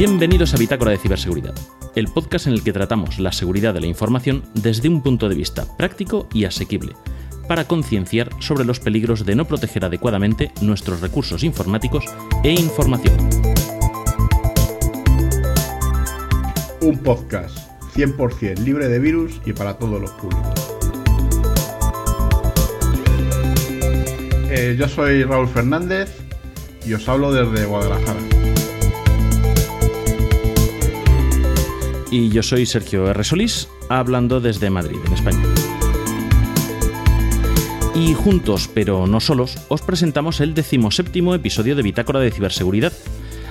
Bienvenidos a Bitácora de Ciberseguridad, el podcast en el que tratamos la seguridad de la información desde un punto de vista práctico y asequible, para concienciar sobre los peligros de no proteger adecuadamente nuestros recursos informáticos e información. Un podcast 100% libre de virus y para todos los públicos. Eh, yo soy Raúl Fernández y os hablo desde Guadalajara. Y yo soy Sergio R. Solís, hablando desde Madrid, en España. Y juntos, pero no solos, os presentamos el decimoséptimo episodio de Bitácora de Ciberseguridad,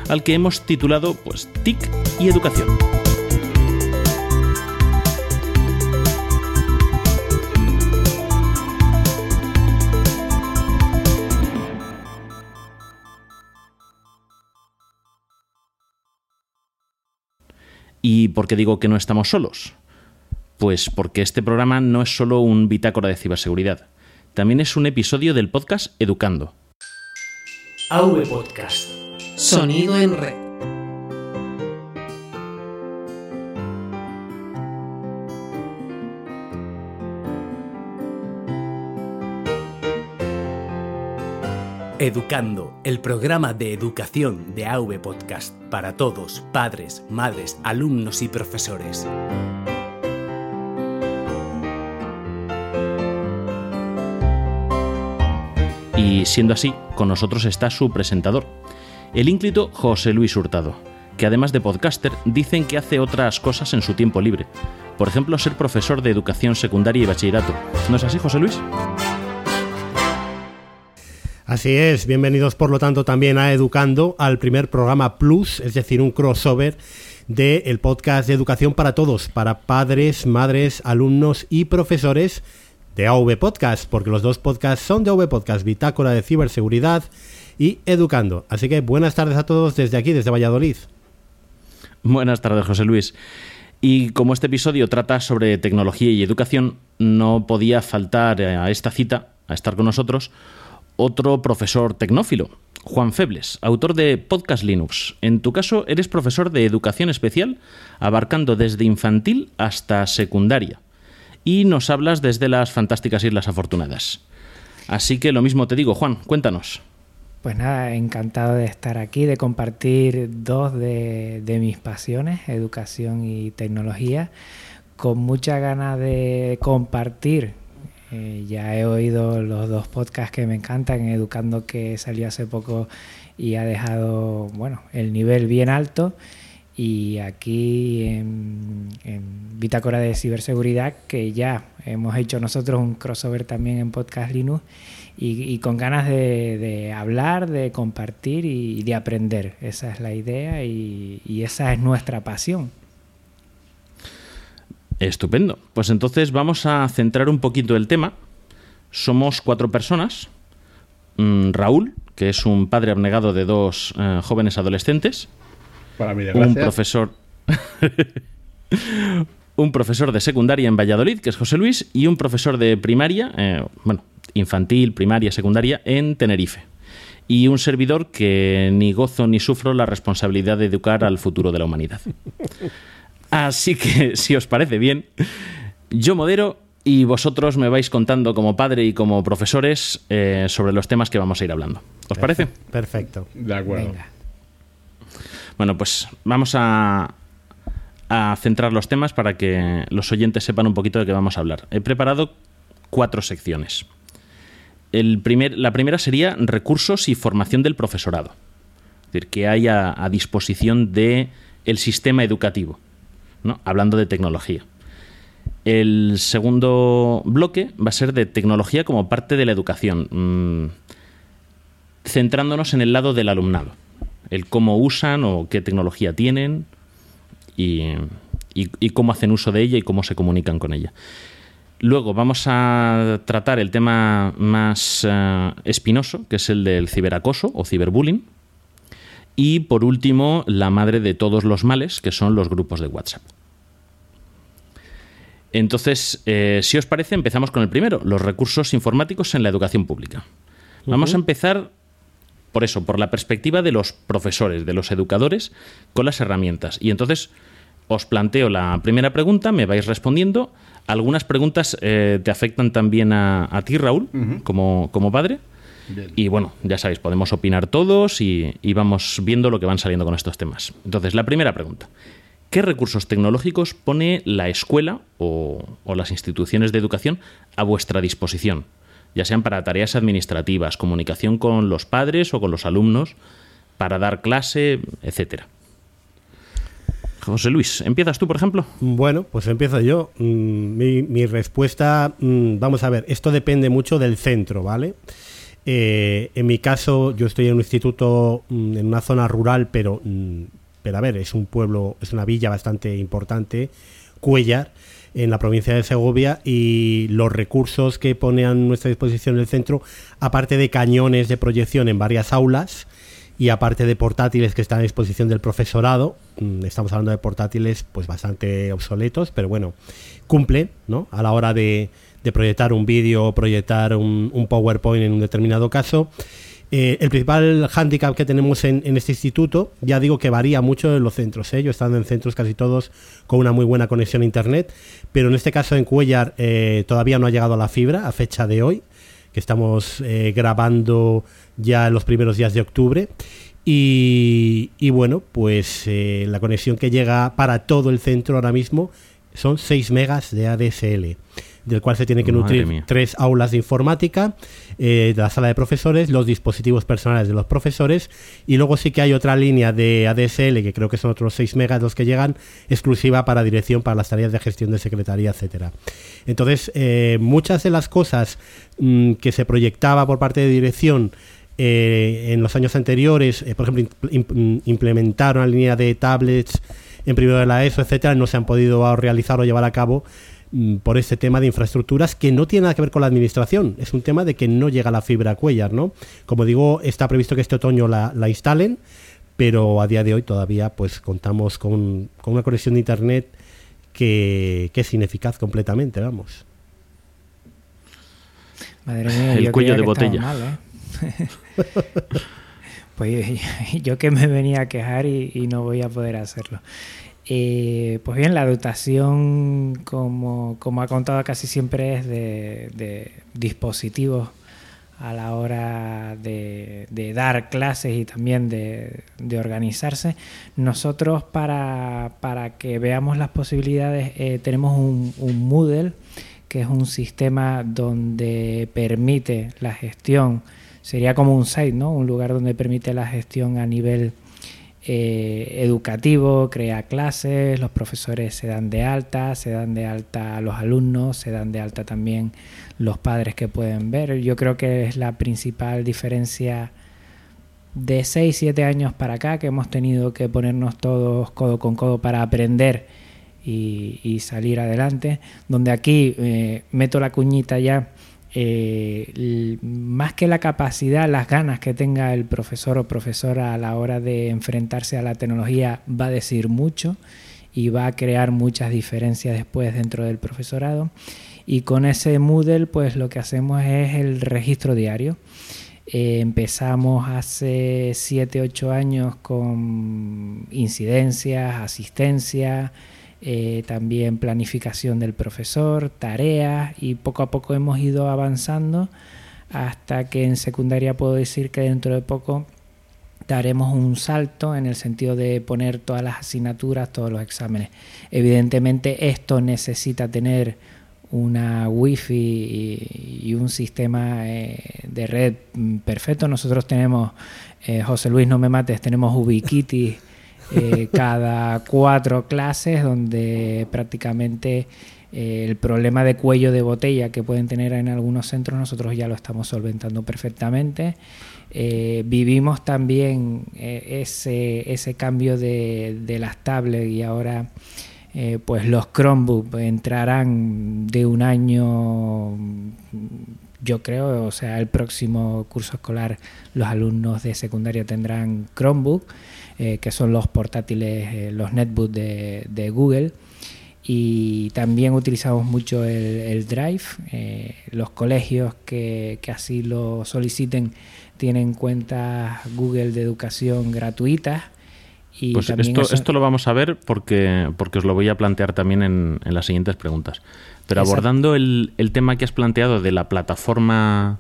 al que hemos titulado pues TIC y Educación. ¿Y por qué digo que no estamos solos? Pues porque este programa no es solo un bitácora de ciberseguridad, también es un episodio del podcast Educando. AV Podcast. Sonido en red. Educando, el programa de educación de AV Podcast para todos, padres, madres, alumnos y profesores. Y siendo así, con nosotros está su presentador, el ínclito José Luis Hurtado, que además de podcaster dicen que hace otras cosas en su tiempo libre. Por ejemplo, ser profesor de educación secundaria y bachillerato. ¿No es así, José Luis? Así es, bienvenidos por lo tanto también a Educando, al primer programa Plus, es decir, un crossover del podcast de educación para todos, para padres, madres, alumnos y profesores de AV Podcast, porque los dos podcasts son de AV Podcast, Bitácora de Ciberseguridad y Educando. Así que buenas tardes a todos desde aquí, desde Valladolid. Buenas tardes, José Luis. Y como este episodio trata sobre tecnología y educación, no podía faltar a esta cita, a estar con nosotros, otro profesor tecnófilo, Juan Febles, autor de Podcast Linux. En tu caso, eres profesor de educación especial, abarcando desde infantil hasta secundaria. Y nos hablas desde las fantásticas Islas Afortunadas. Así que lo mismo te digo, Juan, cuéntanos. Pues nada, encantado de estar aquí, de compartir dos de, de mis pasiones, educación y tecnología, con mucha ganas de compartir eh, ya he oído los dos podcasts que me encantan, Educando que salió hace poco y ha dejado bueno, el nivel bien alto. Y aquí en, en Bitácora de Ciberseguridad, que ya hemos hecho nosotros un crossover también en Podcast Linux y, con ganas de, hablar, de compartir y de aprender. Esa es la idea y esa es nuestra pasión. Estupendo. Pues entonces vamos a centrar un poquito el tema. Somos cuatro personas. Mm, Raúl, que es un padre abnegado de dos eh, jóvenes adolescentes. Para mí, un profesor. un profesor de secundaria en Valladolid, que es José Luis, y un profesor de primaria, eh, bueno, infantil, primaria, secundaria, en Tenerife. Y un servidor que ni gozo ni sufro la responsabilidad de educar al futuro de la humanidad. Así que, si os parece bien, yo modero y vosotros me vais contando como padre y como profesores eh, sobre los temas que vamos a ir hablando. ¿Os parece? Perfecto. De acuerdo. Venga. Bueno, pues vamos a, a centrar los temas para que los oyentes sepan un poquito de qué vamos a hablar. He preparado cuatro secciones. El primer, la primera sería recursos y formación del profesorado. Es decir, que haya a disposición del el sistema educativo. ¿No? hablando de tecnología. El segundo bloque va a ser de tecnología como parte de la educación, mmm, centrándonos en el lado del alumnado, el cómo usan o qué tecnología tienen y, cómo hacen uso de ella y cómo se comunican con ella. Luego vamos a tratar el tema más uh, espinoso, que es el del ciberacoso o ciberbullying. Y por último, la madre de todos los males, que son los grupos de WhatsApp. Entonces, eh, si os parece, empezamos con el primero, los recursos informáticos en la educación pública. Vamos uh -huh. a empezar por eso, por la perspectiva de los profesores, de los educadores, con las herramientas. Y entonces os planteo la primera pregunta, me vais respondiendo. Algunas preguntas eh, te afectan también a, ti, Raúl, como, como padre. Y bueno, ya sabéis, podemos opinar todos y, vamos viendo lo que van saliendo con estos temas. Entonces, la primera pregunta. ¿Qué recursos tecnológicos pone la escuela o, las instituciones de educación a vuestra disposición? Ya sean para tareas administrativas, comunicación con los padres o con los alumnos, para dar clase, etcétera. José Luis, ¿empiezas tú, por ejemplo? Bueno, pues empiezo yo. Mm, mi, respuesta, mm, vamos a ver, esto depende mucho del centro, ¿vale? Eh, en mi caso, yo estoy en un instituto mm, en una zona rural, pero, mm, pero a ver, es un pueblo, es una villa bastante importante, Cuellar, en la provincia de Segovia, y los recursos que pone a nuestra disposición el centro, aparte de cañones de proyección en varias aulas, y aparte de portátiles que están a disposición del profesorado, mm, estamos hablando de portátiles pues bastante obsoletos, pero bueno, cumplen, ¿no? A la hora de, de proyectar un vídeo o proyectar un, PowerPoint en un determinado caso. Eh, el principal hándicap que tenemos en, este instituto, ya digo que varía mucho en los centros. ¿eh? Yo he estado en centros casi todos con una muy buena conexión a Internet, pero en este caso en Cuellar eh, todavía no ha llegado a la fibra a fecha de hoy, que estamos eh, grabando ya en los primeros días de octubre. Y, y bueno, pues la conexión que llega para todo el centro ahora mismo son 6 megas de ADSL del cual se tiene que nutrir tres aulas de informática, eh, la sala de profesores, los dispositivos personales de los profesores, y luego sí que hay otra línea de ADSL, que creo que son otros 6 megas los que llegan, exclusiva para dirección, para las tareas de gestión de secretaría, etcétera. Entonces, eh, muchas de las cosas mm, que se proyectaba por parte de dirección eh, en los años anteriores, por ejemplo, implementar una línea de tablets en primero de la ESO, etcétera, no se han podido realizar o llevar a cabo Mm, por este tema de infraestructuras que no tiene nada que ver con la administración, es un tema de que no llega la fibra a Cuellar, ¿no? Como digo, está previsto que este otoño la, instalen, pero a día de hoy todavía pues contamos con, una conexión de internet que, es ineficaz completamente, vamos. Madre mía, el cuello de botella. ¿eh? pues yo que me venía a quejar y no voy a poder hacerlo. Eh, pues bien, la dotación, como, ha contado casi siempre, es de, dispositivos a la hora de, dar clases y también de, organizarse. Nosotros, para, que veamos las posibilidades, eh, tenemos un, un Moodle, que es un sistema donde permite la gestión, sería como un site, ¿no? Un lugar donde permite la gestión a nivel eh, educativo, crea clases, los profesores se dan de alta, se dan de alta a los alumnos, se dan de alta también los padres que pueden ver. Yo creo que es la principal diferencia de 6, 7 años para acá que hemos tenido que ponernos todos codo con codo para aprender y, salir adelante, donde aquí eh, meto la cuñita ya eh, más que la capacidad, las ganas que tenga el profesor o profesora a la hora de enfrentarse a la tecnología va a decir mucho y va a crear muchas diferencias después dentro del profesorado. Y con ese Moodle, pues lo que hacemos es el registro diario. Eh, empezamos hace 7, 8 años con incidencias, asistencia, eh, también planificación del profesor, tareas y poco a poco hemos ido avanzando hasta que en secundaria puedo decir que dentro de poco daremos un salto en el sentido de poner todas las asignaturas, todos los exámenes. Evidentemente esto necesita tener una wifi y, un sistema eh, de red perfecto. Nosotros tenemos, eh, José Luis, no me mates, tenemos Ubiquiti eh, cada cuatro clases donde prácticamente eh, el problema de cuello de botella que pueden tener en algunos centros nosotros ya lo estamos solventando perfectamente. Eh, vivimos también ese, ese cambio de, de las tablets y ahora pues los Chromebook entrarán de un año yo creo, o sea, el próximo curso escolar los alumnos de secundaria tendrán Chromebook. Eh, que son los portátiles, eh, los netbooks de, Google. y también utilizamos mucho el, Drive. Eh, los colegios que, así lo soliciten tienen cuentas Google de educación gratuitas. Y pues esto, esto lo vamos a ver porque, porque os lo voy a plantear también en, las siguientes preguntas. Pero abordando el, el, tema que has planteado de la plataforma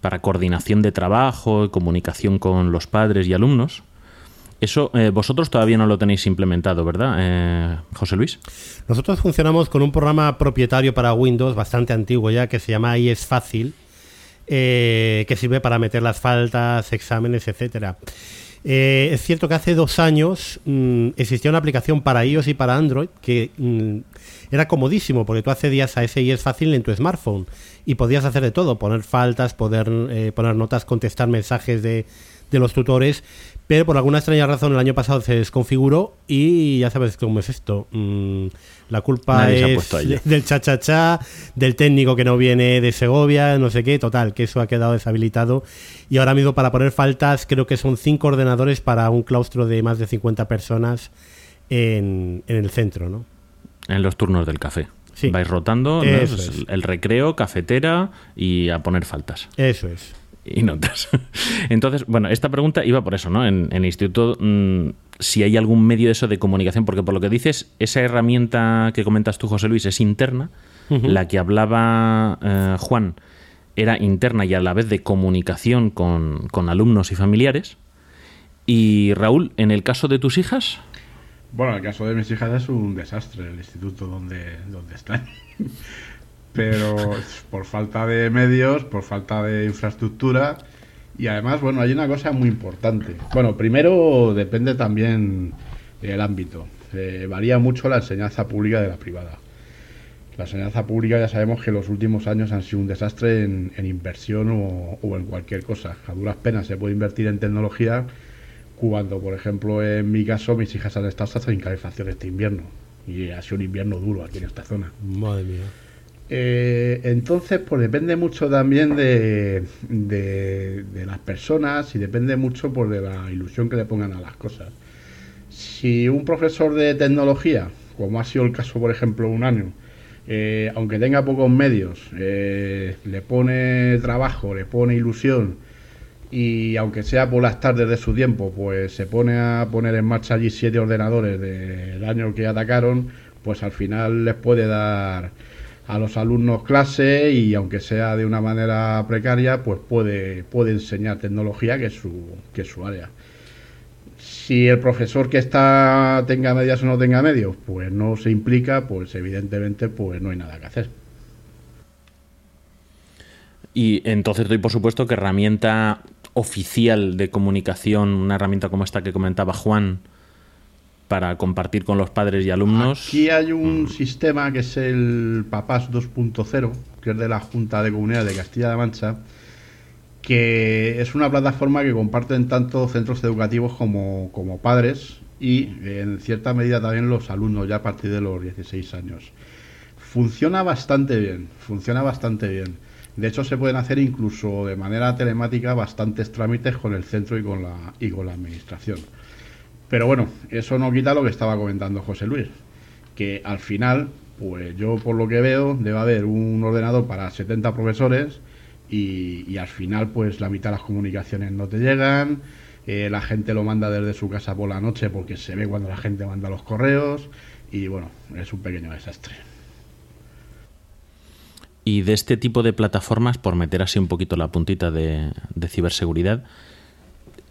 para coordinación de trabajo y comunicación con los padres y alumnos, eso eh, vosotros todavía no lo tenéis implementado, ¿verdad, eh, José Luis? Nosotros funcionamos con un programa propietario para Windows bastante antiguo ya que se llama iES Fácil, eh, que sirve para meter las faltas, exámenes, etcétera. es cierto que hace dos años mm, existía una aplicación para iOS y para Android que mm, era comodísimo porque tú accedías a ese iES Fácil en tu smartphone y podías hacer de todo, poner faltas, poder poner notas, contestar mensajes de, de los tutores, pero por alguna extraña razón el año pasado se desconfiguró y ya sabes cómo es esto. Mm, la culpa es del cha-cha-cha, del técnico que no viene de Segovia, no sé qué, total, que eso ha quedado deshabilitado. Y ahora mismo para poner faltas creo que son cinco ordenadores para un claustro de más de 50 personas en, el centro, ¿no? En los turnos del café. Vais rotando, el recreo, cafetera y a poner faltas. Eso es y notas. Entonces, bueno, esta pregunta iba por eso, ¿no? En, el instituto, mm, si hay algún medio de eso de comunicación, porque por lo que dices, esa herramienta que comentas tú, José Luis, es interna. La que hablaba eh, Juan era interna y a la vez de comunicación con, con alumnos y familiares. Y Raúl, en el caso de tus hijas. Bueno, el caso de mis hijas es un desastre el instituto donde, donde están pero por falta de medios, por falta de infraestructura y además, bueno, hay una cosa muy importante. Bueno, primero depende también el ámbito. Eh, varía mucho la enseñanza pública de la privada. La enseñanza pública ya sabemos que los últimos años han sido un desastre en, inversión o, en cualquier cosa. A duras penas se puede invertir en tecnología cuando, por ejemplo, en mi caso, mis hijas han estado sin calefacción este invierno. Y ha sido un invierno duro aquí en esta zona. Madre mía. Eh, entonces, pues depende mucho también de, las personas y depende mucho pues, de la ilusión que le pongan a las cosas. Si un profesor de tecnología, como ha sido el caso, por ejemplo, un año, eh, aunque tenga pocos medios, eh, le pone trabajo, le pone ilusión y aunque sea por las tardes de su tiempo, pues se pone a poner en marcha allí siete ordenadores del año que atacaron, pues al final les puede dar a los alumnos clase y aunque sea de una manera precaria, pues puede, puede enseñar tecnología que es su, que es su área. Si el profesor que está tenga medias o no tenga medios, pues no se implica, pues evidentemente pues no hay nada que hacer. Y entonces doy por supuesto que herramienta oficial de comunicación, una herramienta como esta que comentaba Juan, para compartir con los padres y alumnos. Aquí hay un sistema que es el Papás 2.0, que es de la Junta de Comunidades de Castilla-La Mancha, que es una plataforma que comparten tanto centros educativos como, como padres y en cierta medida también los alumnos ya a partir de los 16 años. Funciona bastante bien, funciona bastante bien. De hecho, se pueden hacer incluso de manera telemática bastantes trámites con el centro y con la, y con la administración. Pero bueno, eso no quita lo que estaba comentando José Luis, que al final, pues yo por lo que veo, debe haber un ordenador para 70 profesores y, al final pues la mitad de las comunicaciones no te llegan, eh, la gente lo manda desde su casa por la noche porque se ve cuando la gente manda los correos y bueno, es un pequeño desastre. Y de este tipo de plataformas, por meter así un poquito la puntita de ciberseguridad,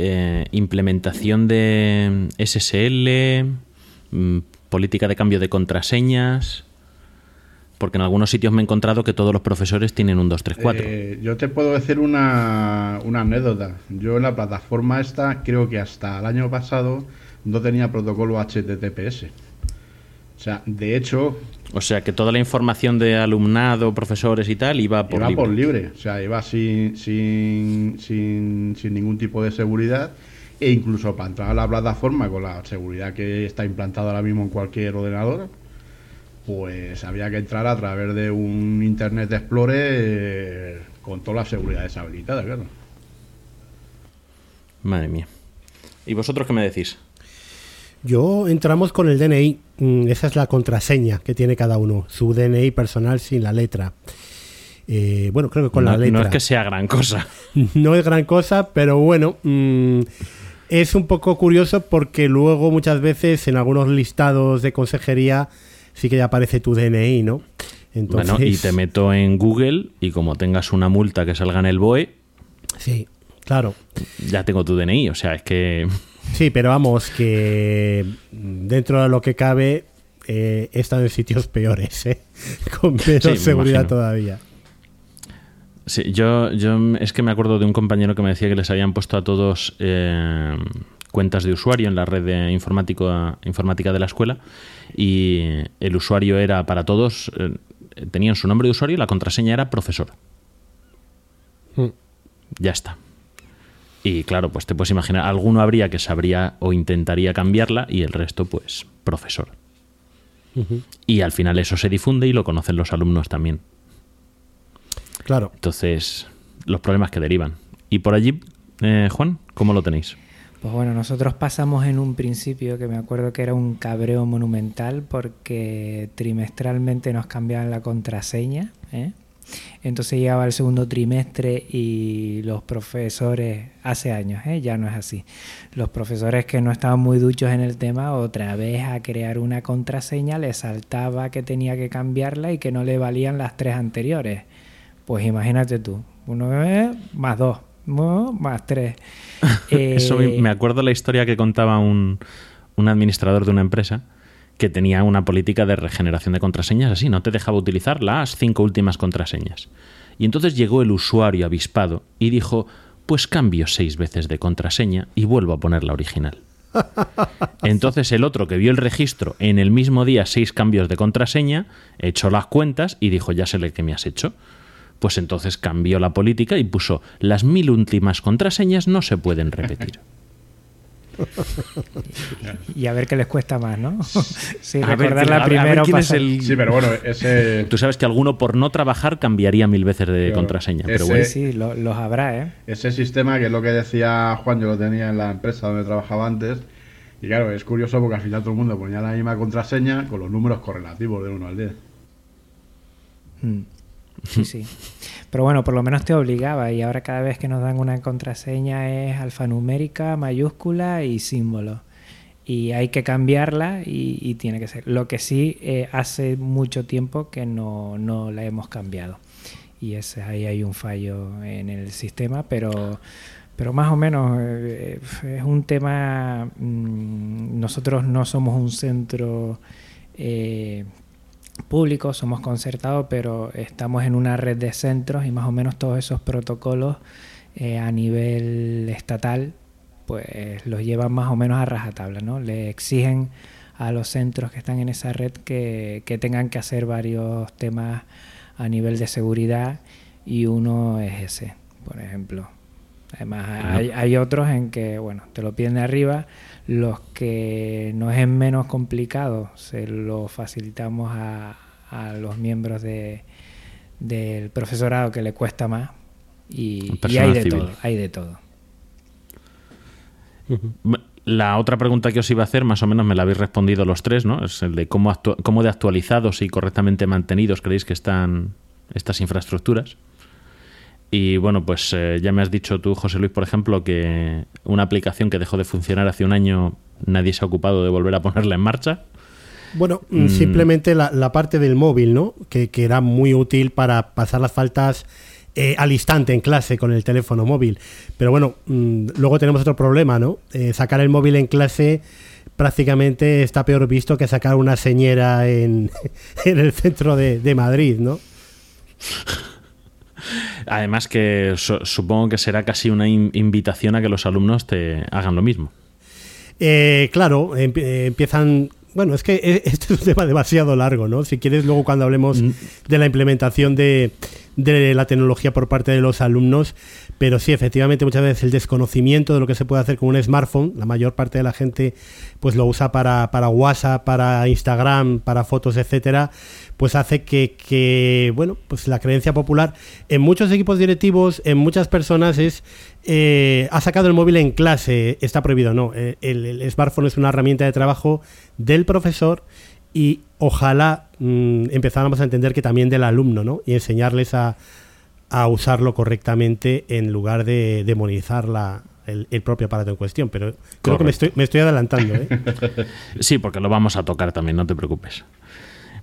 eh, implementación de SSL, mm, política de cambio de contraseñas, porque en algunos sitios me he encontrado que todos los profesores tienen un 234. Eh, yo te puedo decir una, una anécdota. Yo en la plataforma esta creo que hasta el año pasado no tenía protocolo HTTPS. O sea, de hecho... O sea, que toda la información de alumnado, profesores y tal iba por libre. por libre. O sea, iba sin, sin, sin, sin ningún tipo de seguridad. E incluso para entrar a la plataforma con la seguridad que está implantada ahora mismo en cualquier ordenador, pues había que entrar a través de un Internet Explorer eh, con toda la seguridad deshabilitada, claro. Madre mía. ¿Y vosotros qué me decís? Yo entramos con el DNI. Mm, esa es la contraseña que tiene cada uno. Su DNI personal sin la letra. Eh, bueno, creo que con la letra. No es que sea gran cosa. No es gran cosa, pero bueno. Mm, es un poco curioso porque luego muchas veces en algunos listados de consejería sí que ya aparece tu DNI, ¿no? Entonces... Bueno, y te meto en Google y como tengas una multa que salga en el BOE. Sí, claro. Ya tengo tu DNI, o sea, es que. Sí, pero vamos, que dentro de lo que cabe eh, he estado en sitios peores, ¿eh? con menos seguridad todavía. Sí, yo, yo es que me acuerdo de un compañero que me decía que les habían puesto a todos eh, cuentas de usuario en la red de informática de la escuela y el usuario era para todos, eh, tenían su nombre de usuario y la contraseña era profesor. Hmm. Ya está. Y claro, pues te puedes imaginar, alguno habría que sabría o intentaría cambiarla y el resto, pues, profesor. Y al final eso se difunde y lo conocen los alumnos también. Claro. Entonces, los problemas que derivan. Y por allí, eh, Juan, ¿cómo lo tenéis? Pues bueno, nosotros pasamos en un principio que me acuerdo que era un cabreo monumental porque trimestralmente nos cambiaban la contraseña. ¿eh? Entonces llegaba el segundo trimestre y los profesores, hace años, ¿eh? ya no es así, los profesores que no estaban muy duchos en el tema, otra vez a crear una contraseña, les saltaba que tenía que cambiarla y que no le valían las tres anteriores. Pues imagínate tú, uno más dos, más tres. Eso eh, me acuerdo la historia que contaba un, un administrador de una empresa que tenía una política de regeneración de contraseñas así, no te dejaba utilizar las cinco últimas contraseñas. Y entonces llegó el usuario avispado y dijo, pues cambio seis veces de contraseña y vuelvo a poner la original. Entonces el otro que vio el registro en el mismo día seis cambios de contraseña, echó las cuentas y dijo, ya sé lo que me has hecho. Pues entonces cambió la política y puso, las mil últimas contraseñas no se pueden repetir y, a ver qué les cuesta más, ¿no? sí, recordar la primera Sí, pero bueno, ese... Tú sabes que alguno por no trabajar cambiaría mil veces de contraseña. pero bueno. Sí, los habrá, ¿eh? Ese sistema, que es lo que decía Juan, yo lo tenía en la empresa donde trabajaba antes. Y claro, es curioso porque al final todo el mundo ponía la misma contraseña con los números correlativos de 1 al 10. Hmm. Sí, sí. Pero bueno, por lo menos te obligaba y ahora cada vez que nos dan una contraseña es alfanumérica, mayúscula y símbolo. Y hay que cambiarla y, tiene que ser. Lo que sí eh, hace mucho tiempo que no, no la hemos cambiado. Y ese, ahí hay un fallo en el sistema, pero pero más o menos eh, es un tema, mm, nosotros no somos un centro eh, público, somos concertados, pero estamos en una red de centros y más o menos todos esos protocolos eh, a nivel estatal pues los llevan más o menos a rajatabla, ¿no? Le exigen a los centros que están en esa red que, tengan que hacer varios temas a nivel de seguridad y uno es ese, por ejemplo. Además, hay, hay, otros en que, bueno, te lo piden de arriba, los que nos es menos complicado se lo facilitamos a, los miembros de, del profesorado que le cuesta más y, hay de todo, hay de todo. La otra pregunta que os iba a hacer, más o menos me la habéis respondido los tres, ¿no? Es el de cómo, cómo de actualizados y correctamente mantenidos creéis que están estas infraestructuras. Y bueno, pues eh, ya me has dicho tú, José Luis, por ejemplo, que una aplicación que dejó de funcionar hace un año, nadie se ha ocupado de volver a ponerla en marcha. Bueno, mm, simplemente la, parte del móvil, ¿no? Que, era muy útil para pasar las faltas eh, al instante en clase con el teléfono móvil. Pero bueno, mm, luego tenemos otro problema, ¿no? Eh, sacar el móvil en clase prácticamente está peor visto que sacar una señera en, el centro de, de Madrid, ¿no? Además que supongo que será casi una invitación a que los alumnos te hagan lo mismo. Eh, claro, eh, empiezan bueno, es que este es un tema demasiado largo, ¿no? Si quieres, luego cuando hablemos mm. de la implementación de, de, la tecnología por parte de los alumnos, pero sí, efectivamente, muchas veces el desconocimiento de lo que se puede hacer con un smartphone, la mayor parte de la gente pues lo usa para, para WhatsApp, para Instagram, para fotos, etcétera, pues hace que, bueno, pues la creencia popular en muchos equipos directivos, en muchas personas es, eh, ha sacado el móvil en clase, está prohibido, no, eh, el, smartphone es una herramienta de trabajo del profesor y ojalá mm, empezáramos a entender que también del alumno, ¿no? Y enseñarles a, a usarlo correctamente en lugar de demonizar la, el, propio aparato en cuestión. Pero creo que me estoy, me estoy adelantando. ¿eh? sí, porque lo vamos a tocar también, no te preocupes.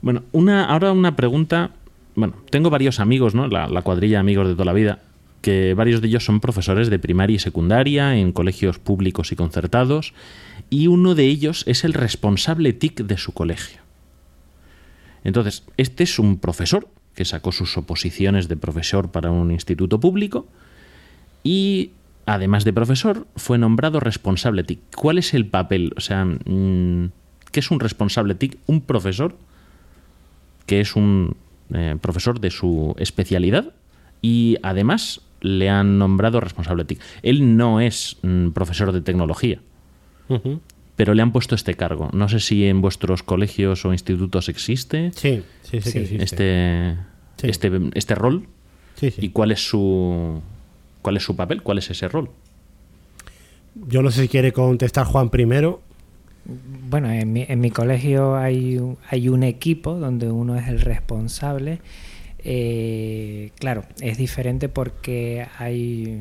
Bueno, una, ahora una pregunta. Bueno, tengo varios amigos, ¿no? La, la, cuadrilla de amigos de toda la vida, que varios de ellos son profesores de primaria y secundaria en colegios públicos y concertados, y uno de ellos es el responsable TIC de su colegio. Entonces, este es un profesor que sacó sus oposiciones de profesor para un instituto público y además de profesor fue nombrado responsable TIC. ¿Cuál es el papel? O sea, mm, ¿qué es un responsable TIC? Un profesor que es un eh, profesor de su especialidad y además le han nombrado responsable TIC. Él no es mm, profesor de tecnología, pero le han puesto este cargo. No sé si en vuestros colegios o institutos existe. Sí, sí, sí, existe. Este, este, este rol. ¿Y cuál es su cuál es su papel? ¿Cuál es ese rol? Yo no sé si quiere contestar Juan primero. Bueno, en mi, en mi colegio hay hay un equipo donde uno es el responsable. Eh, claro, es diferente porque hay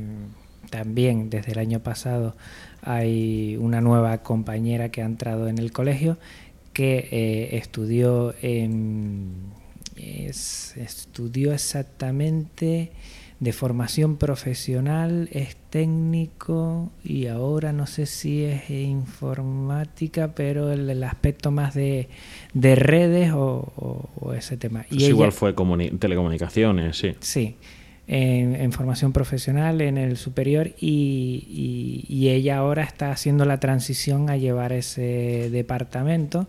también desde el año pasado hay una nueva compañera que ha entrado en el colegio que eh, estudió estudió exactamente de formación profesional, es técnico y ahora no sé si es informática, pero el, aspecto más de, redes o, ese tema. y igual fue telecomunicaciones, sí. Sí, en, formación profesional en el superior y, y, ella ahora está haciendo la transición a llevar ese departamento.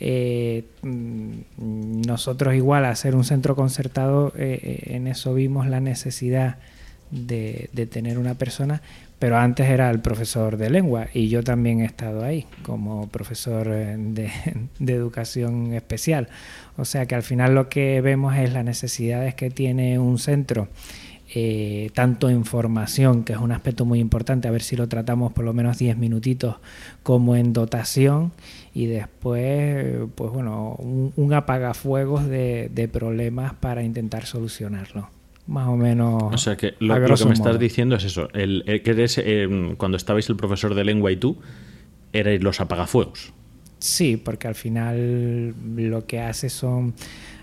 Eh, mm, nosotros igual a hacer un centro concertado, eh, eh, en eso vimos la necesidad de, tener una persona, pero antes era el profesor de lengua y yo también he estado ahí como profesor de, educación especial. O sea que al final lo que vemos es las necesidades que tiene un centro. Tanto en formación, que es un aspecto muy importante, a ver si lo tratamos por lo menos 10 minutitos, como en dotación, y después, pues bueno, un, apagafuegos de, de, problemas para intentar solucionarlo. Más o menos. O sea que lo, que me estás diciendo es eso: el, que eres, eh, cuando estabais el profesor de lengua y tú, erais los apagafuegos. Sí, porque al final lo que hace son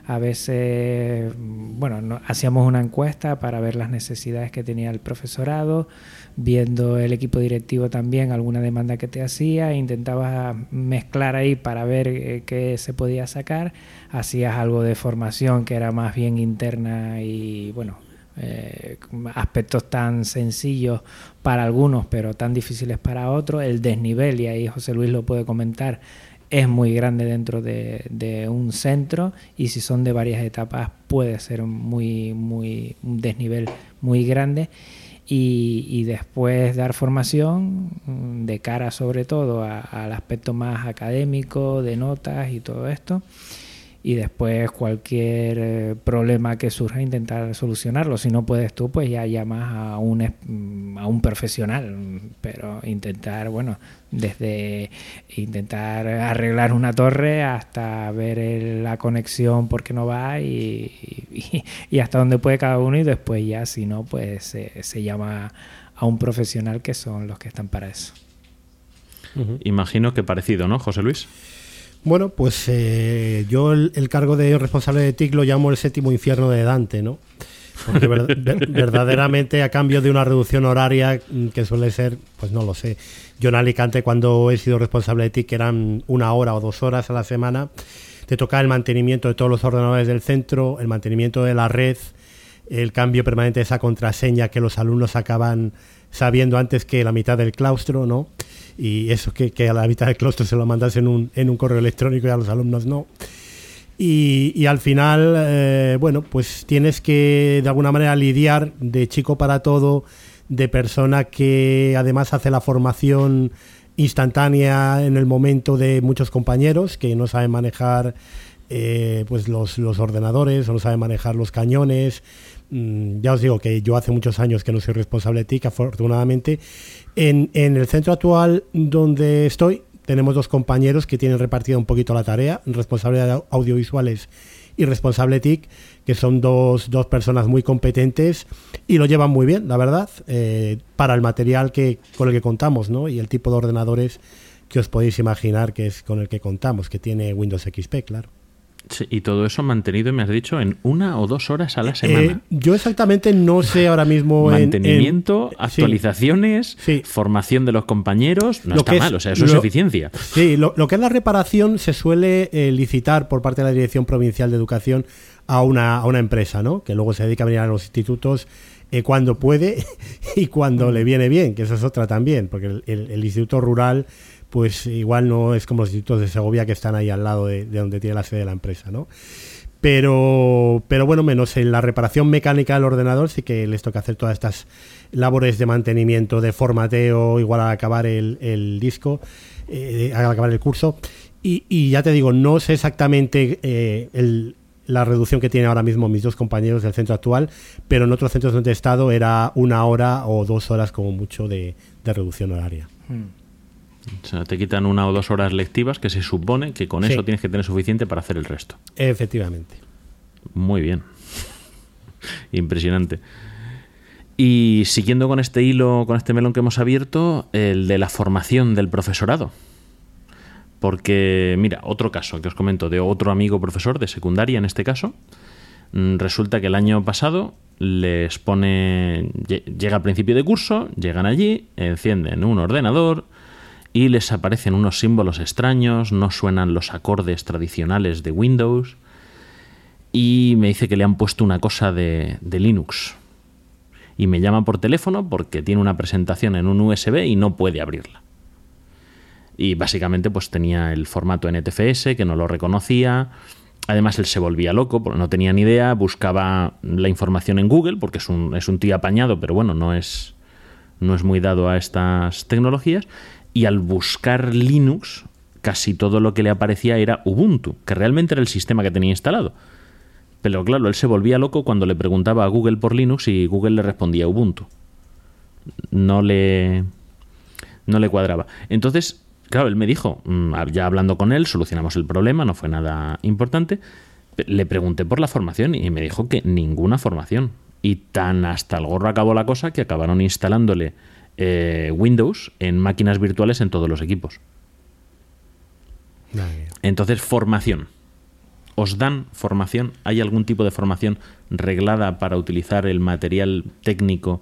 a veces, bueno, hacíamos una encuesta para ver las necesidades que tenía el profesorado, viendo el equipo directivo también alguna demanda que te hacía, intentaba mezclar ahí para ver eh, qué se podía sacar, hacías algo de formación que era más bien interna y bueno, eh, aspectos tan sencillos para algunos pero tan difíciles para otros, el desnivel, y ahí José Luis lo puede comentar, es muy grande dentro de, un centro y si son de varias etapas puede ser muy, muy, un desnivel muy grande. Y, después dar formación de cara sobre todo al aspecto más académico, de notas y todo esto y después cualquier eh, problema que surja intentar solucionarlo. Si no puedes tú, pues ya llamas a un, mm, a un profesional, pero intentar, bueno, desde intentar arreglar una torre hasta ver la conexión porque no va y, y, hasta dónde puede cada uno y después ya, si no, pues se, llama a un profesional que son los que están para eso. Imagino que parecido, ¿no, José Luis? Bueno, pues eh, yo el, cargo de responsable de TIC lo llamo el séptimo infierno de Dante, ¿no? Porque verdaderamente a cambio de una reducción horaria mm, que suele ser, pues no lo sé. Yo en Alicante cuando he sido responsable de TIC eran una hora o dos horas a la semana. Te toca el mantenimiento de todos los ordenadores del centro, el mantenimiento de la red, el cambio permanente de esa contraseña que los alumnos acaban sabiendo antes que la mitad del claustro, ¿no? y eso que, a la mitad del claustro se lo mandas en un, en un correo electrónico y a los alumnos no. Y, al final, eh, bueno, pues tienes que de alguna manera lidiar de chico para todo, de persona que además hace la formación instantánea en el momento de muchos compañeros que no saben manejar eh, pues los, los, ordenadores o no saben manejar los cañones. Mm, ya os digo que yo hace muchos años que no soy responsable de TIC, afortunadamente. En, en el centro actual donde estoy, tenemos dos compañeros que tienen repartida un poquito la tarea, responsable de audiovisuales y responsable TIC, que son dos, dos personas muy competentes y lo llevan muy bien, la verdad, eh, para el material que, con el que contamos ¿no? y el tipo de ordenadores que os podéis imaginar que es con el que contamos, que tiene Windows XP, claro y todo eso mantenido, me has dicho, en una o dos horas a la eh, semana. yo exactamente no sé ahora mismo. Mantenimiento, actualizaciones, formación de los compañeros. No está mal, o sea, eso es eficiencia. Sí, lo, que es la reparación se suele eh, licitar por parte de la Dirección Provincial de Educación a una, a una empresa, ¿no? Que luego se dedica a venir a los institutos eh, cuando puede y cuando le viene bien, que eso es otra también, porque el Instituto Rural pues igual no es como los institutos de Segovia que están ahí al lado de, donde tiene la sede de la empresa, ¿no? Pero, pero bueno, menos en la reparación mecánica del ordenador sí que les toca hacer todas estas labores de mantenimiento, de formateo, igual al acabar el, disco, eh, acabar el curso. Y, ya te digo, no sé exactamente eh, la reducción que tienen ahora mismo mis dos compañeros del centro actual, pero en otros centros donde he estado era una hora o dos horas como mucho de, reducción horaria. Hmm. O sea, te quitan una o dos horas lectivas que se supone que con eso tienes que tener suficiente para hacer el resto. Efectivamente. Muy bien. Impresionante. Y siguiendo con este hilo, con este melón que hemos abierto, el de la formación del profesorado. Porque, mira, otro caso que os comento de otro amigo profesor de secundaria en este caso. Mm, resulta que el año pasado les pone. Llega al principio de curso, llegan allí, encienden un ordenador, y les aparecen unos símbolos extraños, no suenan los acordes tradicionales de Windows y me dice que le han puesto una cosa de, Linux. Y me llama por teléfono porque tiene una presentación en un USB y no puede abrirla. Y básicamente pues tenía el formato NTFS que no lo reconocía. Además él se volvía loco no tenía ni idea, buscaba la información en Google porque es un, es un tío apañado, pero bueno, no es, no es muy dado a estas tecnologías y al buscar Linux, casi todo lo que le aparecía era Ubuntu, que realmente era el sistema que tenía instalado. Pero claro, él se volvía loco cuando le preguntaba a Google por Linux y Google le respondía Ubuntu. No le, no le cuadraba. Entonces, claro, él me dijo, mm, ya hablando con él, solucionamos el problema, no fue nada importante. Le pregunté por la formación y me dijo que ninguna formación. Y tan hasta el gorro acabó la cosa que acabaron instalándole eh, Windows en máquinas virtuales en todos los equipos. Entonces, formación. ¿Os dan formación? ¿Hay algún tipo de formación reglada para utilizar el material técnico?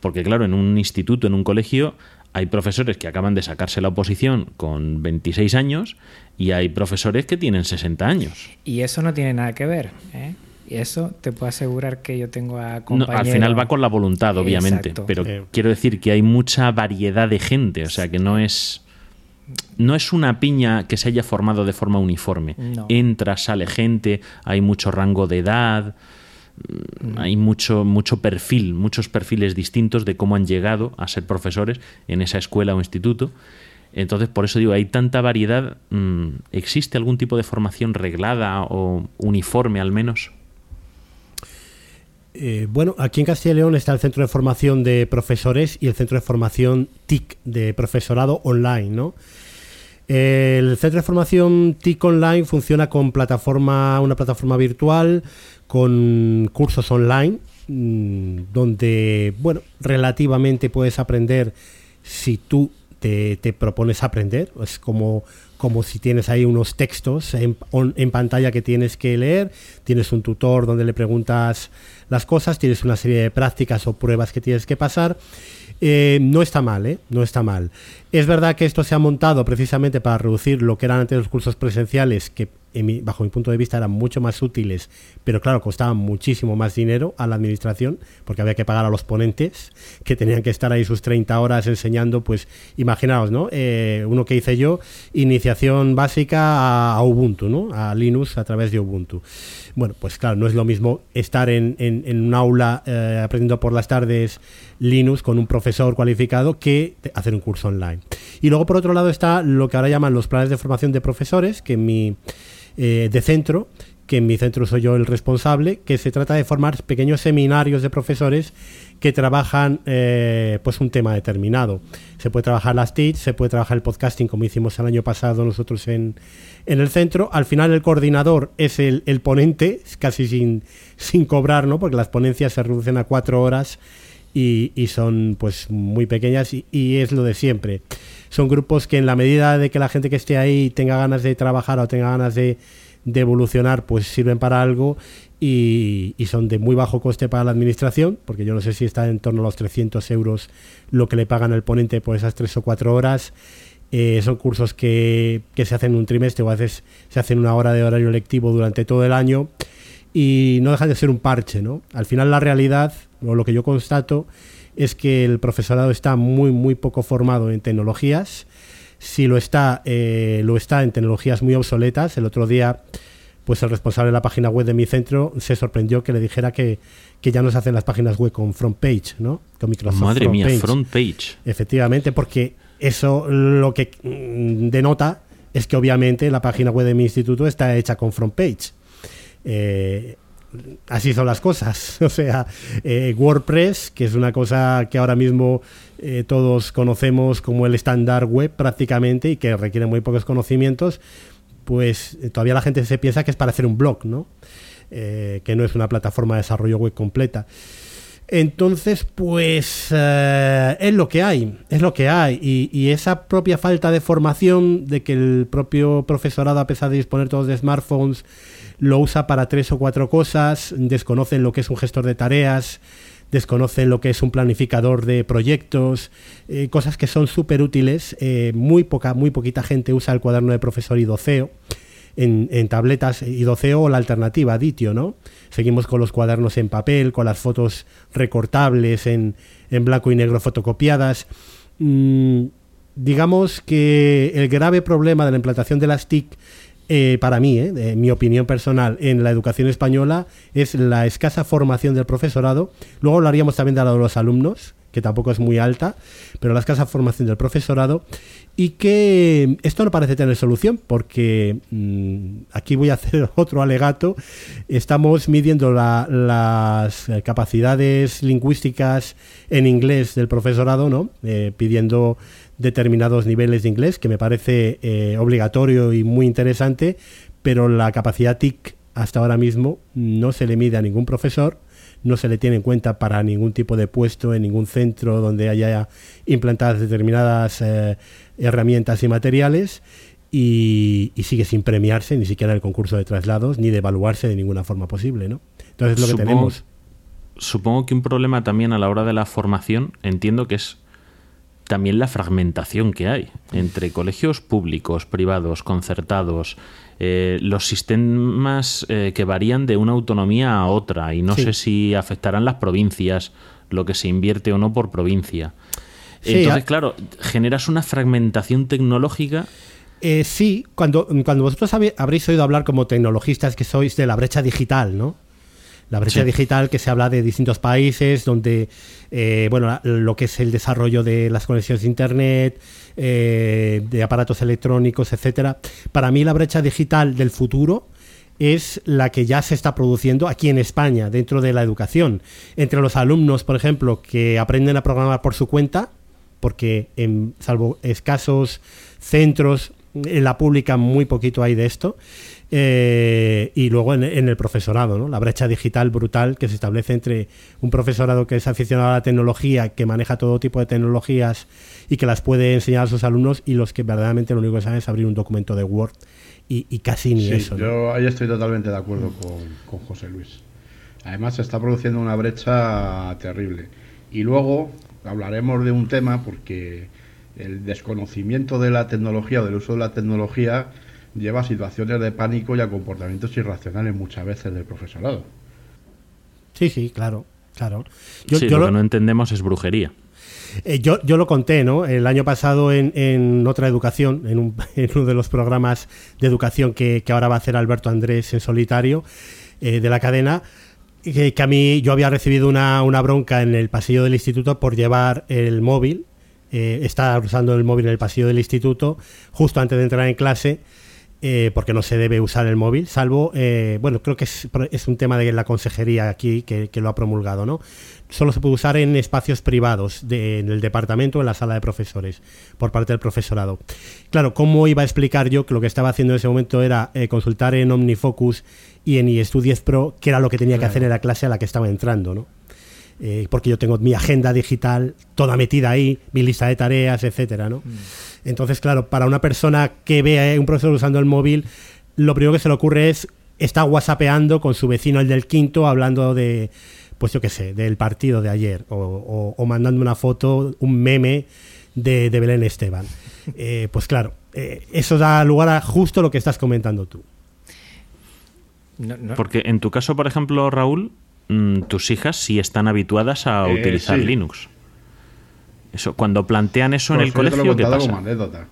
Porque claro, en un instituto, en un colegio, hay profesores que acaban de sacarse la oposición con 26 años y hay profesores que tienen 60 años. Y eso no tiene nada que ver. ¿eh? Y eso te puedo asegurar que yo tengo a compañeros... al final va con la voluntad, obviamente. Pero quiero decir que hay mucha variedad de gente. O sea, que no es... No es una piña que se haya formado de forma uniforme. Entra, sale gente, hay mucho rango de edad, mm. hay mucho, mucho perfil, muchos perfiles distintos de cómo han llegado a ser profesores en esa escuela o instituto. Entonces, por eso digo, hay tanta variedad. Mm, ¿Existe algún tipo de formación reglada o uniforme al menos? Eh, bueno, aquí en Castilla y León está el Centro de Formación de Profesores y el Centro de Formación TIC de Profesorado Online. El Centro de Formación TIC Online funciona con plataforma, una plataforma virtual, con cursos online, mm, donde, bueno, relativamente puedes aprender si tú te, te propones aprender. Es como como si tienes ahí unos textos en, pantalla que tienes que leer, tienes un tutor donde le preguntas las cosas, tienes una serie de prácticas o pruebas que tienes que pasar. Eh, no está mal, ¿eh? No está mal. Es verdad que esto se ha montado precisamente para reducir lo que eran antes los cursos presenciales, que bajo mi punto de vista, eran mucho más útiles, pero claro, costaban muchísimo más dinero a la administración, porque había que pagar a los ponentes, que tenían que estar ahí sus 30 horas enseñando, pues imaginaos, ¿no? Eh, uno que hice yo, iniciación básica a, Ubuntu, ¿no? A Linux a través de Ubuntu. Bueno, pues claro, no es lo mismo estar en, en, un aula eh, aprendiendo por las tardes Linux con un profesor cualificado que hacer un curso online. Y luego, por otro lado, está lo que ahora llaman los planes de formación de profesores, que mi, eh, de centro, que en mi centro soy yo el responsable, que se trata de formar pequeños seminarios de profesores que trabajan eh, pues un tema determinado. Se puede trabajar las TIC, se puede trabajar el podcasting como hicimos el año pasado nosotros en, en el centro. Al final el coordinador es el, el ponente, casi sin, sin cobrar, ¿no? porque las ponencias se reducen a cuatro horas y, y son pues muy pequeñas y, y es lo de siempre. Son grupos que en la medida de que la gente que esté ahí tenga ganas de trabajar o tenga ganas de de evolucionar, pues sirven para algo y, son de muy bajo coste para la administración, porque yo no sé si está en torno a los 300 euros lo que le pagan al ponente por esas tres o cuatro horas. Eh, son cursos que, que, se hacen un trimestre o a veces se hacen una hora de horario lectivo durante todo el año y no dejan de ser un parche. ¿no? Al final la realidad, o lo que yo constato, es que el profesorado está muy, muy poco formado en tecnologías si lo está, eh, lo está en tecnologías muy obsoletas. El otro día, pues el responsable de la página web de mi centro se sorprendió que le dijera que, ya no se hacen las páginas web con front page, ¿no? Con Microsoft Madre mía, front page. Efectivamente, porque eso lo que mm, denota es que obviamente la página web de mi instituto está hecha con front page. Eh, así son las cosas. O sea, eh, WordPress, que es una cosa que ahora mismo eh, todos conocemos como el estándar web prácticamente y que requiere muy pocos conocimientos, pues eh, todavía la gente se piensa que es para hacer un blog, ¿no? que no es una plataforma de desarrollo web completa. Entonces, pues es lo que hay, es lo que hay. Y, y, esa propia falta de formación, de que el propio profesorado, a pesar de disponer todos de smartphones, lo usa para tres o cuatro cosas, desconocen lo que es un gestor de tareas, desconocen lo que es un planificador de proyectos, eh, cosas que son súper útiles. Eh, muy, poca, muy poquita gente usa el cuaderno de profesor y doceo. En, tabletas y o la alternativa Ditio, ¿no? Seguimos con los cuadernos en papel, con las fotos recortables en, blanco y negro fotocopiadas. Mm, digamos que el grave problema de la implantación de las TIC eh, para mí, eh, mi opinión personal, en la educación española es la escasa formación del profesorado. Luego hablaríamos también de la de los alumnos, que tampoco es muy alta, pero la escasa formación del profesorado y que esto no parece tener solución porque mm, aquí voy a hacer otro alegato. Estamos midiendo las capacidades lingüísticas en inglés del profesorado, ¿no? Eh, pidiendo determinados niveles de inglés, que me parece eh, obligatorio y muy interesante, pero la capacidad TIC hasta ahora mismo no se le mide a ningún profesor, no se le tiene en cuenta para ningún tipo de puesto en ningún centro donde haya implantadas determinadas eh, herramientas y materiales y, sigue sin premiarse ni siquiera en el concurso de traslados ni de evaluarse de ninguna forma posible, ¿no? Entonces lo que tenemos. Supongo que un problema también a la hora de la formación, entiendo que es también la fragmentación que hay entre colegios públicos, privados, concertados, eh, los sistemas eh, que varían de una autonomía a otra y no sé si afectarán las provincias, lo que se invierte o no por provincia. Entonces, claro, generas una fragmentación tecnológica eh, sí, cuando, cuando vosotros habréis oído hablar como tecnologistas que sois de la brecha digital, ¿no? La brecha digital que se habla de distintos países donde, eh, bueno, lo que es el desarrollo de las conexiones de Internet, eh, de aparatos electrónicos, etcétera. Para mí la brecha digital del futuro es la que ya se está produciendo aquí en España, dentro de la educación. Entre los alumnos, por ejemplo, que aprenden a programar por su cuenta, porque en, salvo escasos centros, en la pública muy poquito hay de esto, eh, y luego en, el profesorado, ¿no? la brecha digital brutal que se establece entre un profesorado que es aficionado a la tecnología, que maneja todo tipo de tecnologías y que las puede enseñar a sus alumnos, y los que verdaderamente lo único que saben es abrir un documento de Word y, casi ni eso. Yo ahí estoy totalmente de acuerdo con, José Luis. Además se está produciendo una brecha terrible. Y luego hablaremos de un tema porque el desconocimiento de la tecnología o del uso de la tecnología lleva a situaciones de pánico y a comportamientos irracionales muchas veces del profesorado. Sí, sí, claro, claro. Yo, lo, que no entendemos es brujería. Eh, yo, yo, lo conté, ¿no? El año pasado en, en otra educación, en, un, en, uno de los programas de educación que, que, ahora va a hacer Alberto Andrés en solitario eh, de la cadena, que, que, a mí yo había recibido una, una, bronca en el pasillo del instituto por llevar el móvil, eh, estar usando el móvil en el pasillo del instituto justo antes de entrar en clase eh, porque no se debe usar el móvil, salvo, eh, bueno, creo que es, es, un tema de la consejería aquí que, que, lo ha promulgado, ¿no? Solo se puede usar en espacios privados, de, en el departamento o en la sala de profesores, por parte del profesorado. Claro, ¿cómo iba a explicar yo que lo que estaba haciendo en ese momento era eh, consultar en OmniFocus y en iStudies Pro qué era lo que tenía claro. que hacer en la clase a la que estaba entrando, ¿no? Eh, porque yo tengo mi agenda digital toda metida ahí, mi lista de tareas, etcétera, ¿no? Mm. Entonces, claro, para una persona que ve a un profesor usando el móvil, lo primero que se le ocurre es está whatsappeando con su vecino, el del quinto, hablando de, pues yo qué sé, del partido de ayer, o, o, o mandando una foto, un meme de, de Belén Esteban. Eh, pues claro, eh, eso da lugar a justo lo que estás comentando tú. No, no. Porque en tu caso, por ejemplo, Raúl, tus hijas sí están habituadas a eh, utilizar sí. Linux. Eso, cuando plantean eso en el colegio, lo ¿qué pasa? Como anécdota.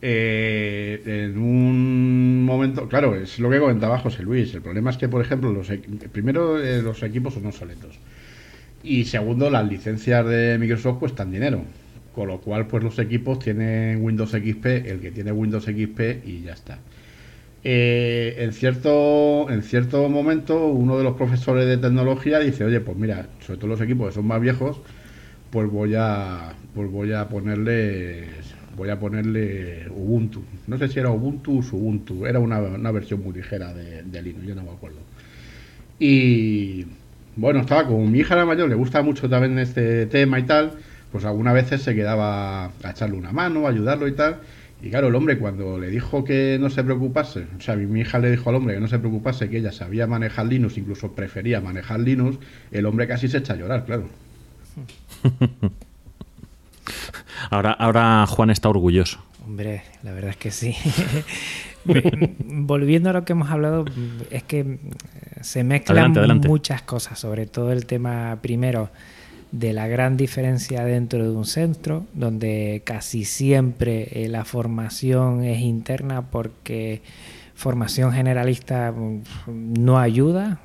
Eh, en un momento, claro, es lo que comentaba José Luis. El problema es que, por ejemplo, los primero eh, los equipos son obsoletos y segundo las licencias de Microsoft cuestan dinero, con lo cual pues los equipos tienen Windows XP, el que tiene Windows XP y ya está. Eh, en cierto en cierto momento uno de los profesores de tecnología dice, oye, pues mira, sobre todo los equipos que son más viejos, pues voy a pues voy a ponerle voy a ponerle Ubuntu no sé si era Ubuntu o Ubuntu era una, una versión muy ligera de, Linux yo no me acuerdo. Y bueno estaba con mi hija la mayor le gusta mucho también este tema y tal pues algunas veces se quedaba a echarle una mano a ayudarlo y tal y claro el hombre cuando le dijo que no se preocupase o sea mi hija le dijo al hombre que no se preocupase que ella sabía manejar Linux incluso prefería manejar Linux el hombre casi se echa a llorar claro ahora, ahora Juan está orgulloso. Hombre, la verdad es que sí. Volviendo a lo que hemos hablado, es que se mezclan adelante, adelante. muchas cosas, sobre todo el tema primero de la gran diferencia dentro de un centro, donde casi siempre eh, la formación es interna porque formación generalista mm, no ayuda.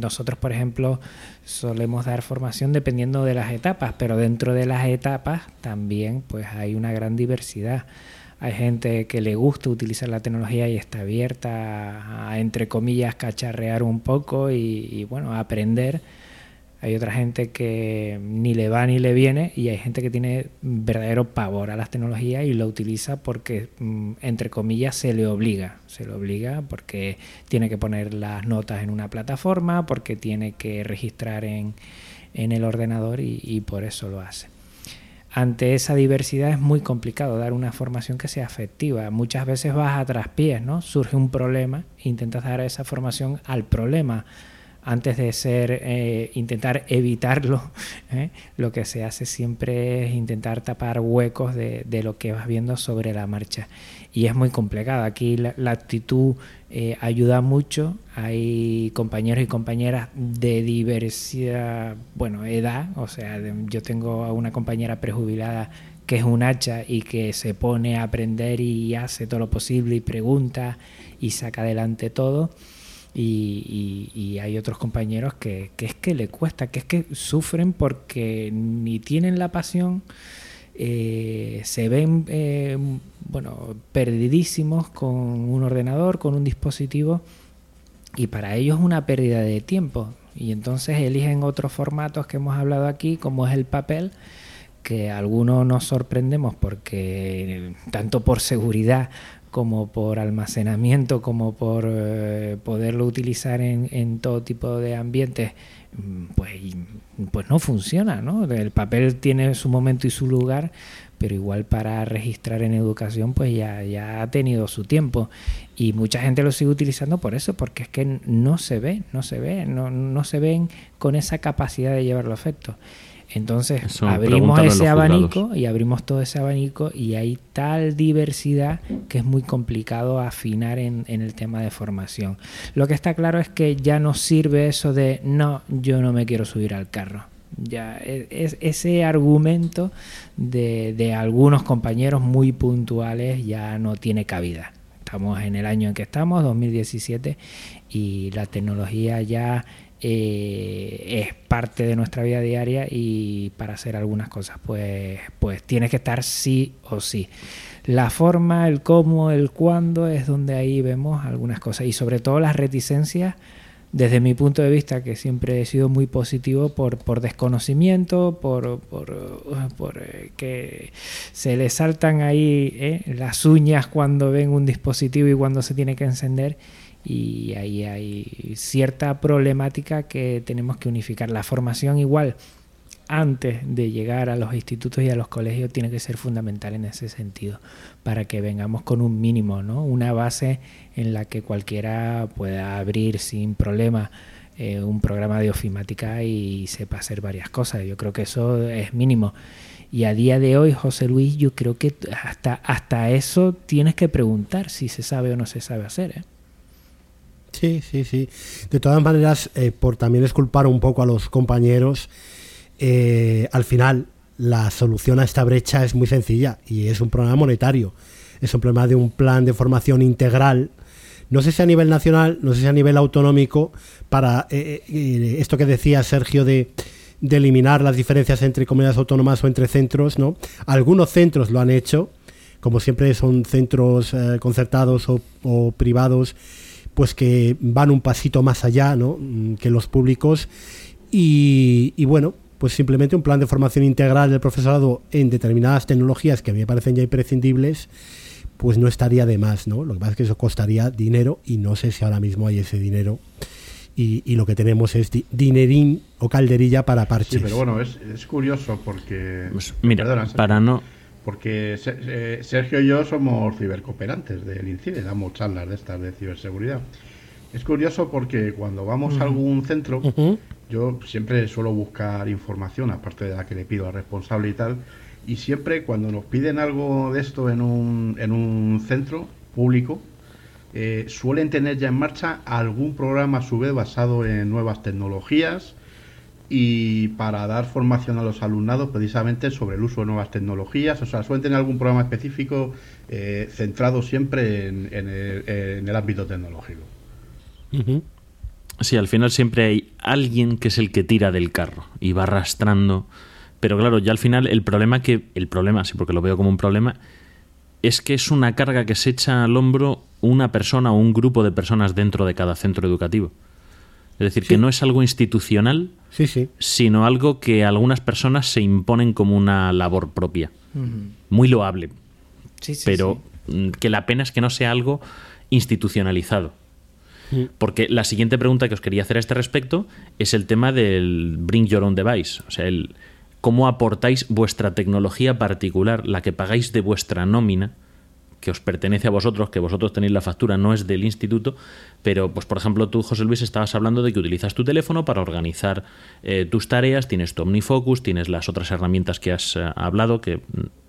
Nosotros, por ejemplo, solemos dar formación dependiendo de las etapas, pero dentro de las etapas también pues hay una gran diversidad. Hay gente que le gusta utilizar la tecnología y está abierta a, entre comillas, cacharrear un poco y, y bueno, aprender hay otra gente que ni le va ni le viene y hay gente que tiene verdadero pavor a las tecnologías y lo utiliza porque, mm, entre comillas, se le obliga. Se le obliga porque tiene que poner las notas en una plataforma, porque tiene que registrar en, en el ordenador y, por eso lo hace ante esa diversidad es muy complicado dar una formación que sea efectiva. Muchas veces vas a traspiés, ¿no? Surge un problema, intentas dar esa formación al problema antes de ser eh, intentar evitarlo, ¿eh? lo que se hace siempre es intentar tapar huecos de, de, lo que vas viendo sobre la marcha. Y es muy complicado. Aquí la, actitud eh, ayuda mucho. Hay compañeros y compañeras de diversidad, bueno, edad. O sea, de, yo tengo a una compañera prejubilada que es un hacha y que se pone a aprender y hace todo lo posible y pregunta y saca adelante todo y, y, y, hay otros compañeros que, que, es que le cuesta, que es que sufren porque ni tienen la pasión, eh, se ven eh, bueno, perdidísimos con un ordenador, con un dispositivo, y para ellos es una pérdida de tiempo. Y entonces eligen otros formatos que hemos hablado aquí, como es el papel, que algunos nos sorprendemos porque tanto por seguridad como por almacenamiento, como por eh, poderlo utilizar en, en, todo tipo de ambientes, mm, pues, pues no funciona, ¿no? El papel tiene su momento y su lugar, pero igual para registrar en educación pues ya, ya ha tenido su tiempo y mucha gente lo sigue utilizando por eso, porque es que no se ve, no se ve, no, no se ven con esa capacidad de llevarlo a efecto. Entonces abrimos ese abanico y abrimos todo ese abanico y hay tal diversidad que es muy complicado afinar en, el tema de formación. Lo que está claro es que ya no sirve eso de no, yo no me quiero subir al carro. Ya e, es, ese argumento de, de algunos compañeros muy puntuales ya no tiene cabida. Estamos en el año en que estamos, 2017, y la tecnología ya eh, es parte de nuestra vida diaria y para hacer algunas cosas pues, pues que estar sí o sí. La forma, el cómo, el cuándo es donde ahí vemos algunas cosas y sobre todo las reticencias desde mi punto de vista, que siempre he sido muy positivo por, por desconocimiento, por, por, por eh, que se le saltan ahí eh, las uñas cuando ven un dispositivo y cuando se tiene que encender y ahí hay cierta problemática que tenemos que unificar. La formación igual antes de llegar a los institutos y a los colegios tiene que ser fundamental en ese sentido, para que vengamos con un mínimo, ¿no? una base en la que cualquiera pueda abrir sin problema eh, un programa de ofimática y sepa hacer varias cosas. Yo creo que eso es mínimo. Y a día de hoy, José Luis, yo creo que hasta, hasta eso tienes que preguntar si se sabe o no se sabe hacer. ¿eh? Sí, sí, sí. De todas maneras, eh, por también esculpar un poco a los compañeros, eh, al final la solución a esta brecha es muy sencilla y es un problema monetario. Es un problema de un plan de formación integral, no sé si a nivel nacional, no sé si a nivel autonómico, para eh, esto que decía Sergio de, eliminar las diferencias entre comunidades autónomas o entre centros, ¿no? Algunos centros lo han hecho, como siempre son centros concertados o privados pues que van un pasito más allá ¿no? Mm, que los públicos y, bueno, pues simplemente un plan de formación integral del profesorado en determinadas tecnologías que a mí me parecen ya imprescindibles, pues no estaría de más, ¿no? Lo que pasa es que eso costaría dinero y no sé si ahora mismo hay ese dinero. Y, lo que tenemos es dinerín o calderilla para parches. Sí, pero bueno, es, curioso porque... Pues mira, para no porque eh, Sergio y yo somos cibercooperantes del INCIDE, damos charlas de estas de ciberseguridad. Es curioso porque cuando vamos a algún centro, yo siempre suelo buscar información, aparte de la que le pido al responsable y tal, y siempre cuando nos piden algo de esto en un, en un centro público, eh, suelen tener ya en marcha algún programa a su vez basado en nuevas tecnologías, y para dar formación a los alumnados precisamente sobre el uso de nuevas tecnologías. O sea, suelen tener algún programa específico eh, centrado siempre en, el, ámbito tecnológico. Sí, al final siempre hay alguien que es el que tira del carro y va arrastrando. Pero claro, ya al final el problema que. El problema, sí, porque lo veo como un problema, es que es una carga que se echa al hombro una persona o un grupo de personas dentro de cada centro educativo. Es decir, que no es algo institucional, sí, sí. sino algo que algunas personas se imponen como una labor propia. Muy loable. pero mm, que la pena es que no sea algo institucionalizado. Porque la siguiente pregunta que os quería hacer a este respecto es el tema del Bring Your Own Device. O sea, el cómo aportáis vuestra tecnología particular, la que pagáis de vuestra nómina, que os pertenece a vosotros, que vosotros tenéis la factura, no es del instituto, pero pues por ejemplo tú, José Luis, estabas hablando de que utilizas tu teléfono para organizar eh, tus tareas, tienes tu OmniFocus, tienes las otras herramientas que has eh, hablado, que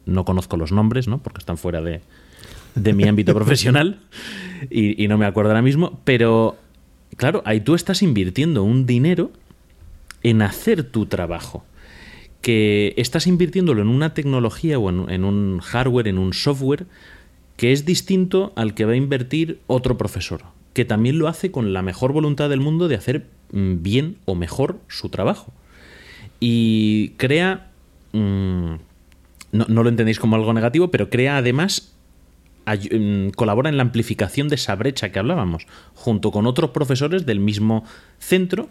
no conozco los nombres, ¿no? porque están fuera de, mi ámbito profesional y no me acuerdo ahora mismo, pero claro, ahí tú estás invirtiendo un dinero en hacer tu trabajo que estás invirtiéndolo en una tecnología o en, un hardware, en un software que es distinto al que va a invertir otro profesor, que también lo hace con la mejor voluntad del mundo de hacer mm, bien o mejor su trabajo. Y crea, mm, no, lo entendéis como algo negativo, pero crea además, mm, colabora en la amplificación de esa brecha que hablábamos, junto con otros profesores del mismo centro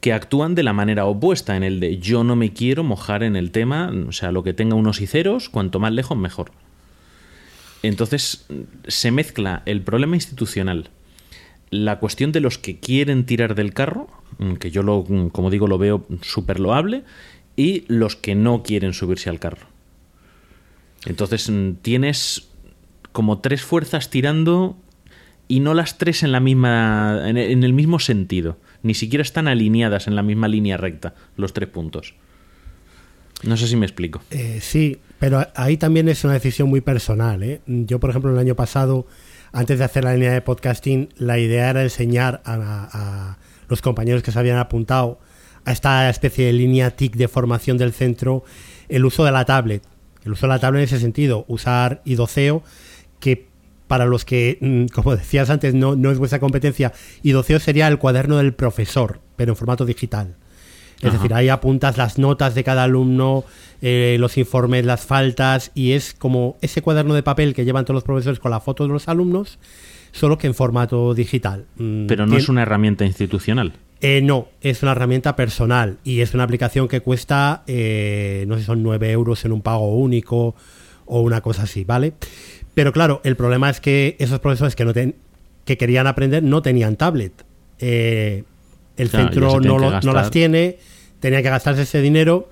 que actúan de la manera opuesta, en el de yo no me quiero mojar en el tema, o sea, lo que tenga unos y ceros, cuanto más lejos mejor. Entonces se mezcla el problema institucional, la cuestión de los que quieren tirar del carro, mm, que yo lo, mm, como digo, lo veo súper loable, y los que no quieren subirse al carro. Entonces mm, tienes como tres fuerzas tirando y no las tres en la misma en el mismo sentido, ni siquiera están alineadas en la misma línea recta los tres puntos. No sé si me explico. Eh, sí, pero ahí también es una decisión muy personal. ¿eh? Yo, por ejemplo, el año pasado, antes de hacer la línea de podcasting, la idea era enseñar a, a los compañeros que se habían apuntado a esta especie de línea TIC de formación del centro el uso de la tablet. El uso de la tablet en ese sentido, usar idoceo, que para los que, mm, como decías antes, no, no es vuestra competencia, idoceo sería el cuaderno del profesor, pero en formato digital. Es decir, ahí apuntas las notas de cada alumno, eh, los informes, las faltas, y es como ese cuaderno de papel que llevan todos los profesores con la foto de los alumnos, solo que en formato digital. Mm, pero no es una herramienta institucional. Eh, no, es una herramienta personal y es una aplicación que cuesta, eh, no sé, son 9 euros en un pago único o una cosa así, ¿vale? Pero claro, el problema es que esos profesores que, no que querían aprender no tenían tablet. Eh, el centro no, no, las tiene, tenía que gastarse ese dinero.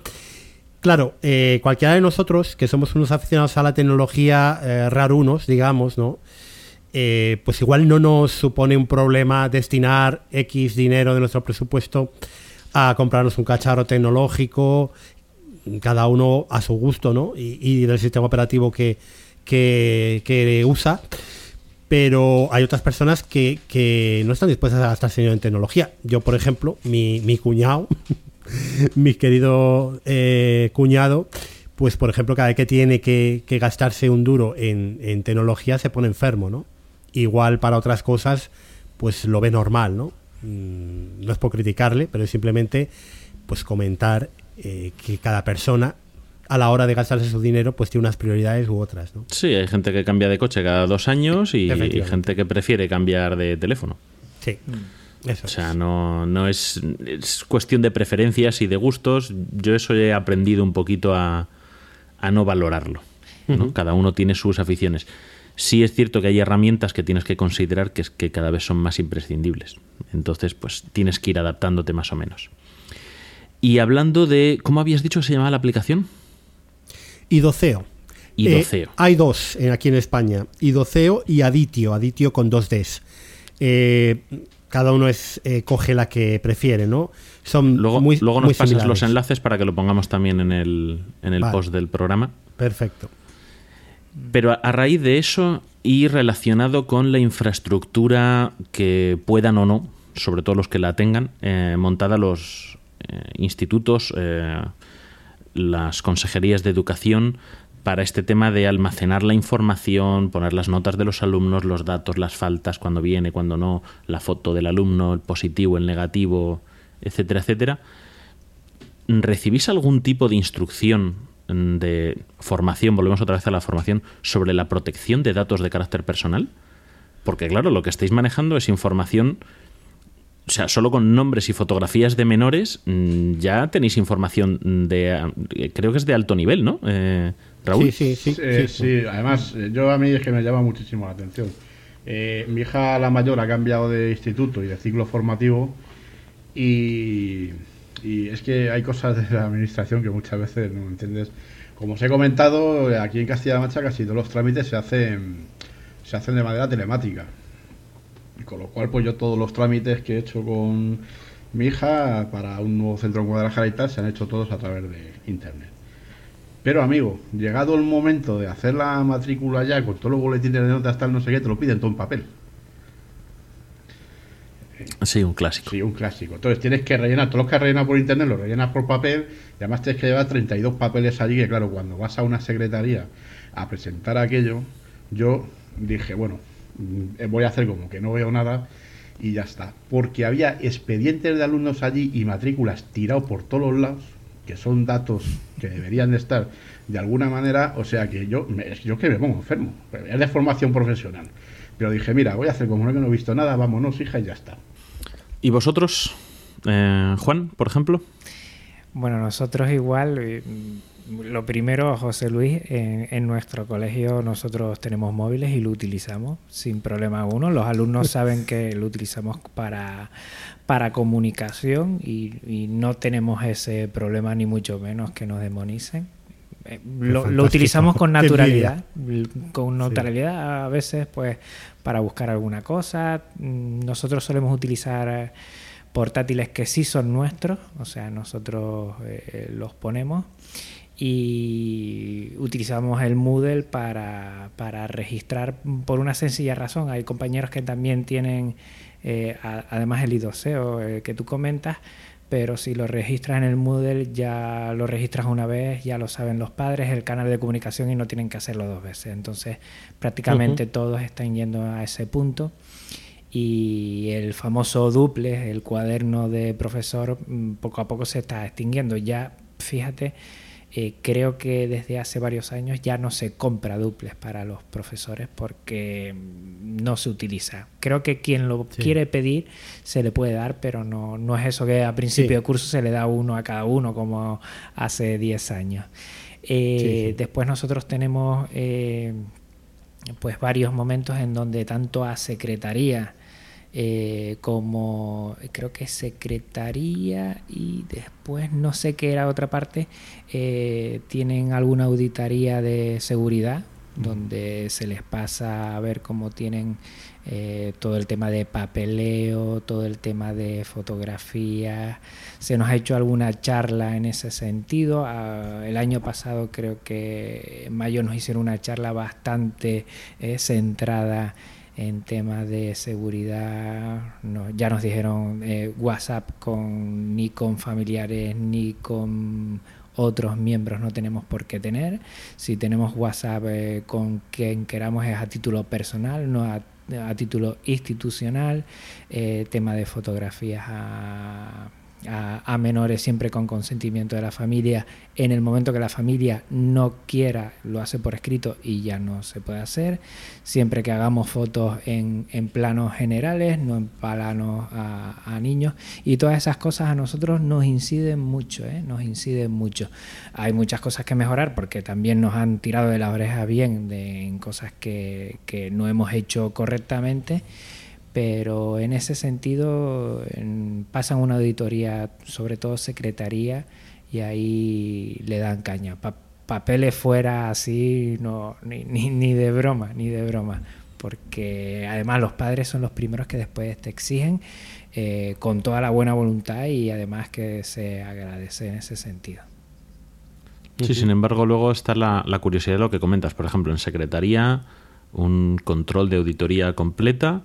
Claro, cualquiera de nosotros, que somos unos aficionados a la tecnología rarunos, digamos, ¿no? Eh, pues igual no nos supone un problema destinar X dinero de nuestro presupuesto a comprarnos un cacharro tecnológico, cada uno a su gusto, ¿no? Y, del sistema operativo que, que, usa. Pero hay otras personas que, no están dispuestas a gastar dinero en tecnología. Yo, por ejemplo, mi, mi cuñado, mi querido eh, cuñado, pues por ejemplo, cada vez que tiene que, gastarse un duro en, en, tecnología se pone enfermo, ¿no? igual para otras cosas, pues lo ve normal, ¿no? Mm, no es por criticarle, pero es simplemente pues comentar eh, que cada persona a la hora de gastarse su dinero pues tiene unas prioridades u otras, ¿no? Sí, hay gente que cambia de coche cada dos años y, gente que prefiere cambiar de teléfono. Sí. Eso o sea, no, no es, es, cuestión de preferencias y de gustos. Yo eso he aprendido un poquito a, a no valorarlo. Cada uno tiene sus aficiones sí es cierto que hay herramientas que tienes que considerar que, que cada vez son más imprescindibles. Entonces, pues tienes que ir adaptándote más o menos. Y hablando de, ¿cómo habías dicho que se llamaba la aplicación? Idoceo. Idoceo. Eh, hay dos aquí en España, Idoceo y Aditio, Aditio con dos Ds. Eh, cada uno es eh, coge la que prefiere, ¿no? Son luego, muy, luego nos pasas los enlaces para que lo pongamos también en el, en el post del programa. Perfecto. Pero a, raíz de eso y relacionado con la infraestructura que puedan o no, sobre todo los que la tengan, eh, montada los eh, institutos, eh, las consejerías de educación para este tema de almacenar la información, poner las notas de los alumnos, los datos, las faltas, cuando viene, cuando no, la foto del alumno, el positivo, el negativo, etcétera, etcétera. ¿Recibís algún tipo de instrucción de formación, volvemos otra vez a la formación, sobre la protección de datos de carácter personal? Porque claro, lo que estáis manejando es información, o sea, solo con nombres y fotografías de menores mm, ya tenéis información de, creo que es de alto nivel, ¿no? Eh, Raúl. Sí, sí, sí, sí, Además, eh, yo a mí es que me llama muchísimo la atención. Eh, mi hija, la mayor, ha cambiado de instituto y de ciclo formativo y y es que hay cosas de la administración que muchas veces no entiendes. Como os he comentado, aquí en Castilla-La Mancha casi todos los trámites se hacen, se hacen de manera telemática. Y con lo cual, pues yo todos los trámites que he hecho con mi hija para un nuevo centro en Guadalajara y tal, se han hecho todos a través de internet. Pero amigo, llegado el momento de hacer la matrícula ya con todos los boletines de notas tal no sé qué, te lo piden todo en papel. Sí, un clásico. Sí, un clásico. Entonces tienes que rellenar, todos los que has rellenado por internet los rellenas por papel y además tienes que llevar 32 papeles allí que claro, cuando vas a una secretaría a presentar aquello, yo dije, bueno, mm, voy a hacer como que no veo nada y ya está. Porque había expedientes de alumnos allí y matrículas tirados por todos los lados, que son datos que deberían de estar de alguna manera, o sea que yo, yo que me pongo enfermo, es de formación profesional. Pero dije, mira, voy a hacer como no que no he visto nada, vámonos, hija, y ya está. ¿Y vosotros, eh, Juan, por ejemplo? Bueno, nosotros igual, eh, lo primero, José Luis, en, nuestro colegio nosotros tenemos móviles y lo utilizamos sin problema alguno. Los alumnos saben que lo utilizamos para, para comunicación y, no tenemos ese problema ni mucho menos que nos demonicen. Eh, lo, utilizamos con naturalidad, con naturalidad a veces pues para buscar alguna cosa. Mm, nosotros solemos utilizar portátiles que sí son nuestros, o sea, nosotros eh, los ponemos y utilizamos el Moodle para, para, registrar por una sencilla razón. Hay compañeros que también tienen, eh, además el idoseo eh, que tú comentas, pero si lo registras en el Moodle ya lo registras una vez, ya lo saben los padres, el canal de comunicación y no tienen que hacerlo dos veces. Entonces prácticamente todos están yendo a ese punto y el famoso duple, el cuaderno de profesor, mm, poco a poco se está extinguiendo. Ya, fíjate, eh, creo que desde hace varios años ya no se compra duples para los profesores porque mm, no se utiliza. Creo que quien lo quiere pedir se le puede dar, pero no, no es eso que a principio de curso se le da uno a cada uno como hace 10 años. Eh, después nosotros tenemos eh, pues varios momentos en donde tanto a secretaría eh, como creo que secretaría y después no sé qué era otra parte, eh, tienen alguna auditoría de seguridad donde se les pasa a ver cómo tienen eh, todo el tema de papeleo, todo el tema de fotografía. Se nos ha hecho alguna charla en ese sentido. Ah, el año pasado creo que en mayo nos hicieron una charla bastante centrada en temas de seguridad, ya nos dijeron eh, WhatsApp con ni con familiares ni con otros miembros no tenemos por qué tener. Si tenemos WhatsApp eh, con quien queramos es a título personal, no a, título institucional. Eh, tema de fotografías a a, menores siempre con consentimiento de la familia. En el momento que la familia no quiera, lo hace por escrito y ya no se puede hacer. Siempre que hagamos fotos en, planos generales, no en planos a, niños. Y todas esas cosas a nosotros nos inciden mucho, ¿eh? nos inciden mucho. Hay muchas cosas que mejorar porque también nos han tirado de la oreja bien de, en cosas que, que no hemos hecho correctamente pero en ese sentido pasan una auditoría, sobre todo secretaría, y ahí le dan caña. papeles fuera así, no, ni, ni, de broma, ni de broma, porque además los padres son los primeros que después te exigen eh, con toda la buena voluntad y además que se agradece en ese sentido. Sí, sin embargo, luego está la, la curiosidad de lo que comentas. Por ejemplo, en secretaría, un control de auditoría completa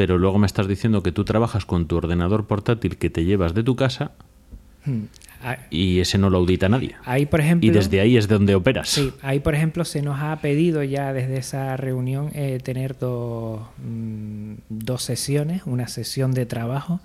pero luego me estás diciendo que tú trabajas con tu ordenador portátil que te llevas de tu casa hmm. Ah, y ese no lo audita nadie. Ahí, por ejemplo, y desde ahí es de donde operas. Sí, ahí, por ejemplo, se nos ha pedido ya desde esa reunión eh, tener dos, mm, dos sesiones, una sesión de trabajo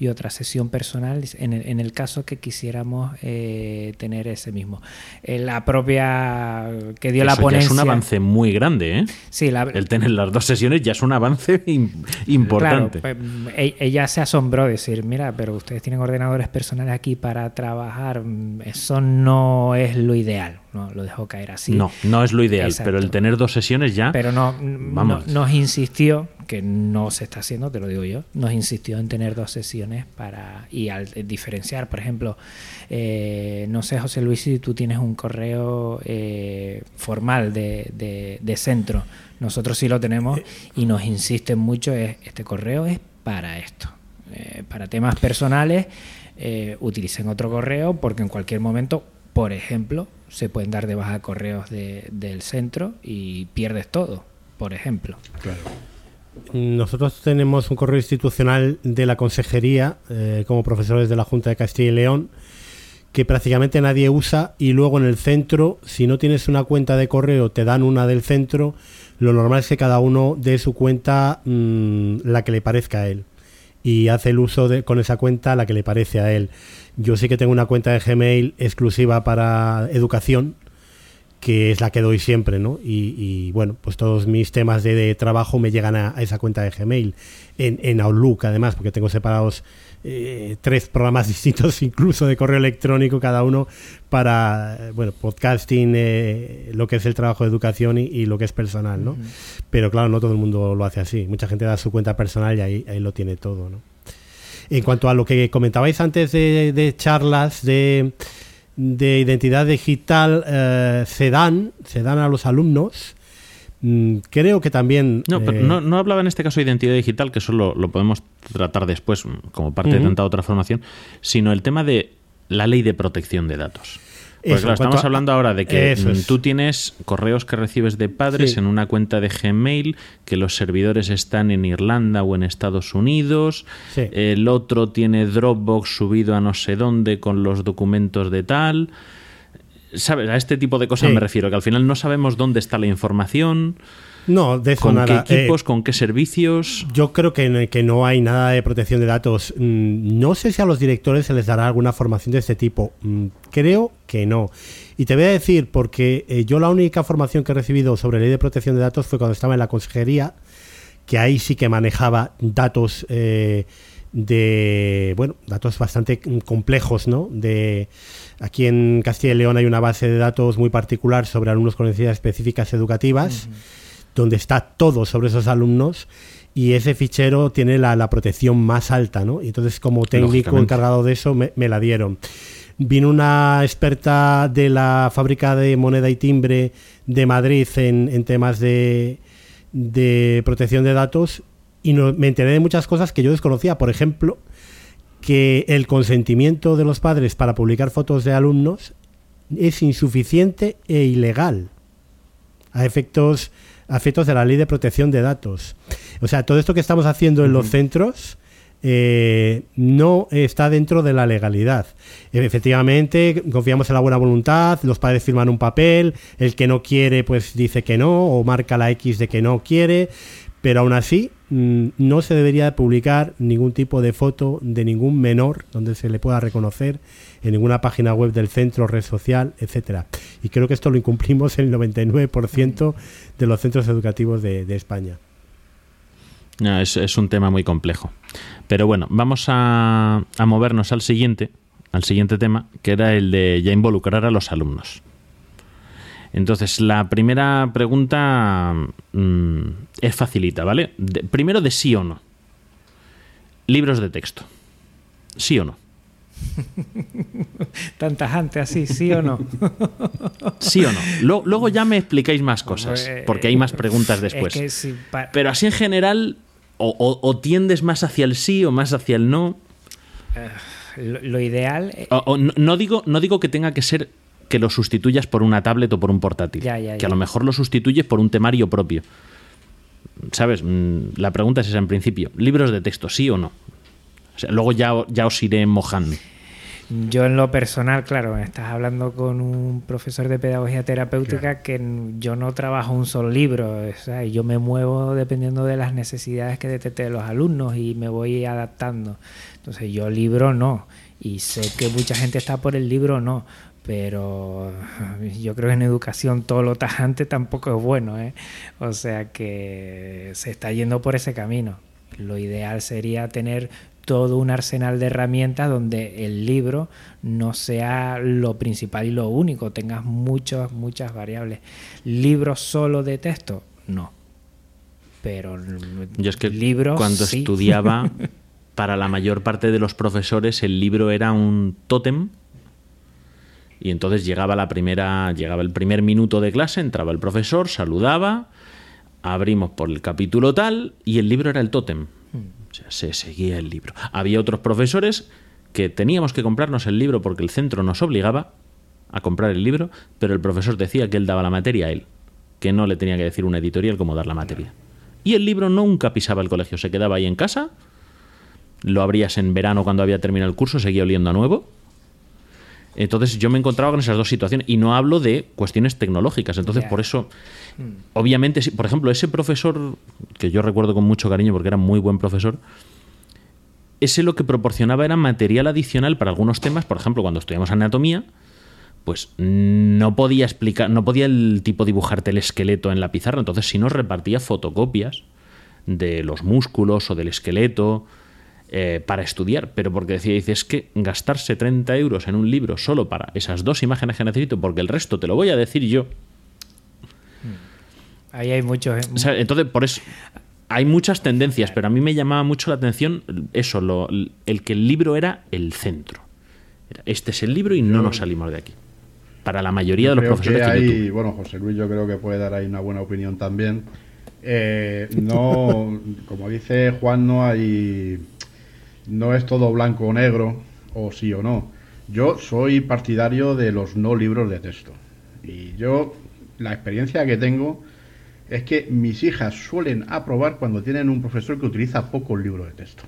y otra sesión personal, en el, en el caso que quisiéramos eh, tener ese mismo. Eh, la propia que dio la ponencia... es un avance muy grande, ¿eh? Sí, el tener las dos sesiones ya es un avance importante. Claro, pues, e, ella se asombró de decir, mira, pero ustedes tienen ordenadores personales aquí para trabajar Mm, eso no es lo ideal. No, lo dejó caer así. No, no es lo ideal, pero el tener dos sesiones ya. Pero no, Vamos. nos insistió, que no se está haciendo, te lo digo yo, nos insistió en tener dos sesiones para. y al diferenciar, por ejemplo, eh, no sé, José Luis, si tú tienes un correo eh, formal de, de, centro. Nosotros sí lo tenemos eh. y nos insisten mucho, es, este correo es para esto. para temas personales eh, utilicen otro correo porque en cualquier momento, por ejemplo, se pueden dar de baja correos del centro y pierdes todo, por ejemplo. Nosotros tenemos un correo institucional de la consejería eh, como profesores de la Junta de Castilla y León que prácticamente nadie usa y luego en el centro, si no tienes una cuenta de correo, te dan una del centro, lo normal es que cada uno dé su cuenta mm, la que le parezca a él y hace el uso de, con esa cuenta la que le parece a él. Yo sí que tengo una cuenta de Gmail exclusiva para educación, que es la que doy siempre, ¿no? Y, bueno, pues todos mis temas de, trabajo me llegan a, esa cuenta de Gmail, en, en Outlook además, porque tengo separados eh, tres programas distintos, incluso de correo electrónico, cada uno para, bueno, podcasting, eh, lo que es el trabajo de educación y, lo que es personal, ¿no? Pero claro, no todo el mundo lo hace así. Mucha gente da su cuenta personal y ahí, ahí lo tiene todo, ¿no? En cuanto a lo que comentabais antes de, charlas de, de, identidad digital, se dan, se dan a los alumnos Mm, creo que también... No, pero eh, no, no hablaba en este caso de identidad digital, que eso lo, lo podemos tratar después mm, como parte de tanta otra formación, sino el tema de la ley de protección de datos. Porque claro, estamos a- hablando ahora de que mm, es. tú tienes correos que recibes de padres Sí. en una cuenta de Gmail, que los servidores están en Irlanda o en Estados Unidos, Sí. el otro tiene Dropbox subido a no sé dónde con los documentos de tal. ¿Sabes? A este tipo de cosas Sí. me refiero, que al final no sabemos dónde está la información, no, de eso con nada. qué Eh, equipos, con qué servicios. Yo creo que, no- que no hay nada de protección de datos. Mm, No sé si a los directores se les dará alguna formación de este tipo. Mm, Creo que no. Y te voy a decir, porque eh, yo la única formación que he recibido sobre ley de protección de datos fue cuando estaba en la consejería, que ahí sí que manejaba datos eh, de, bueno, datos bastante mm, complejos, ¿no? De, aquí en Castilla y León hay una base de datos muy particular sobre alumnos con necesidades específicas educativas donde está todo sobre esos alumnos y ese fichero tiene la, la protección más alta, ¿no? Y entonces como técnico encargado de eso me, me la dieron. Vino una experta de la fábrica de moneda y timbre de Madrid en, en temas de, de protección de datos y no- me enteré de muchas cosas que yo desconocía. Por ejemplo, que el consentimiento de los padres para publicar fotos de alumnos es insuficiente e ilegal a efectos, a efectos de la ley de protección de datos. O sea, todo esto que estamos haciendo en los centros eh, no está dentro de la legalidad. Efectivamente, confiamos en la buena voluntad, los padres firman un papel, el que no quiere pues dice que no o marca la X de que no quiere, pero aún así mm, no se debería publicar ningún tipo de foto de ningún menor donde se le pueda reconocer en ninguna página web del centro, red social, etcétera. Y creo que esto lo incumplimos el 99% de los centros educativos de, España. Es, un tema muy complejo. Pero bueno, vamos a, movernos al siguiente, al siguiente tema, que era el de ya involucrar a los alumnos. Entonces, la primera pregunta mm, es facilita, ¿vale? Primero de sí o no. Libros de texto. ¿Sí o no? Tan tajante así, ¿sí o no? ¿Sí o no? Lo- luego ya me explicáis más cosas, porque hay más preguntas Es después. que si pa- Pero así en general, o, o- o tiendes más hacia el sí o más hacia el no. lo, lo ideal eh, O- no, no digo, no digo que tenga que ser que lo sustituyas por una tablet o por un portátil. Ya, ya, que a lo mejor lo sustituyes por un temario propio. ¿Sabes? Mm, La pregunta es esa en principio. ¿Libros de texto, sí o no? O sea, luego ya, ya os iré mojando. Yo en lo personal, claro, estás hablando con un profesor de pedagogía terapéutica que yo no trabajo un solo libro, o sea, yo me muevo dependiendo de las necesidades que detecte de los alumnos y me voy adaptando. Entonces yo libro no, y sé que mucha gente está por el libro no, pero yo creo que en educación todo lo tajante tampoco es bueno, ¿eh? O sea que se está yendo por ese camino. Lo ideal sería tener todo un arsenal de herramientas donde el libro no sea lo principal y lo único, tengas muchas, muchas variables. ¿Libro solo de texto? No. Pero Yo es que libros cuando sí. estudiaba, para la mayor parte de los profesores, el libro era un tótem. Y entonces llegaba la primera, llegaba el primer minuto de clase, entraba el profesor, saludaba, abrimos por el capítulo tal, y el libro era el tótem. O sea, se seguía el libro. Había otros profesores que teníamos que comprarnos el libro porque el centro nos obligaba a comprar el libro, pero el profesor decía que él daba la materia a él, que no le tenía que decir una editorial cómo dar la materia. Y el libro nunca pisaba el colegio, se quedaba ahí en casa, lo abrías en verano cuando había terminado el curso, seguía oliendo a nuevo. Entonces yo me encontraba con esas dos situaciones y no hablo de cuestiones tecnológicas. Entonces por eso, obviamente, si- por ejemplo, ese profesor que yo recuerdo con mucho cariño porque era muy buen profesor, ese lo que proporcionaba era material adicional para algunos temas. Por ejemplo, cuando estudiamos anatomía, pues no podía explicar, no podía el tipo dibujarte el esqueleto en la pizarra. Entonces, si nos repartía fotocopias de los músculos o del esqueleto eh, para estudiar, pero porque decía, dice, es que gastarse 30 euros en un libro solo para esas dos imágenes que necesito, porque el resto te lo voy a decir yo. Ahí hay muchos... O sea, entonces, por eso hay muchas tendencias, pero a mí me llamaba mucho la atención eso, lo- el que el libro era el centro. Este es el libro y no nos salimos de aquí. para la mayoría de los profesores que, hay, Bueno, José Luis yo creo que puede dar ahí una buena opinión también. Eh, no, como dice Juan, no hay... No es todo blanco o negro, o sí o no. Yo soy partidario de los no libros de texto. Y yo, la experiencia que tengo es que mis hijas suelen aprobar cuando tienen un profesor que utiliza poco el libro de texto.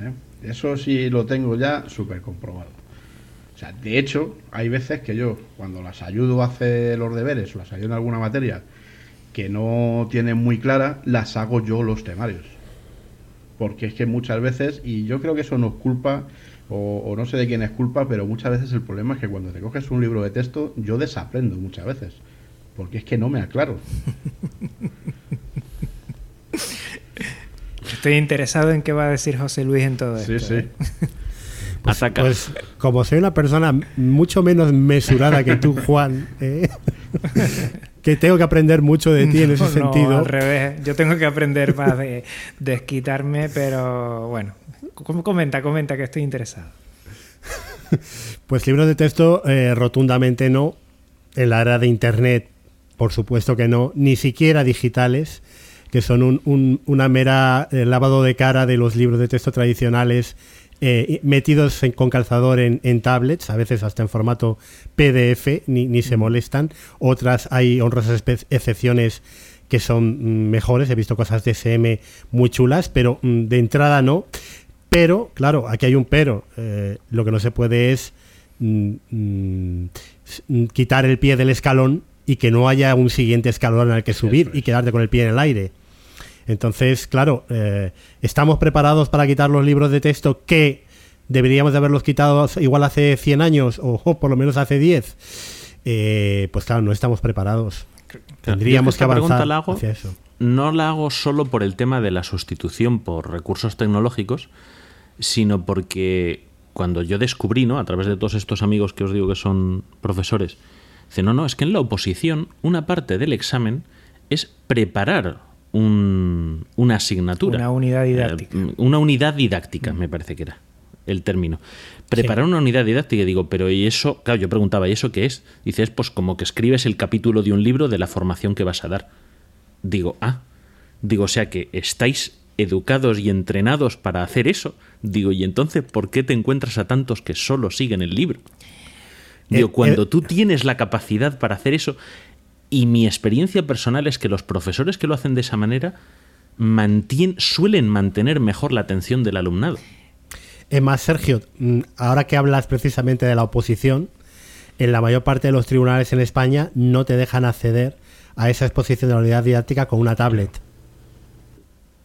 ¿Eh? Eso sí lo tengo ya súper comprobado. O sea, de hecho, hay veces que yo, cuando las ayudo a hacer los deberes o las ayudo en alguna materia que no tienen muy clara, las hago yo los temarios. Porque es que muchas veces, y yo creo que eso no es culpa, o, o no sé de quién es culpa, pero muchas veces el problema es que cuando te coges un libro de texto, yo desaprendo muchas veces. Porque es que no me aclaro. Estoy interesado en qué va a decir José Luis en todo esto. Sí, sí. ¿eh? Pues, pues, como soy una persona mucho menos mesurada que tú, Juan, ¿eh? que tengo que aprender mucho de ti en ese No, sentido. al revés, yo tengo que aprender más de desquitarme, pero bueno, com- comenta, comenta que estoy interesado. Pues libros de texto eh, rotundamente no. En la era de Internet, por supuesto que no. Ni siquiera digitales, que son un- un- una mera eh, lavado de cara de los libros de texto tradicionales eh, metidos en- con calzador en, en tablets, a veces hasta en formato PDF, ni, ni se molestan. Otras hay honrosas excepciones que son mm, mejores. He visto cosas de SM muy chulas, pero mm, de entrada no. Pero, claro, aquí hay un pero. Eh, lo que no se puede es mm, quitar el pie del escalón y que no haya un siguiente escalón al que subir y quedarte con el pie en el aire. Entonces, claro, eh, estamos preparados para quitar los libros de texto que deberíamos de haberlos quitado igual hace 100 años o, o por lo menos hace 10. Eh, pues claro, no estamos preparados. Tendríamos que avanzar la hago- hacia eso. no la hago solo por el tema de la sustitución por recursos tecnológicos, sino porque cuando yo descubrí, ¿no? a través de todos estos amigos que os digo que son profesores, dice, no, no, es que en la oposición una parte del examen es preparar un- una asignatura. Una unidad didáctica. Eh, una unidad didáctica, me parece que era el término. Preparar una unidad didáctica, y digo, pero ¿y eso? Claro, yo preguntaba, ¿y eso qué es? Dice, es pues como que escribes el capítulo de un libro de la formación que vas a dar. Digo, ah, digo, o sea que estáis educados y entrenados para hacer eso. Digo, y entonces, ¿por qué te encuentras a tantos que solo siguen el libro? Digo, Eh, cuando eh, tú tienes la capacidad para hacer eso, y mi experiencia personal es que los profesores que lo hacen de esa manera mantien- suelen mantener mejor la atención del alumnado. Es más, Sergio, mm, ahora que hablas precisamente de la oposición, en la mayor parte de los tribunales en España no te dejan acceder a esa exposición de la unidad didáctica con una tablet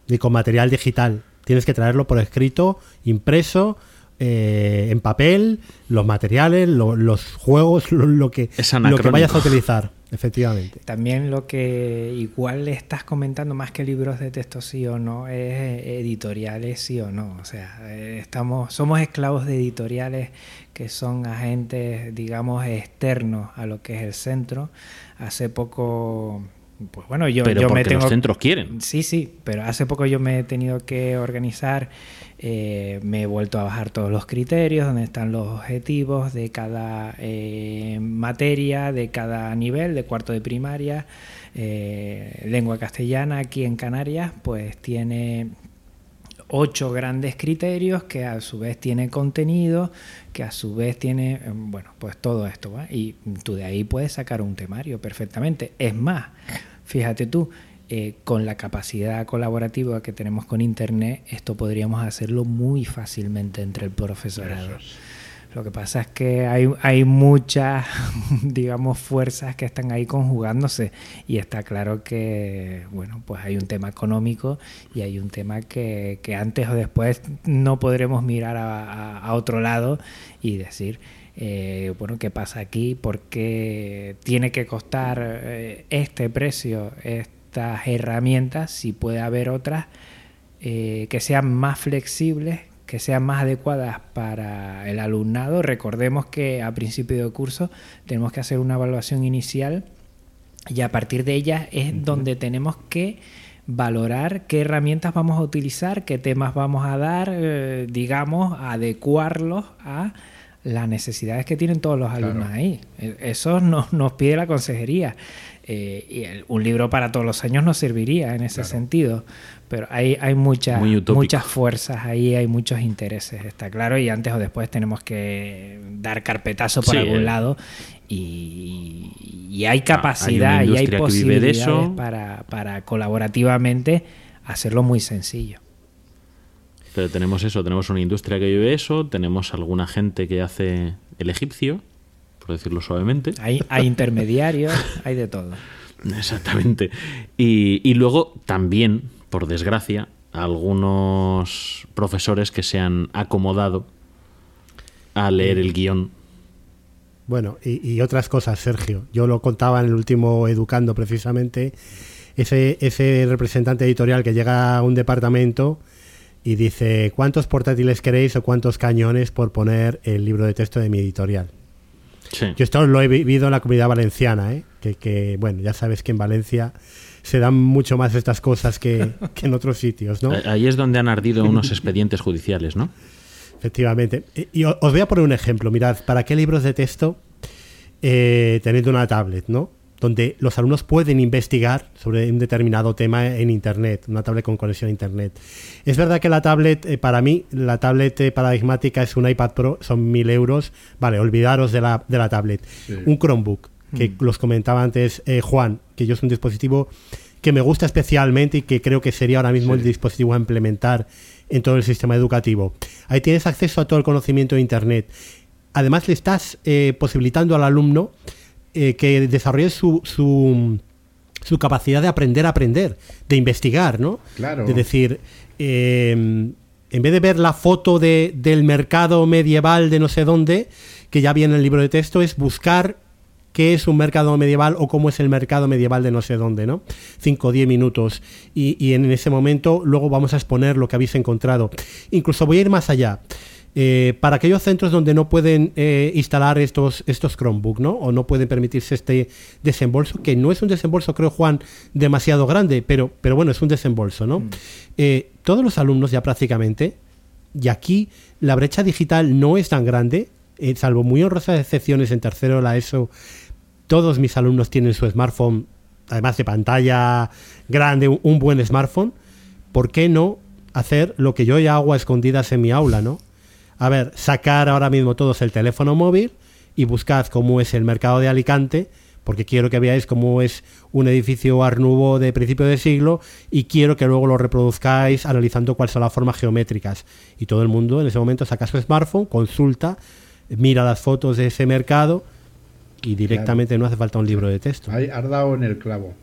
ni con material digital. Tienes que traerlo por escrito, impreso, eh, en papel, los materiales, lo- los juegos, lo, lo que, lo que vayas a utilizar, efectivamente. También lo que igual le estás comentando más que libros de texto sí o no es editoriales sí o no. O sea, eh, estamos, somos esclavos de editoriales que son agentes, digamos, externos a lo que es el centro. Hace poco, pues bueno, yo, Pero yo porque me tengo los centros quieren. Sí, sí, pero hace poco yo me he tenido que organizar, eh, me he vuelto a bajar todos los criterios, donde están los objetivos de cada eh, materia, de cada nivel, de cuarto de primaria, eh, lengua castellana aquí en Canarias, pues tiene ocho grandes criterios que a su vez tiene contenido, que a su vez tiene, bueno, pues todo esto, ¿va? Y tú de ahí puedes sacar un temario perfectamente. Es más, fíjate tú, eh, con la capacidad colaborativa que tenemos con Internet, esto podríamos hacerlo muy fácilmente entre el profesorado. Lo que pasa es que hay, hay muchas, digamos, fuerzas que están ahí conjugándose y está claro que, bueno, pues hay un tema económico y hay un tema que, que antes o después no podremos mirar a, a- otro lado y decir, eh, bueno, ¿qué pasa aquí? ¿Por qué tiene que costar eh, este precio, estas herramientas, si puede haber otras eh, que sean más flexibles, que sean más adecuadas para el alumnado. Recordemos que a principio de curso tenemos que hacer una evaluación inicial y a partir de ella es donde tenemos que valorar qué herramientas vamos a utilizar, qué temas vamos a dar, eh, digamos, adecuarlos a las necesidades que tienen todos los alumnos ahí. E, eso nos, nos pide la consejería. Eh, y un libro para todos los años nos serviría en ese sentido. Pero hay, hay muchas muchas fuerzas ahí, hay muchos intereses, está claro. Y antes o después tenemos que dar carpetazo por algún eh. lado. Y, hay ah, capacidad y hay posibilidades Para, para colaborativamente hacerlo muy sencillo. Pero tenemos eso, tenemos una industria que vive eso, tenemos alguna gente que hace el egipcio, por decirlo suavemente. Hay, hay intermediarios, hay de todo. Exactamente. Y, luego también, por desgracia, algunos profesores que se han acomodado a leer el guion. Bueno, y, otras cosas, Sergio. Yo lo contaba en el último Educando precisamente. Ese, ese representante editorial que llega a un departamento y dice, ¿cuántos portátiles queréis o cuántos cañones por poner el libro de texto de mi editorial? Yo esto lo he vivido en la comunidad valenciana, ¿eh? que, bueno, ya sabes que en Valencia se dan mucho más estas cosas que, en otros sitios, ¿no? Ahí es donde han ardido unos expedientes judiciales, ¿no? Efectivamente. Y os voy a poner un ejemplo. Mirad, ¿para qué libros de texto eh, teniendo una tablet, ¿no? Donde los alumnos pueden investigar sobre un determinado tema en Internet, una tablet con conexión a Internet. Es verdad que la tablet, eh, para mí, la tablet eh, paradigmática es un iPad Pro, son mil euros. Vale, olvidaros de la, de la tablet. Un Chromebook, que mm. los comentaba antes eh, Juan, que yo es un dispositivo que me gusta especialmente y que creo que sería ahora mismo el dispositivo a implementar en todo el sistema educativo. Ahí tienes acceso a todo el conocimiento de Internet. Además, le estás posibilitando al alumno eh, que desarrolle su, su, capacidad de aprender a aprender, de investigar, ¿no? Claro. De decir, em, en vez de ver la foto de, del mercado medieval de no sé dónde, que ya viene en el libro de texto, es buscar qué es un mercado medieval o cómo es el mercado medieval de no sé dónde, ¿no? 5 o 10 minutos. Y, y, en ese momento luego vamos a exponer lo que habéis encontrado. Incluso voy a ir más allá. Eh, para aquellos centros donde no pueden eh, instalar estos, estos Chromebook, ¿no? O no pueden permitirse este desembolso, que no es un desembolso, creo, Juan, demasiado grande, pero, pero bueno, es un desembolso, ¿no? Mm. Eh, todos los alumnos ya prácticamente, y aquí la brecha digital no es tan grande, salvo muy honrosas excepciones en tercero la ESO, todos mis alumnos tienen su smartphone, además de pantalla grande, un buen smartphone. ¿Por qué no hacer lo que yo ya hago a escondidas en mi aula, ¿no? A ver, sacar ahora mismo todos el teléfono móvil y buscad cómo es el mercado de Alicante, porque quiero que veáis cómo es un edificio arnubo de principio de siglo y quiero que luego lo reproduzcáis analizando cuáles son las formas geométricas. Y todo el mundo en ese momento saca su smartphone, consulta, mira las fotos de ese mercado y directamente no hace falta un libro de texto. Ahí has dado en el clavo.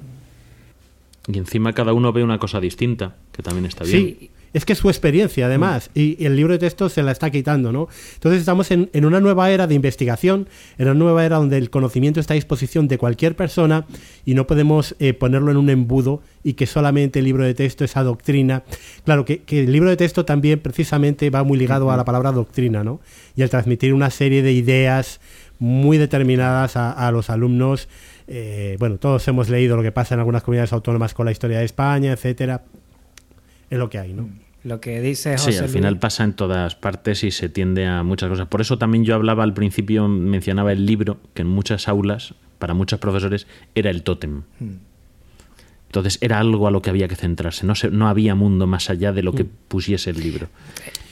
Y encima cada uno ve una cosa distinta, que también está bien. Sí, es que es su experiencia además y, el libro de texto se la está quitando, ¿no? Entonces estamos en, una nueva era de investigación, en una nueva era donde el conocimiento está a disposición de cualquier persona y no podemos eh, ponerlo en un embudo y que solamente el libro de texto es doctrina. Claro, que, el libro de texto también precisamente va muy ligado a la palabra doctrina, ¿no? Y al transmitir una serie de ideas muy determinadas a, los alumnos. Eh, bueno, todos hemos leído lo que pasa en algunas comunidades autónomas con la historia de España, etcétera es lo que hay, ¿no? Lo que dice José Sí, al final pasa en todas partes y se tiende a muchas cosas. Por eso también yo hablaba al principio, mencionaba el libro, que en muchas aulas, para muchos profesores, era el tótem. Hmm. Entonces era algo a lo que había que centrarse. No, no había mundo más allá de lo que hmm. pusiese el libro.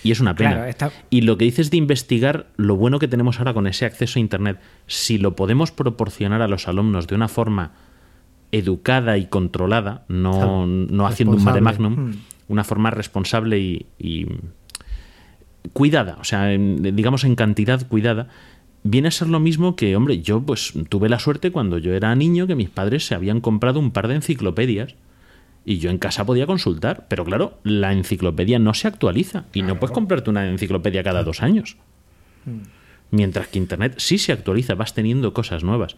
Y es una pena. Y lo que dices de investigar, lo bueno que tenemos ahora con ese acceso a Internet, si lo podemos proporcionar a los alumnos de una forma educada y controlada, no, no haciendo un mare magnum, hmm una forma responsable y, cuidada, o sea, digamos en cantidad cuidada, viene a ser lo mismo que, hombre, yo pues tuve la suerte cuando yo era niño que mis padres se habían comprado un par de enciclopedias y yo en casa podía consultar, pero claro, la enciclopedia no se actualiza y no puedes comprarte una enciclopedia cada dos años. Mm. Mientras que Internet sí se actualiza, vas teniendo cosas nuevas.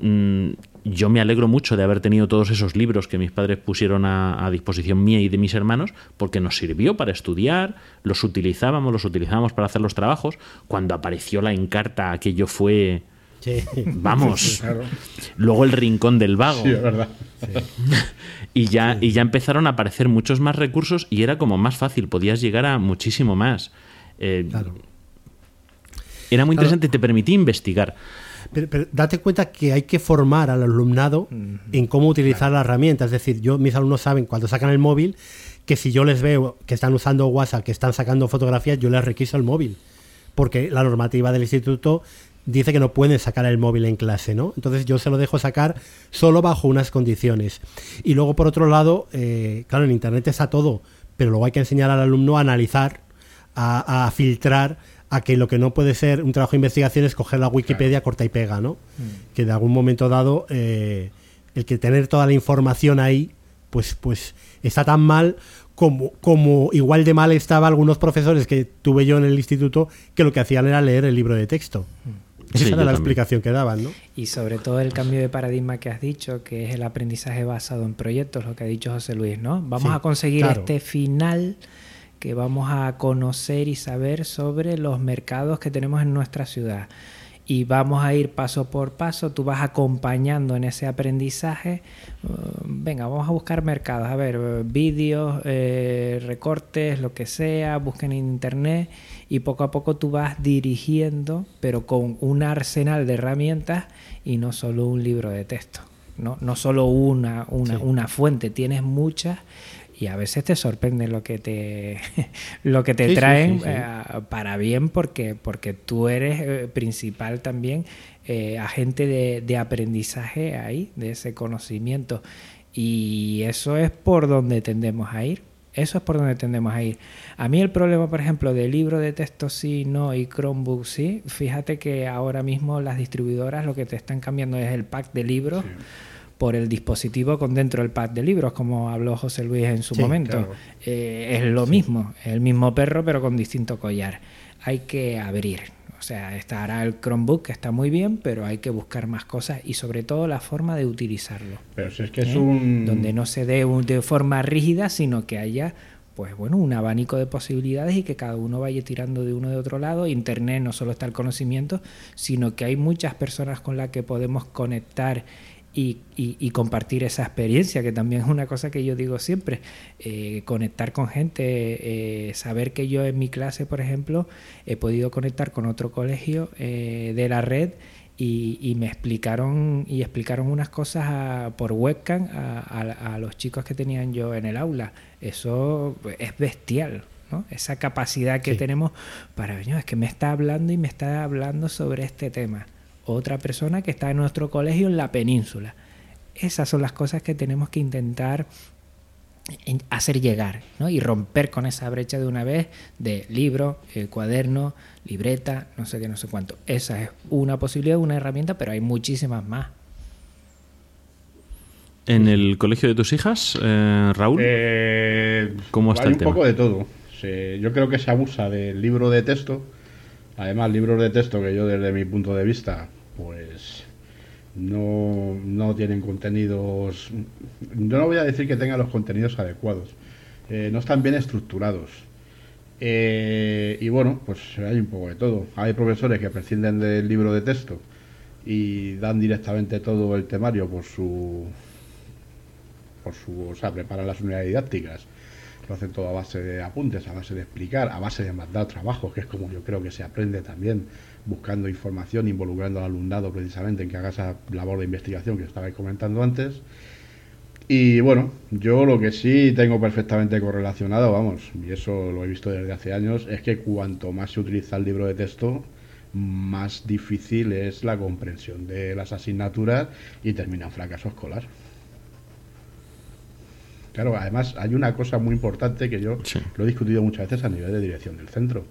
Mm, yo me alegro mucho de haber tenido todos esos libros que mis padres pusieron a, disposición mía y de mis hermanos, porque nos sirvió para estudiar, los utilizábamos, los utilizábamos para hacer los trabajos. Cuando apareció la encarta, aquello fue... Vamos. Luego el rincón del vago. y, ya, y ya empezaron a aparecer muchos más recursos y era como más fácil, podías llegar a muchísimo más. Eh, era muy interesante y te permitía investigar. Pero, date cuenta que hay que formar al alumnado en cómo utilizar la herramienta. Es decir, yo, mis alumnos saben cuando sacan el móvil que si yo les veo que están usando WhatsApp, que están sacando fotografías, yo les requiso el móvil. Porque la normativa del instituto dice que no pueden sacar el móvil en clase, ¿no? Entonces yo se lo dejo sacar solo bajo unas condiciones. Y luego, por otro lado, eh, claro, en Internet está todo, pero luego hay que enseñar al alumno a analizar, a, filtrar, a que lo que no puede ser un trabajo de investigación es coger la Wikipedia, corta y pega, ¿no? Mm. Que de algún momento dado, eh, el que tener toda la información ahí, pues, pues está tan mal como, como igual de mal estaba algunos profesores que tuve yo en el instituto que lo que hacían era leer el libro de texto. Esa era la explicación que daban, ¿no? Y sobre todo el cambio de paradigma que has dicho, que es el aprendizaje basado en proyectos, lo que ha dicho José Luis, ¿no? Vamos a conseguir este final que vamos a conocer y saber sobre los mercados que tenemos en nuestra ciudad. Y vamos a ir paso por paso, tú vas acompañando en ese aprendizaje, uh, venga, vamos a buscar mercados, a ver, vídeos, eh, recortes, lo que sea, busquen en internet y poco a poco tú vas dirigiendo, pero con un arsenal de herramientas y no solo un libro de texto, no, no solo una, una, una fuente, tienes muchas y a veces te sorprende lo que te lo que te traen eh, para bien porque porque tú eres eh, principal también eh, agente de, de, aprendizaje ahí de ese conocimiento. Y eso es por donde tendemos a ir. Eso es por donde tendemos a ir. A mí el problema por ejemplo de libro de texto sí no y Chromebook sí. Fíjate que ahora mismo las distribuidoras lo que te están cambiando es el pack de libros por el dispositivo con dentro del pack de libros, como habló José Luis en su momento. Eh, es lo mismo, es el mismo perro pero con distinto collar. Hay que abrir. O sea, estará el Chromebook que está muy bien, pero hay que buscar más cosas y sobre todo la forma de utilizarlo. Pero si es que es ¿Eh? un... Donde no se dé de forma rígida, sino que haya pues bueno, un abanico de posibilidades y que cada uno vaya tirando de uno de otro lado. Internet no solo está el conocimiento, sino que hay muchas personas con las que podemos conectar y, compartir esa experiencia, que también es una cosa que yo digo siempre, eh, conectar con gente, eh, saber que yo en mi clase, por ejemplo, he podido conectar con otro colegio eh, de la red y, me explicaron y explicaron unas cosas por webcam a, los chicos que tenían yo en el aula. Eso es bestial. ¿no? Esa capacidad que tenemos para, es que me está hablando y me está hablando sobre este tema otra persona que está en nuestro colegio en la península. Esas son las cosas que tenemos que intentar hacer llegar ¿no? y romper con esa brecha de una vez de libro, eh, cuaderno, libreta, no sé qué, no sé cuánto. Esa es una posibilidad, una herramienta, pero hay muchísimas más. ¿En el colegio de tus hijas, eh, Raúl? Eh, ¿Cómo está hay un poco de todo. yo creo que se abusa del libro de texto. Además, libros de texto que yo desde mi punto de vista pues no, no tienen contenidos, no voy a decir que tengan los contenidos adecuados, eh, no están bien estructurados. Eh, y bueno, pues hay un poco de todo. Hay profesores que prescinden del libro de texto y dan directamente todo el temario por su, por su, o sea, preparan las unidades didácticas. Lo hacen todo a base de apuntes, a base de explicar, a base de mandar trabajo, que es como yo creo que se aprende también buscando información, involucrando al alumnado precisamente en que haga esa labor de investigación que estabais comentando antes. Y bueno, yo lo que sí tengo perfectamente correlacionado, vamos, y eso lo he visto desde hace años, es que cuanto más se utiliza el libro de texto, más difícil es la comprensión de las asignaturas y termina en fracaso escolar. Claro, además hay una cosa muy importante que yo lo he discutido muchas veces a nivel de dirección del centro.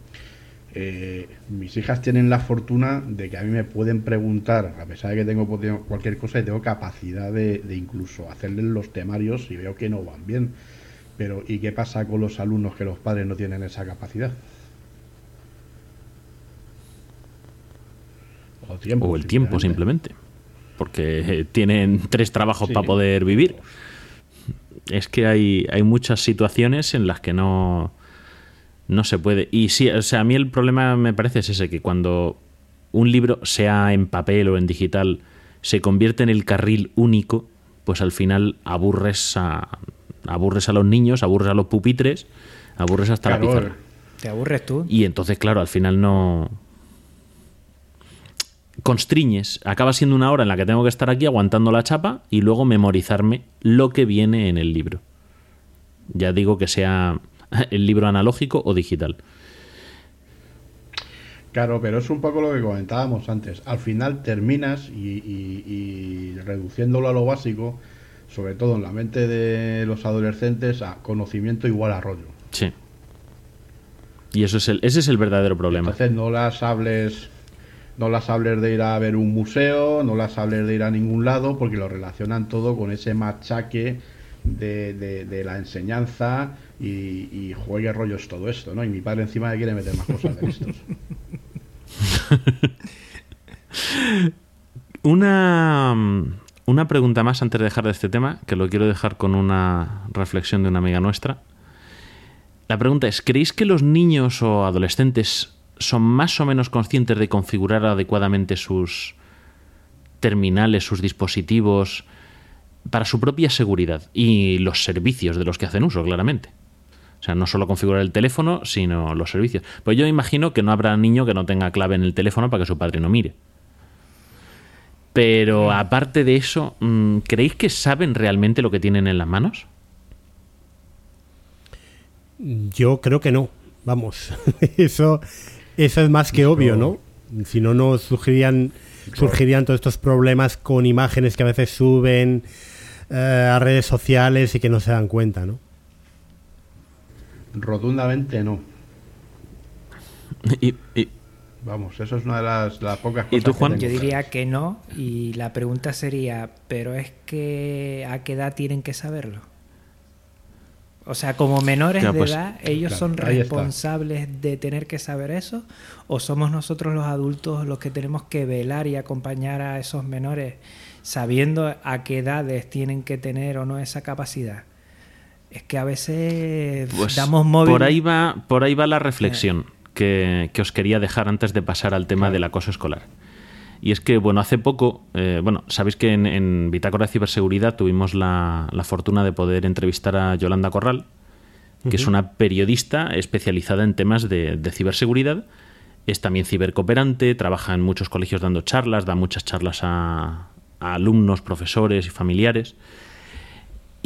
Eh, mis hijas tienen la fortuna de que a mí me pueden preguntar, a pesar de que tengo cualquier cosa y tengo capacidad de, incluso hacerles los temarios y veo que no van bien. Pero ¿y qué pasa con los alumnos que los padres no tienen esa capacidad? O, tiempo, o el tiempo simplemente. Porque eh, tienen tres trabajos para poder vivir. Es que hay, hay muchas situaciones en las que no no se puede. Y sí, o sea, a mí el problema me parece es ese, que cuando un libro, sea en papel o en digital, se convierte en el carril único, pues al final aburres a, aburres a los niños, aburres a los pupitres, aburres hasta la pizarra. Te aburres tú. Y entonces, claro, al final no... constriñes, acaba siendo una hora en la que tengo que estar aquí aguantando la chapa y luego memorizarme lo que viene en el libro. Ya digo que sea el libro analógico o digital. Claro, pero es un poco lo que comentábamos antes. Al final terminas y, reduciéndolo a lo básico, sobre todo en la mente de los adolescentes, a conocimiento igual a rollo. Sí. Y eso es el, ese es el verdadero problema. Entonces no las hables, no las hables de ir a ver un museo, no las hables de ir a ningún lado, porque lo relacionan todo con ese machaque de, de, la enseñanza y, y, juegue rollos todo esto, ¿no? Y mi padre encima me quiere meter más cosas de estos. una, una pregunta más antes de dejar de este tema, que lo quiero dejar con una reflexión de una amiga nuestra. La pregunta es, ¿creéis que los niños o adolescentes son más o menos conscientes de configurar adecuadamente sus terminales, sus dispositivos, para su propia seguridad y los servicios de los que hacen uso, claramente? O sea, no solo configurar el teléfono, sino los servicios. Pues yo imagino que no habrá niño que no tenga clave en el teléfono para que su padre no mire. Pero aparte de eso, mm, ¿creéis que saben realmente lo que tienen en las manos? Yo creo que no. Vamos, eso, eso es más que obvio, ¿no? Si no, no surgirían, surgirían todos estos problemas con imágenes que a veces suben eh, a redes sociales y que no se dan cuenta, ¿no? Rotundamente no. Y, Vamos, eso es una de las, pocas cosas. ¿Y tú, Juan? Yo diría que no, y la pregunta sería, ¿pero es que a qué edad tienen que saberlo? O sea, como menores de pues, edad, ¿ellos son responsables de tener que saber eso? ¿O somos nosotros los adultos los que tenemos que velar y acompañar a esos menores sabiendo a qué edades tienen que tener o no esa capacidad? Es que a veces pues damos móvil. Por ahí va, por ahí va la reflexión que, os quería dejar antes de pasar al tema del acoso escolar. Y es que, bueno, hace poco, eh, bueno, sabéis que en, Bitácora de Ciberseguridad tuvimos la, fortuna de poder entrevistar a Yolanda Corral, que es una periodista especializada en temas de, ciberseguridad. Es también cibercooperante, trabaja en muchos colegios dando charlas, da muchas charlas a alumnos, profesores y familiares.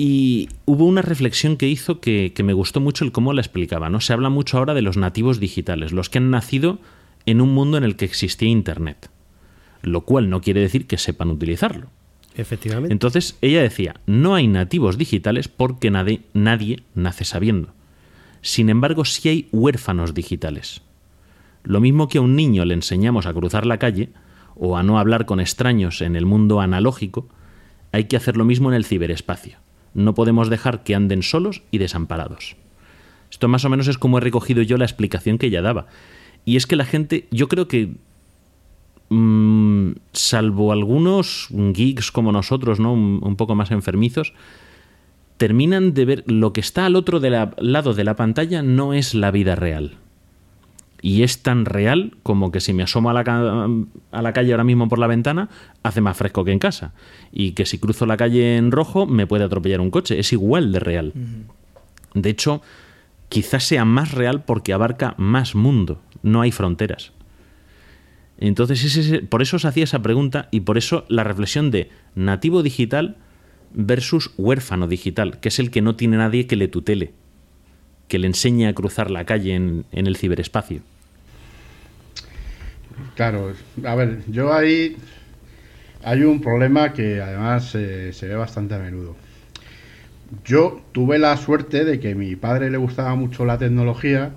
Y hubo una reflexión que hizo que, me gustó mucho el cómo la explicaba. ¿no? Se habla mucho ahora de los nativos digitales, los que han nacido en un mundo en el que existía Internet, lo cual no quiere decir que sepan utilizarlo. Efectivamente. Entonces ella decía, no hay nativos digitales porque nadie, nadie nace sabiendo. Sin embargo, sí hay huérfanos digitales. Lo mismo que a un niño le enseñamos a cruzar la calle o a no hablar con extraños en el mundo analógico, hay que hacer lo mismo en el ciberespacio. No podemos dejar que anden solos y desamparados. Esto más o menos es como he recogido yo la explicación que ella daba. Y es que la gente, yo creo que, mm, salvo algunos geeks como nosotros, ¿no? Un, poco más enfermizos, terminan de ver lo que está al otro lado de la pantalla no es la vida real y es tan real como que si me asomo a la, a la calle ahora mismo por la ventana, hace más fresco que en casa. Y que si cruzo la calle en rojo, me puede atropellar un coche. Es igual de real. De hecho, quizás sea más real porque abarca más mundo. No hay fronteras. Entonces, por eso se hacía esa pregunta y por eso la reflexión de nativo digital versus huérfano digital, que es el que no tiene nadie que le tutele que le enseñe a cruzar la calle en, el ciberespacio. Claro, a ver, yo ahí hay un problema que además se ve bastante a menudo. Yo tuve la suerte de que a mi padre le gustaba mucho la tecnología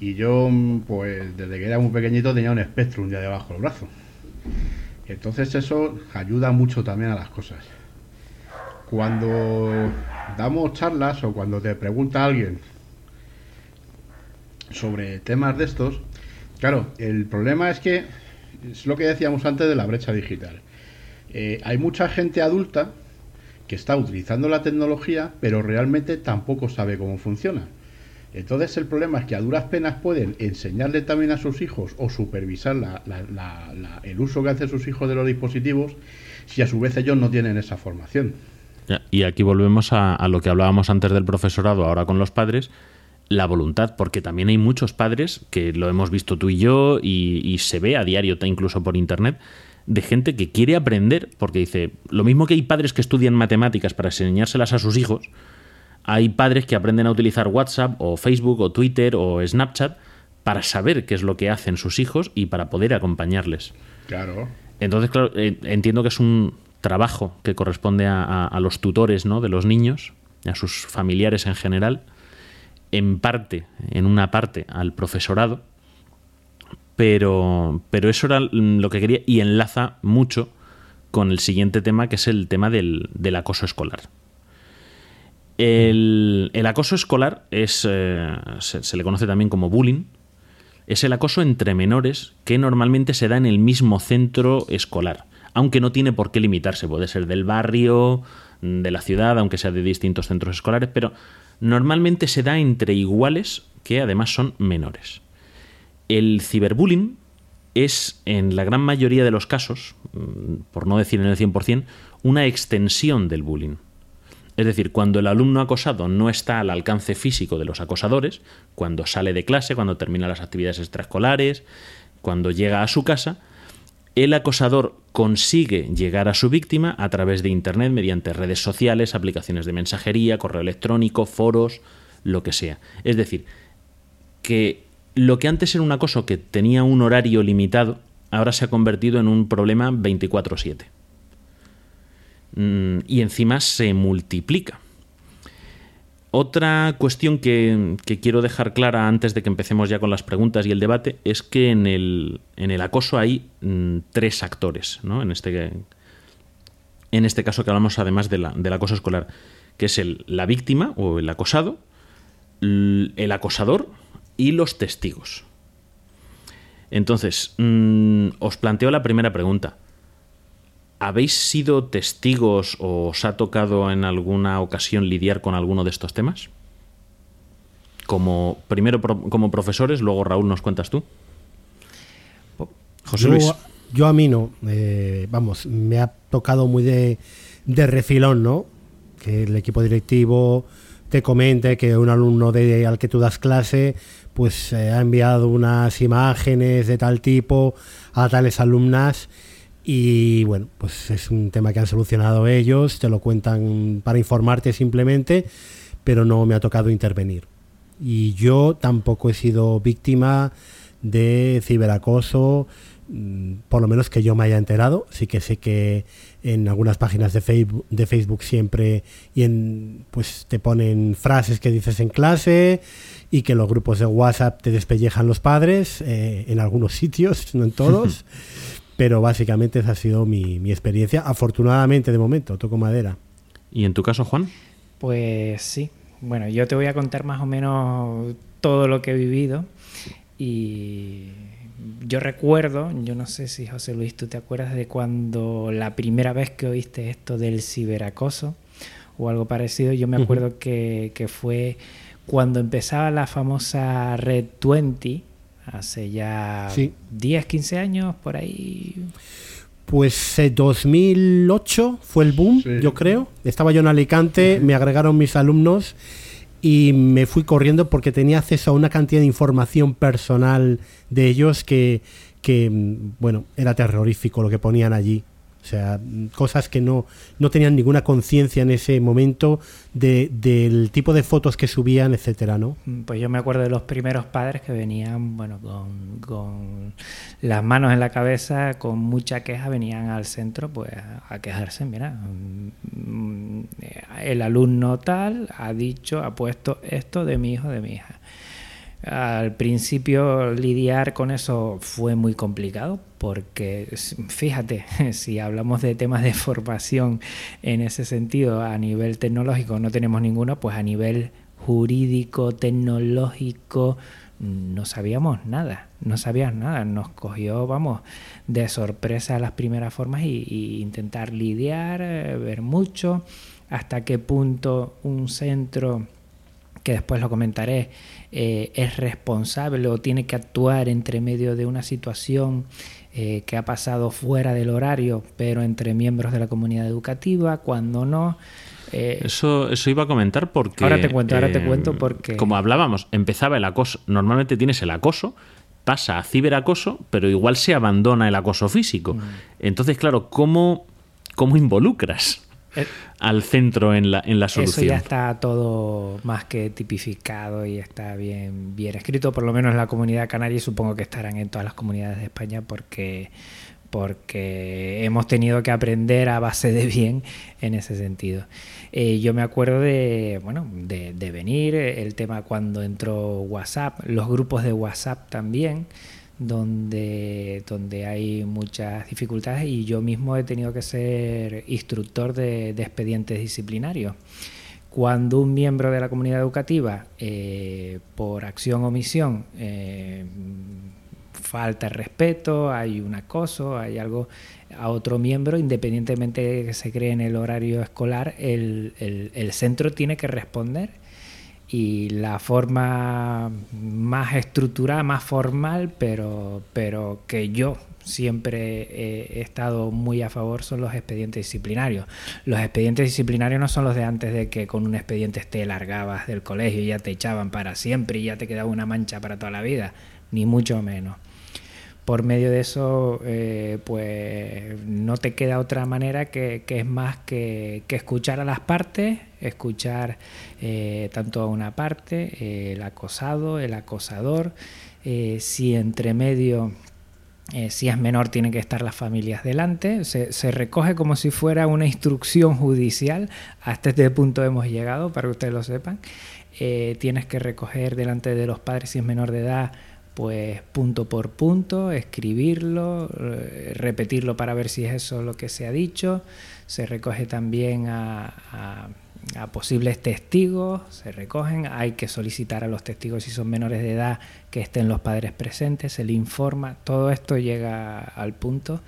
y yo, pues desde que era muy pequeñito tenía un Spectrum ya debajo del brazo. Entonces eso ayuda mucho también a las cosas. Cuando damos charlas o cuando te pregunta alguien sobre temas de estos, claro, el problema es que es lo que decíamos antes de la brecha digital. Eh, hay mucha gente adulta que está utilizando la tecnología, pero realmente tampoco sabe cómo funciona. Entonces el problema es que a duras penas pueden enseñarle también a sus hijos o supervisar el uso que hacen sus hijos de los dispositivos si a su vez ellos no tienen esa formación. Y aquí volvemos a lo que hablábamos antes del profesorado, ahora con los padres, la voluntad, porque también hay muchos padres, que lo hemos visto tú y yo, y, se ve a diario, incluso por internet, de gente que quiere aprender, porque dice, lo mismo que hay padres que estudian matemáticas para enseñárselas a sus hijos, hay padres que aprenden a utilizar WhatsApp o Facebook o Twitter o Snapchat para saber qué es lo que hacen sus hijos y para poder acompañarles. Claro. Entonces, claro, eh, entiendo que es un trabajo que corresponde a, a los tutores ¿no? de los niños, a sus familiares en general, en parte, en una parte, al profesorado, pero, pero eso era lo que quería y enlaza mucho con el siguiente tema, que es el tema del, acoso escolar. El, acoso escolar es, eh, se, le conoce también como bullying. Es el acoso entre menores que normalmente se da en el mismo centro escolar, aunque no tiene por qué limitarse. Puede ser del barrio, de la ciudad, aunque sea de distintos centros escolares, pero normalmente se da entre iguales que además son menores. El ciberbullying es, en la gran mayoría de los casos, mm, por no decir en el 100%, una extensión del bullying. Es decir, cuando el alumno acosado no está al alcance físico de los acosadores, cuando sale de clase, cuando termina las actividades extraescolares, cuando llega a su casa, el acosador consigue llegar a su víctima a través de Internet mediante redes sociales, aplicaciones de mensajería, correo electrónico, foros, lo que sea. Es decir, que lo que antes era un acoso que tenía un horario limitado, ahora se ha convertido en un problema 24/7. Mm, y encima se multiplica. Otra cuestión que, quiero dejar clara antes de que empecemos ya con las preguntas y el debate es que en el, en el acoso hay mm, tres actores, ¿no? En este, en este caso que hablamos además de del acoso escolar, que es el, la víctima o el acosado, el acosador y los testigos. Entonces, mm, os planteo la primera pregunta. ¿Habéis sido testigos o os ha tocado en alguna ocasión lidiar con alguno de estos temas? Como primero como profesores, luego Raúl nos cuentas tú. José yo, Luis. Yo a mí no. Eh, vamos, me ha tocado muy de, de, refilón, ¿no? Que el equipo directivo te comente que un alumno de, al que tú das clase pues eh, ha enviado unas imágenes de tal tipo a tales alumnas y bueno, pues es un tema que han solucionado ellos, te lo cuentan para informarte simplemente, pero no me ha tocado intervenir. Y yo tampoco he sido víctima de ciberacoso, mm, por lo menos que yo me haya enterado. Sí que sé que en algunas páginas de Facebook, de Facebook siempre y en, pues te ponen frases que dices en clase y que los grupos de WhatsApp te despellejan los padres eh, en algunos sitios, no en todos. Pero básicamente esa ha sido mi, experiencia, afortunadamente de momento, toco madera. ¿Y en tu caso, Juan? Pues sí. Bueno, yo te voy a contar más o menos todo lo que he vivido y yo recuerdo, yo no sé si José Luis, tú te acuerdas de cuando la primera vez que oíste esto del ciberacoso o algo parecido, yo me acuerdo que, que, fue cuando empezaba la famosa Red 20, hace ya 10, 15 años, por ahí. Pues 2008 eh, fue el boom, yo creo. Estaba yo en Alicante, me agregaron mis alumnos y me fui corriendo porque tenía acceso a una cantidad de información personal de ellos que, que mm, bueno, era terrorífico lo que ponían allí. O sea, cosas que no, no tenían ninguna conciencia en ese momento de, del tipo de fotos que subían, etcétera, ¿no? Mm, pues yo me acuerdo de los primeros padres que venían, bueno, con, con las manos en la cabeza, con mucha queja, venían al centro, pues, a quejarse. Mira, mm, el alumno tal ha dicho, ha puesto esto de mi hijo, de mi hija. Al principio lidiar con eso fue muy complicado porque fíjate, si hablamos de temas de formación en ese sentido a nivel tecnológico no tenemos ninguno, pues a nivel jurídico, tecnológico, no sabíamos nada, no sabíamos nada, nos cogió, vamos, de sorpresa las primeras formas y, intentar lidiar, eh, ver mucho, hasta qué punto un centro, que después lo comentaré, eh, es responsable o tiene que actuar entre medio de una situación eh, que ha pasado fuera del horario, pero entre miembros de la comunidad educativa, cuando no. Eh, eso, eso iba a comentar porque... Ahora te cuento, ahora te cuento porque... Como hablábamos, empezaba el acoso, normalmente tienes el acoso pasa a ciberacoso, pero igual se abandona el acoso físico. Entonces, claro, ¿cómo, cómo involucras? Eh, al centro en la, en la solución. Eso ya está todo más que tipificado y está bien, bien escrito, por lo menos en la comunidad canaria y supongo que estarán en todas las comunidades de España porque, porque hemos tenido que aprender a base de bien en ese sentido. Eh, yo me acuerdo de, bueno, de, de venir, el tema cuando entró WhatsApp, los grupos de WhatsApp también donde, donde hay muchas dificultades y yo mismo he tenido que ser instructor de, expedientes disciplinarios. Cuando un miembro de la comunidad educativa, eh, por acción o omisión, eh, falta respeto, hay un acoso, hay algo a otro miembro, independientemente de que se cree en el horario escolar, el, el centro tiene que responder y la forma más estructurada, más formal, pero, pero que yo siempre he, estado muy a favor son los expedientes disciplinarios. Los expedientes disciplinarios no son los de antes de que con un expediente te largabas del colegio y ya te echaban para siempre y ya te quedaba una mancha para toda la vida, ni mucho menos por medio de eso, eh, pues no te queda otra manera que, es más que, escuchar a las partes, escuchar eh, tanto a una parte, eh, el acosado, el acosador, si entre medio, si es menor, tienen que estar las familias delante, se, se, recoge como si fuera una instrucción judicial, hasta este punto hemos llegado, para que ustedes lo sepan, tienes que recoger delante de los padres si es menor de edad, pues punto por punto, escribirlo, eh, repetirlo para ver si es eso lo que se ha dicho, se recoge también a, posibles testigos, se recogen, hay que solicitar a los testigos si son menores de edad que estén los padres presentes, se le informa, todo esto llega al punto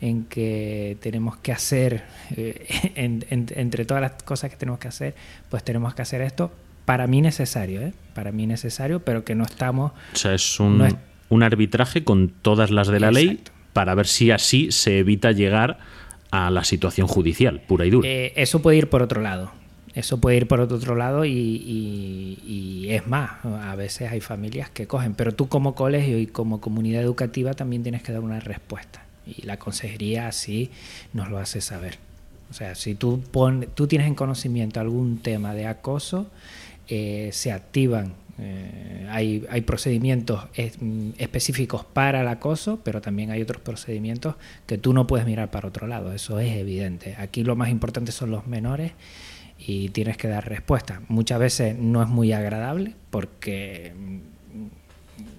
en que tenemos que hacer, eh, entre todas las cosas que tenemos que hacer, pues tenemos que hacer esto para mí necesario, ¿eh? para mí necesario, pero que no estamos... O sea, es un, arbitraje con todas las de la ley para ver si así se evita llegar a la situación judicial, pura y dura. Eh, eso puede ir por otro lado. Eso puede ir por otro lado y, es más, a veces hay familias que cogen, pero tú como colegio y como comunidad educativa también tienes que dar una respuesta. Y la consejería así nos lo hace saber. O sea, si tú, tú tienes en conocimiento algún tema de acoso, eh, se activan. Eh, hay, hay, procedimientos mm, específicos para el acoso, pero también hay otros procedimientos que tú no puedes mirar para otro lado, eso es evidente. Aquí lo más importante son los menores y tienes que dar respuesta. Muchas veces no es muy agradable porque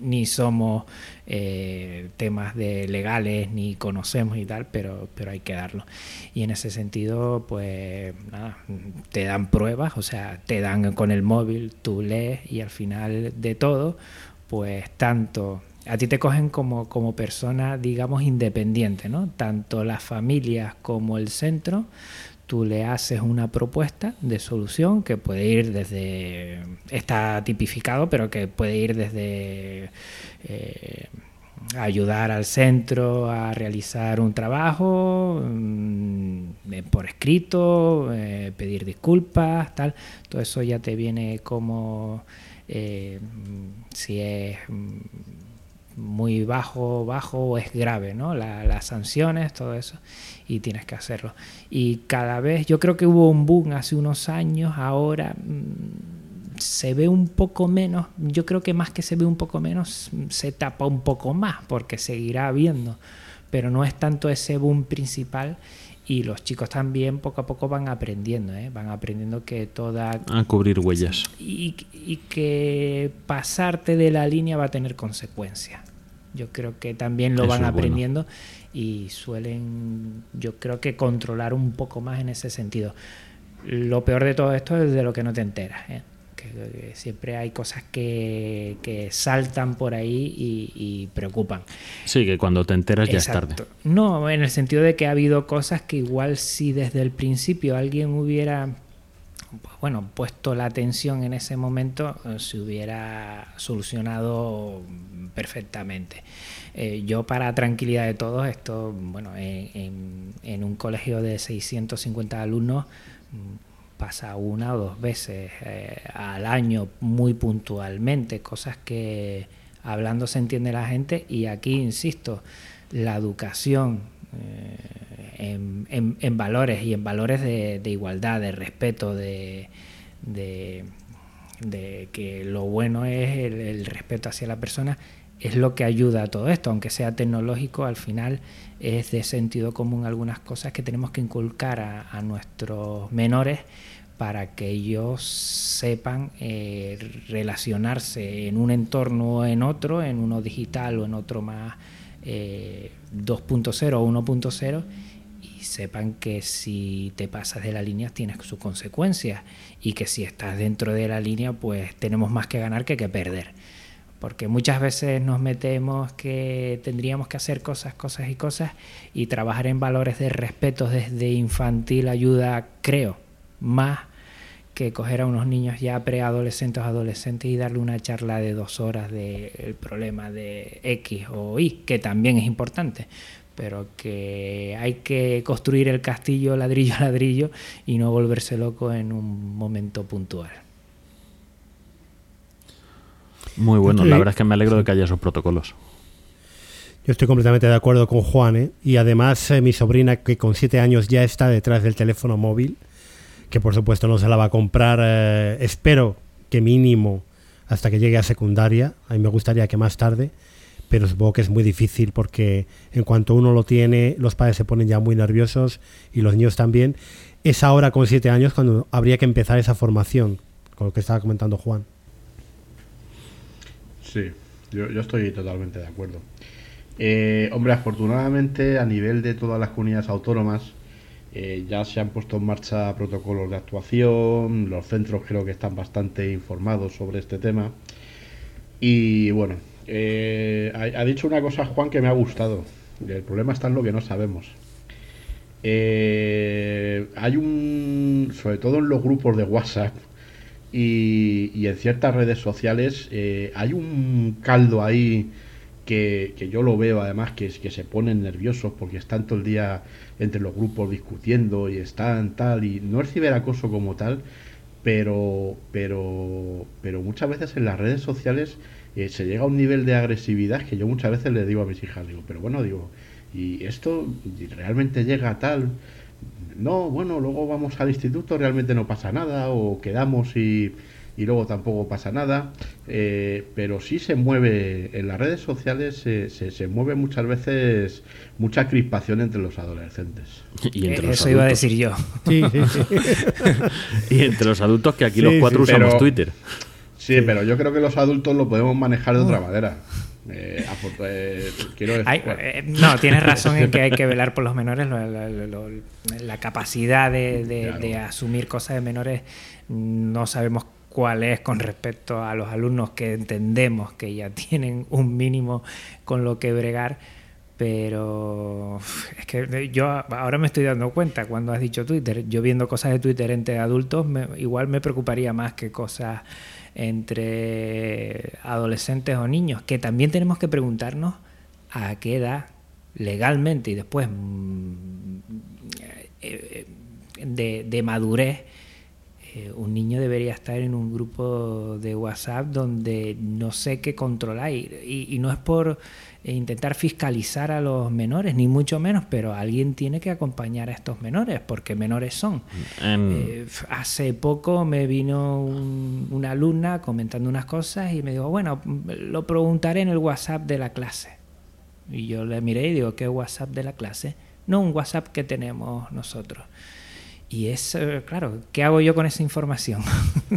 ni somos eh, temas de legales, ni conocemos y tal, pero, pero hay que darlo. Y en ese sentido, pues nada, te dan pruebas, o sea, te dan con el móvil, tú lees y al final de todo, pues tanto a ti te cogen como, como persona, digamos, independiente, ¿no? Tanto las familias como el centro tú le haces una propuesta de solución que puede ir desde, está tipificado, pero que puede ir desde eh, ayudar al centro a realizar un trabajo mm, eh, por escrito, eh, pedir disculpas, tal. Todo eso ya te viene como si es mm, muy bajo, bajo o es grave, ¿no? las sanciones, todo eso y tienes que hacerlo. Y cada vez, yo creo que hubo un boom hace unos años, ahora mm, se ve un poco menos, yo creo que más que se ve un poco menos, se tapa un poco más, porque seguirá habiendo, pero no es tanto ese boom principal y los chicos también poco a poco van aprendiendo, ¿eh? van aprendiendo que toda... A cubrir huellas. Y, y, que pasarte de la línea va a tener consecuencias. Yo creo que también lo van aprendiendo y suelen, yo creo que controlar un poco más en ese sentido. Lo peor de todo esto es de lo que no te enteras. ¿eh? Que, siempre hay cosas que, que saltan por ahí y, preocupan. Sí, que cuando te enteras ya es tarde. No, en el sentido de que ha habido cosas que igual si desde el principio alguien hubiera bueno, puesto la atención en ese momento, eh, se hubiera solucionado perfectamente. Eh, yo para tranquilidad de todos, esto, bueno, en, un colegio de 650 alumnos mm, pasa una o dos veces eh, al año muy puntualmente, cosas que hablando se entiende la gente y aquí, insisto, la educación eh, en, valores y en valores de, igualdad, de respeto, de, que lo bueno es el, respeto hacia la persona, es lo que ayuda a todo esto, aunque sea tecnológico, al final es de sentido común algunas cosas que tenemos que inculcar a, nuestros menores para que ellos sepan eh, relacionarse en un entorno o en otro, en uno digital o en otro más 2.0 o 1.0 y sepan que si te pasas de la línea tienes sus consecuencias y que si estás dentro de la línea pues tenemos más que ganar que que perder. Porque muchas veces nos metemos que tendríamos que hacer cosas, cosas y cosas y trabajar en valores de respeto desde infantil ayuda, creo, más que coger a unos niños ya preadolescentes o adolescentes y darle una charla de dos horas del problema de X o Y, que también es importante, pero que hay que construir el castillo ladrillo a ladrillo y no volverse loco en un momento puntual. Muy bueno, la verdad es que me alegro de que haya esos protocolos. Yo estoy completamente de acuerdo con Juan, ¿eh? y además eh, mi sobrina, que con siete años ya está detrás del teléfono móvil, que por supuesto no se la va a comprar, eh, espero que mínimo hasta que llegue a secundaria, a mí me gustaría que más tarde, pero supongo que es muy difícil porque en cuanto uno lo tiene, los padres se ponen ya muy nerviosos y los niños también. Es ahora con siete años cuando habría que empezar esa formación, con lo que estaba comentando Juan. Sí, yo, estoy totalmente de acuerdo. Eh, hombre, afortunadamente a nivel de todas las comunidades autónomas, eh, ya se han puesto en marcha protocolos de actuación, los centros creo que están bastante informados sobre este tema. Y bueno, eh, ha, dicho una cosa Juan que me ha gustado. El problema está en lo que no sabemos. Eh, hay un, sobre todo en los grupos de WhatsApp y, en ciertas redes sociales, hay un caldo ahí que, yo lo veo además que, que se ponen nerviosos porque están todo el día entre los grupos discutiendo y están tal, y no es ciberacoso como tal, pero, pero, pero muchas veces en las redes sociales eh, se llega a un nivel de agresividad que yo muchas veces le digo a mis hijas, digo, pero bueno, digo, ¿y esto realmente llega a tal? No, bueno, luego vamos al instituto, realmente no pasa nada, o quedamos y y luego tampoco pasa nada, eh, pero sí se mueve, en las redes sociales se, se, mueve muchas veces mucha crispación entre los adolescentes. Y entre Eso iba a decir yo. y entre los adultos que aquí los cuatro usamos Twitter. Sí, pero yo creo que los adultos lo podemos manejar de otra manera. Eh, eh, no, tienes razón en que hay que velar por los menores. la capacidad de, de, asumir cosas de menores no sabemos cuál es con respecto a los alumnos que entendemos que ya tienen un mínimo con lo que bregar, pero es que yo ahora me estoy dando cuenta cuando has dicho Twitter, yo viendo cosas de Twitter entre adultos, igual me preocuparía más que cosas entre adolescentes o niños, que también tenemos que preguntarnos a qué edad legalmente y después mm, eh, de, de madurez eh, un niño debería estar en un grupo de WhatsApp donde no sé qué controlar y, no es por eh, intentar fiscalizar a los menores, ni mucho menos, pero alguien tiene que acompañar a estos menores, porque menores son. Eh, hace poco me vino una alumna comentando unas cosas y me dijo, bueno, lo preguntaré en el WhatsApp de la clase. Y yo le miré y digo, ¿qué WhatsApp de la clase? No, un WhatsApp que tenemos nosotros. Y es, claro, ¿qué hago yo con esa información?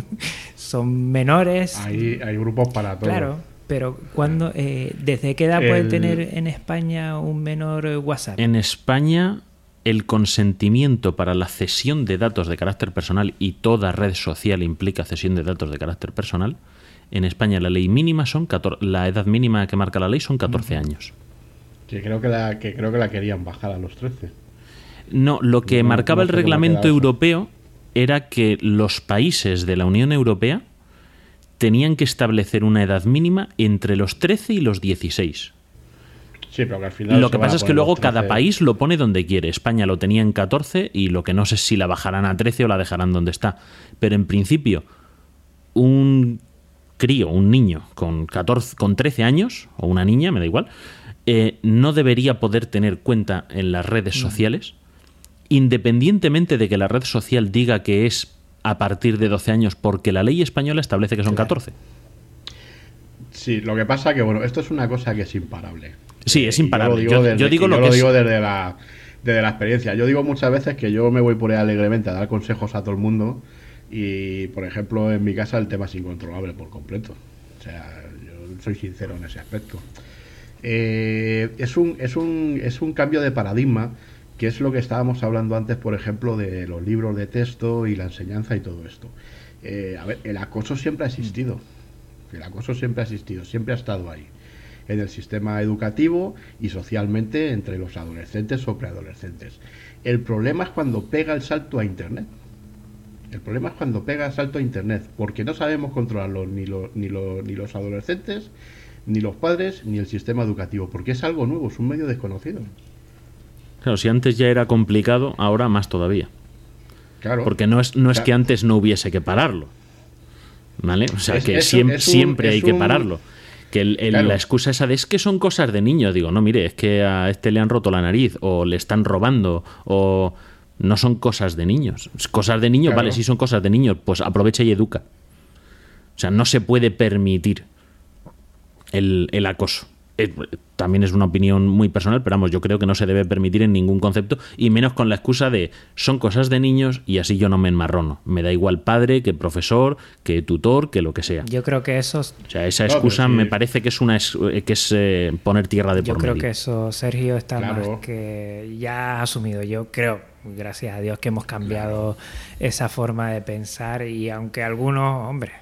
Son menores. Hay, hay grupos para todo. Claro, pero cuando, eh, ¿desde qué edad puede tener en España un menor WhatsApp? En España, el consentimiento para la cesión de datos de carácter personal y toda red social implica cesión de datos de carácter personal. En España la ley mínima son la edad mínima que marca la ley son 14 años. Que creo que la que creo que la querían bajar a los 13. No, lo que marcaba el reglamento europeo era que los países de la Unión Europea tenían que establecer una edad mínima entre los 13 y los 16. Sí, pero que al final lo que pasa es que luego cada país lo pone donde quiere. España lo tenía en 14 y lo que no sé si la bajarán a 13 o la dejarán donde está. Pero en principio, un crío, un niño con, 14, con 13 años, o una niña, me da igual, eh, no debería poder tener cuenta en las redes sociales, independientemente de que la red social diga que es a partir de 12 años, porque la ley española establece que son 14. Sí, lo que pasa que, bueno, esto es una cosa que es imparable. Sí, es imparable. Yo, digo lo, digo desde la, desde la experiencia. Yo digo muchas veces que yo me voy por ahí alegremente a dar consejos a todo el mundo y, por ejemplo, en mi casa el tema es incontrolable por completo. O sea, yo soy sincero en ese aspecto. Eh, es, un, es, un, es un cambio de paradigma, que es lo que estábamos hablando antes, por ejemplo, de los libros de texto y la enseñanza y todo esto. Eh, a ver, el acoso siempre ha existido. El acoso siempre ha existido, siempre ha estado ahí. En el sistema educativo y socialmente entre los adolescentes o preadolescentes. El problema es cuando pega el salto a Internet. El problema es cuando pega el salto a Internet, porque no sabemos controlarlo ni, ni, ni los adolescentes, ni los padres, ni el sistema educativo, porque es algo nuevo, es un medio desconocido. Claro, si antes ya era complicado, ahora más todavía. Claro. Porque no es, no es que antes no hubiese que pararlo. ¿Vale? O sea, que siempre, siempre hay que pararlo. Que la excusa esa de es que son cosas de niños. Digo, no, mire, es que a este le han roto la nariz, o le están robando, o no son cosas de niños. Cosas de niños, vale, si son cosas de niños, pues aprovecha y educa. O sea, no se puede permitir el, el acoso. Eh, también es una opinión muy personal, pero vamos, yo creo que no se debe permitir en ningún concepto, y menos con la excusa de son cosas de niños y así yo no me enmarrono. Me da igual padre, que profesor, que tutor, que lo que sea. Yo creo que eso... O sea, esa excusa me parece que es una eh, que es eh, poner tierra de yo por Yo creo que eso, Sergio, está más que ya ha asumido. Yo creo, gracias a Dios, que hemos cambiado esa forma de pensar y aunque algunos, hombre,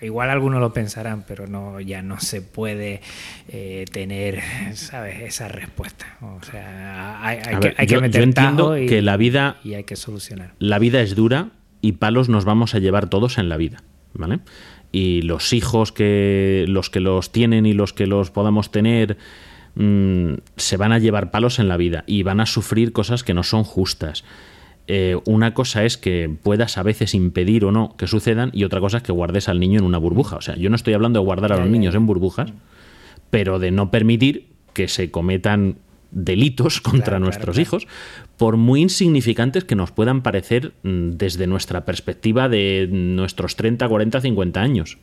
Igual algunos lo pensarán, pero no ya no se puede eh, tener, ¿sabes? Esa respuesta. O sea, hay, que, yo, meter entiendo y, que la vida y hay que solucionar. La vida es dura y palos nos vamos a llevar todos en la vida, ¿vale? Y los hijos que los que los tienen y los que los podamos tener mm, se van a llevar palos en la vida y van a sufrir cosas que no son justas eh, una cosa es que puedas a veces impedir o no que sucedan y otra cosa es que guardes al niño en una burbuja. O sea, yo no estoy hablando de guardar a los niños en burbujas, pero de no permitir que se cometan delitos contra nuestros hijos, por muy insignificantes que nos puedan parecer mm, desde nuestra perspectiva de nuestros 30, 40, 50 años.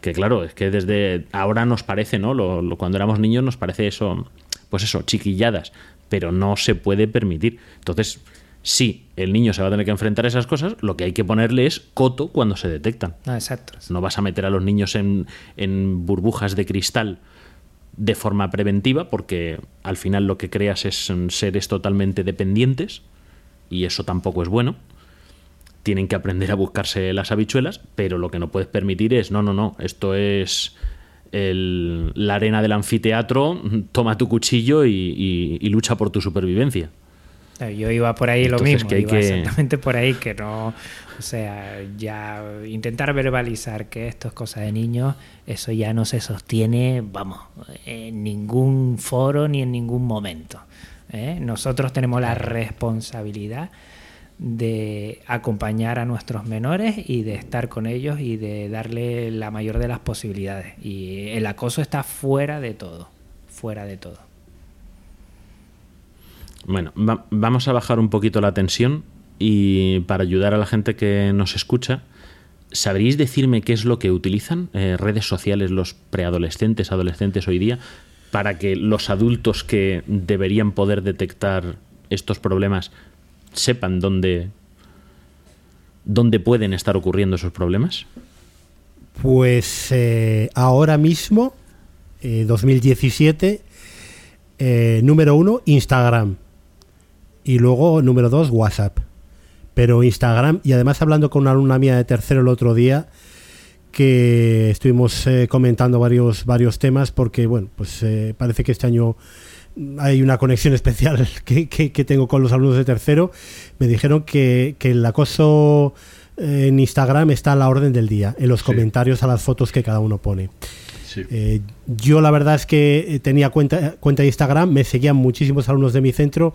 Que claro, es que desde ahora nos parece, ¿no? cuando éramos niños nos parece eso, pues eso, chiquilladas, pero no se puede permitir. Entonces, si el niño se va a tener que enfrentar a esas cosas, lo que hay que ponerle es coto cuando se detectan. Ah, exacto. No vas a meter a los niños en, burbujas de cristal de forma preventiva, porque al final lo que creas es seres totalmente dependientes, y eso tampoco es bueno. Tienen que aprender a buscarse las habichuelas, pero lo que no puedes permitir es, no, no, no, esto es la arena del anfiteatro, toma tu cuchillo y lucha por tu supervivencia. Yo iba por ahí lo mismo, que iba exactamente por ahí, que no, o sea, ya intentar verbalizar que esto es cosa de niños, eso ya no se sostiene, vamos, en ningún foro ni en ningún momento. ¿eh? Nosotros tenemos la responsabilidad de acompañar a nuestros menores y de estar con ellos y de darle la mayor de las posibilidades. Y el acoso está fuera de todo, fuera de todo. Bueno, vamos a bajar un poquito la tensión y para ayudar a la gente que nos escucha, ¿sabríais decirme qué es lo que utilizan eh, redes sociales los preadolescentes, adolescentes hoy día para que los adultos que deberían poder detectar estos problemas sepan dónde, dónde pueden estar ocurriendo esos problemas? Pues eh, ahora mismo, 2017, eh, número uno, Instagram. Y luego, número dos, WhatsApp. Pero Instagram, y además hablando con una alumna mía de tercero el otro día, que estuvimos eh, comentando varios, varios temas, porque, bueno, pues eh, parece que este año hay una conexión especial que, que, tengo con los alumnos de tercero. Me dijeron que, que el acoso en Instagram está a la orden del día, en los comentarios a las fotos que cada uno pone. Eh, yo la verdad es que eh, tenía cuenta, cuenta de Instagram, me seguían muchísimos alumnos de mi centro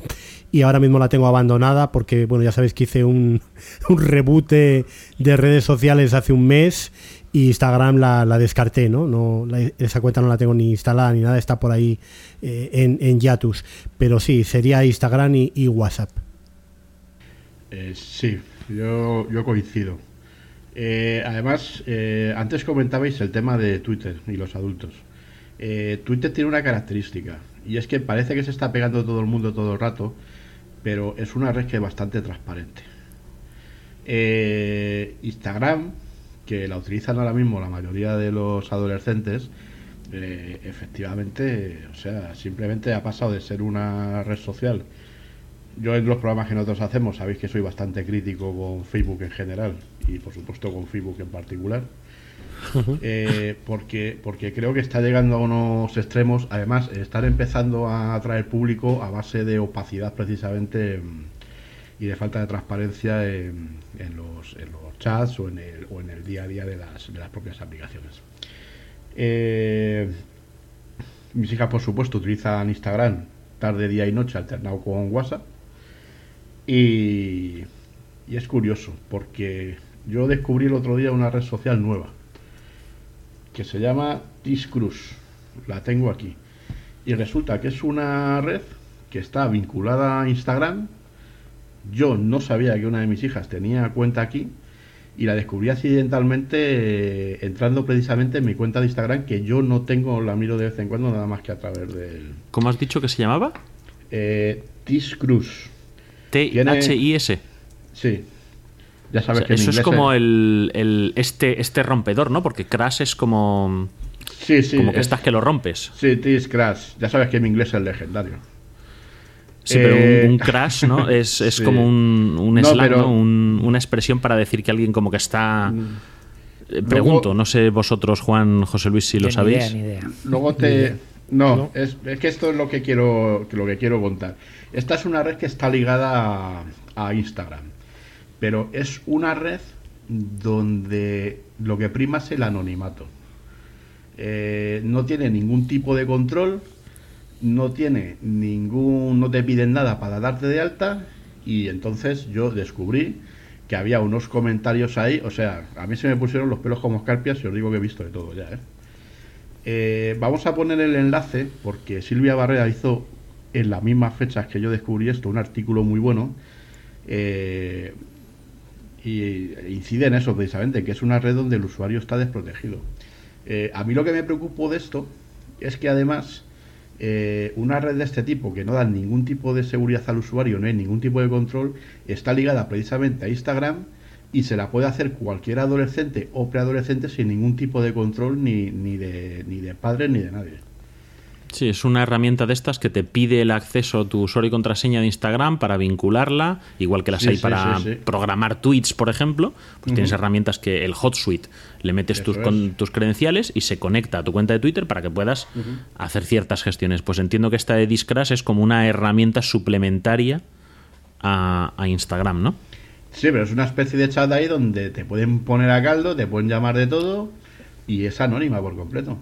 y ahora mismo la tengo abandonada porque, bueno, ya sabéis que hice un, un reboot de, redes sociales hace un mes y Instagram la, descarté, ¿no? no esa cuenta no la tengo ni instalada ni nada, está por ahí eh, en, en Yatus. Pero sí, sería Instagram y, WhatsApp. Eh, sí, yo, yo coincido. Eh, además, antes comentabais el tema de Twitter y los adultos. Twitter tiene una característica, y es que parece que se está pegando todo el mundo todo el rato, pero es una red que es bastante transparente. Instagram que la utilizan ahora mismo la mayoría de los adolescentes, eh, efectivamente, o sea, simplemente ha pasado de ser una red social. Yo en los programas que nosotros hacemos sabéis que soy bastante crítico con Facebook en general y por supuesto con Facebook en particular. Eh, porque, porque creo que está llegando a unos extremos, además estar empezando a atraer público a base de opacidad precisamente y de falta de transparencia en, los, chats o en, el, o en el día a día de las, de las propias aplicaciones. Eh, mis hijas, por supuesto, utilizan Instagram tarde, día y noche, alternado con WhatsApp. Y, y es curioso, porque yo descubrí el otro día una red social nueva, que se llama Discruz. La tengo aquí. Y resulta que es una red que está vinculada a Instagram, yo no sabía que una de mis hijas tenía cuenta aquí y la descubrí accidentalmente eh, entrando precisamente en mi cuenta de Instagram que yo no tengo, la miro de vez en cuando nada más que a través del... ¿Cómo has dicho que se llamaba? Eh, Tiscruz. T-H-I-S. Sí. Ya sabes que Eso es como el, este, este rompedor, ¿no? Porque crash es como... Sí, sí. Como que estás que lo rompes. Sí, Tis Crash. Ya sabes que mi inglés es legendario. Sí, pero un, eh, crash, ¿no? Es, como un, un slang, una expresión para decir que alguien como que está... Mm. Eh, pregunto, no sé vosotros, Juan, José Luis, si lo sabéis. Ni idea, Luego te... No, Es, que esto es lo que quiero lo que quiero contar. Esta es una red que está ligada a, Instagram, pero es una red donde lo que prima es el anonimato. Eh, no tiene ningún tipo de control, no tiene ningún, no te piden nada para darte de alta y entonces yo descubrí que había unos comentarios ahí, o sea, a mí se me pusieron los pelos como escarpias y os digo que he visto de todo ya. ¿eh? Eh, vamos a poner el enlace porque Silvia Barrera hizo en las mismas fechas que yo descubrí esto un artículo muy bueno eh, y incide en eso precisamente, que es una red donde el usuario está desprotegido. a mí lo que me preocupó de esto es que además eh, una red de este tipo que no da ningún tipo de seguridad al usuario, no hay ningún tipo de control, está ligada precisamente a Instagram y se la puede hacer cualquier adolescente o preadolescente sin ningún tipo de control ni, ni, de, ni de padres ni de nadie. Sí, es una herramienta de estas que te pide el acceso a tu usuario y contraseña de Instagram para vincularla, igual que las hay para programar tweets, por ejemplo. Pues tienes herramientas que el HotSuite le metes tus, con, tus credenciales y se conecta a tu cuenta de Twitter para que puedas hacer ciertas gestiones. Pues entiendo que esta de Discrash es como una herramienta suplementaria a, a Instagram, ¿no? Sí, pero es una especie de chat ahí donde te pueden poner a caldo, te pueden llamar de todo y es anónima por completo.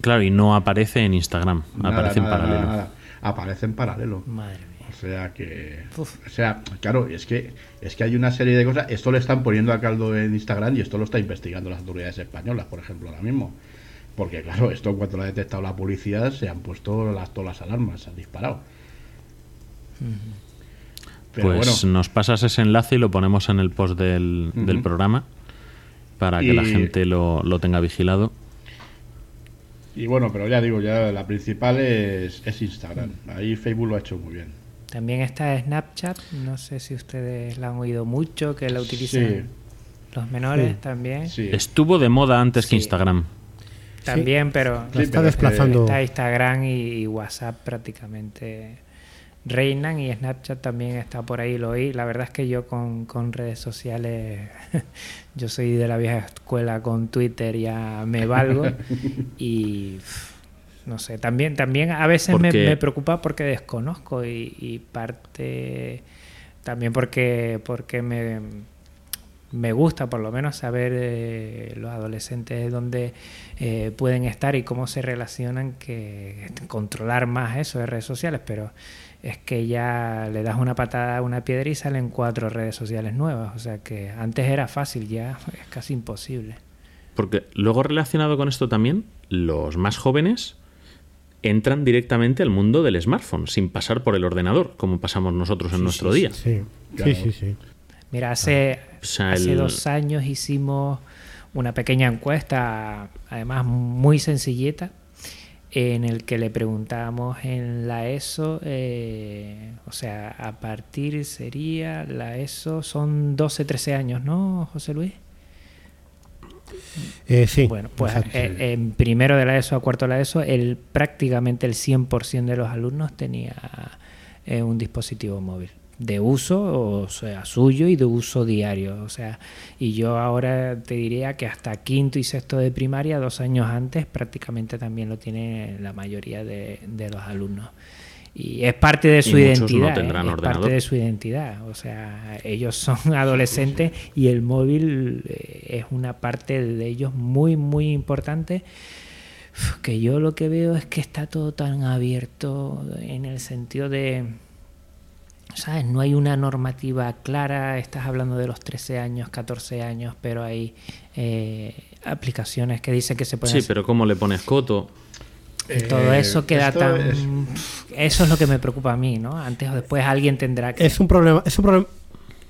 Claro, y no aparece en Instagram, aparece en paralelo. Aparece en paralelo. Madre mía. O sea que. O sea, claro, es que, es que hay una serie de cosas. Esto le están poniendo a caldo en Instagram y esto lo está investigando las autoridades españolas, por ejemplo, ahora mismo. Porque, claro, esto cuando lo ha detectado la policía se han puesto las, todas las alarmas, se han disparado. Pues nos pasas ese enlace y lo ponemos en el post del, programa para que la gente lo, lo tenga vigilado. Y bueno, pero ya digo, ya la principal es, Instagram. Ahí Facebook lo ha hecho muy bien. También está Snapchat, no sé si ustedes la han oído mucho, que la utilizan los menores también. Estuvo de moda antes que Instagram. También, pero está desplazando. Está Instagram y WhatsApp prácticamente reinan y Snapchat también está por ahí, lo oí. La verdad es que yo con, redes sociales, yo soy de la vieja escuela con Twitter, ya me valgo y no sé, también, también a veces me, preocupa porque desconozco y, parte también porque, porque me, me gusta por lo menos saber eh, los adolescentes dónde eh, pueden estar y cómo se relacionan, que controlar más eso de redes sociales, pero es que ya le das una patada a una piedra y salen cuatro redes sociales nuevas. O sea que antes era fácil, ya es casi imposible. Porque luego relacionado con esto también, los más jóvenes entran directamente al mundo del smartphone, sin pasar por el ordenador, como pasamos nosotros en nuestro día. Sí, Claro. sí, sí, sí. Mira, hace, O sea, hace el- dos años hicimos una pequeña encuesta, además muy sencillita, en el que le preguntábamos en la ESO, eh, o sea, a partir sería la ESO, son 12, 13 años, ¿no, José Luis? Eh, sí. Bueno, pues eh, en primero de la ESO a cuarto de la ESO, el, prácticamente el 100% de los alumnos tenía eh, un dispositivo móvil de uso, o sea, suyo y de uso diario. O sea, y yo ahora te diría que hasta quinto y sexto de primaria, dos años antes, prácticamente también lo tiene la mayoría de, de los alumnos. Y es parte de su no identidad. ¿eh? tendrán es ordenador. parte de su identidad. O sea, ellos son adolescentes y el móvil eh, es una parte de ellos muy, muy importante. Que yo lo que veo es que está todo tan abierto en el sentido de. ¿Sabes? No hay una normativa clara. Estás hablando de los 13 años, 14 años, pero hay eh, aplicaciones que dicen que se pueden Sí, hacer- pero ¿cómo le pones coto? todo Eh, eso queda tan. es- Eso es lo que me preocupa a mí, ¿no? Antes o después alguien tendrá que. Es un problema, es un problema,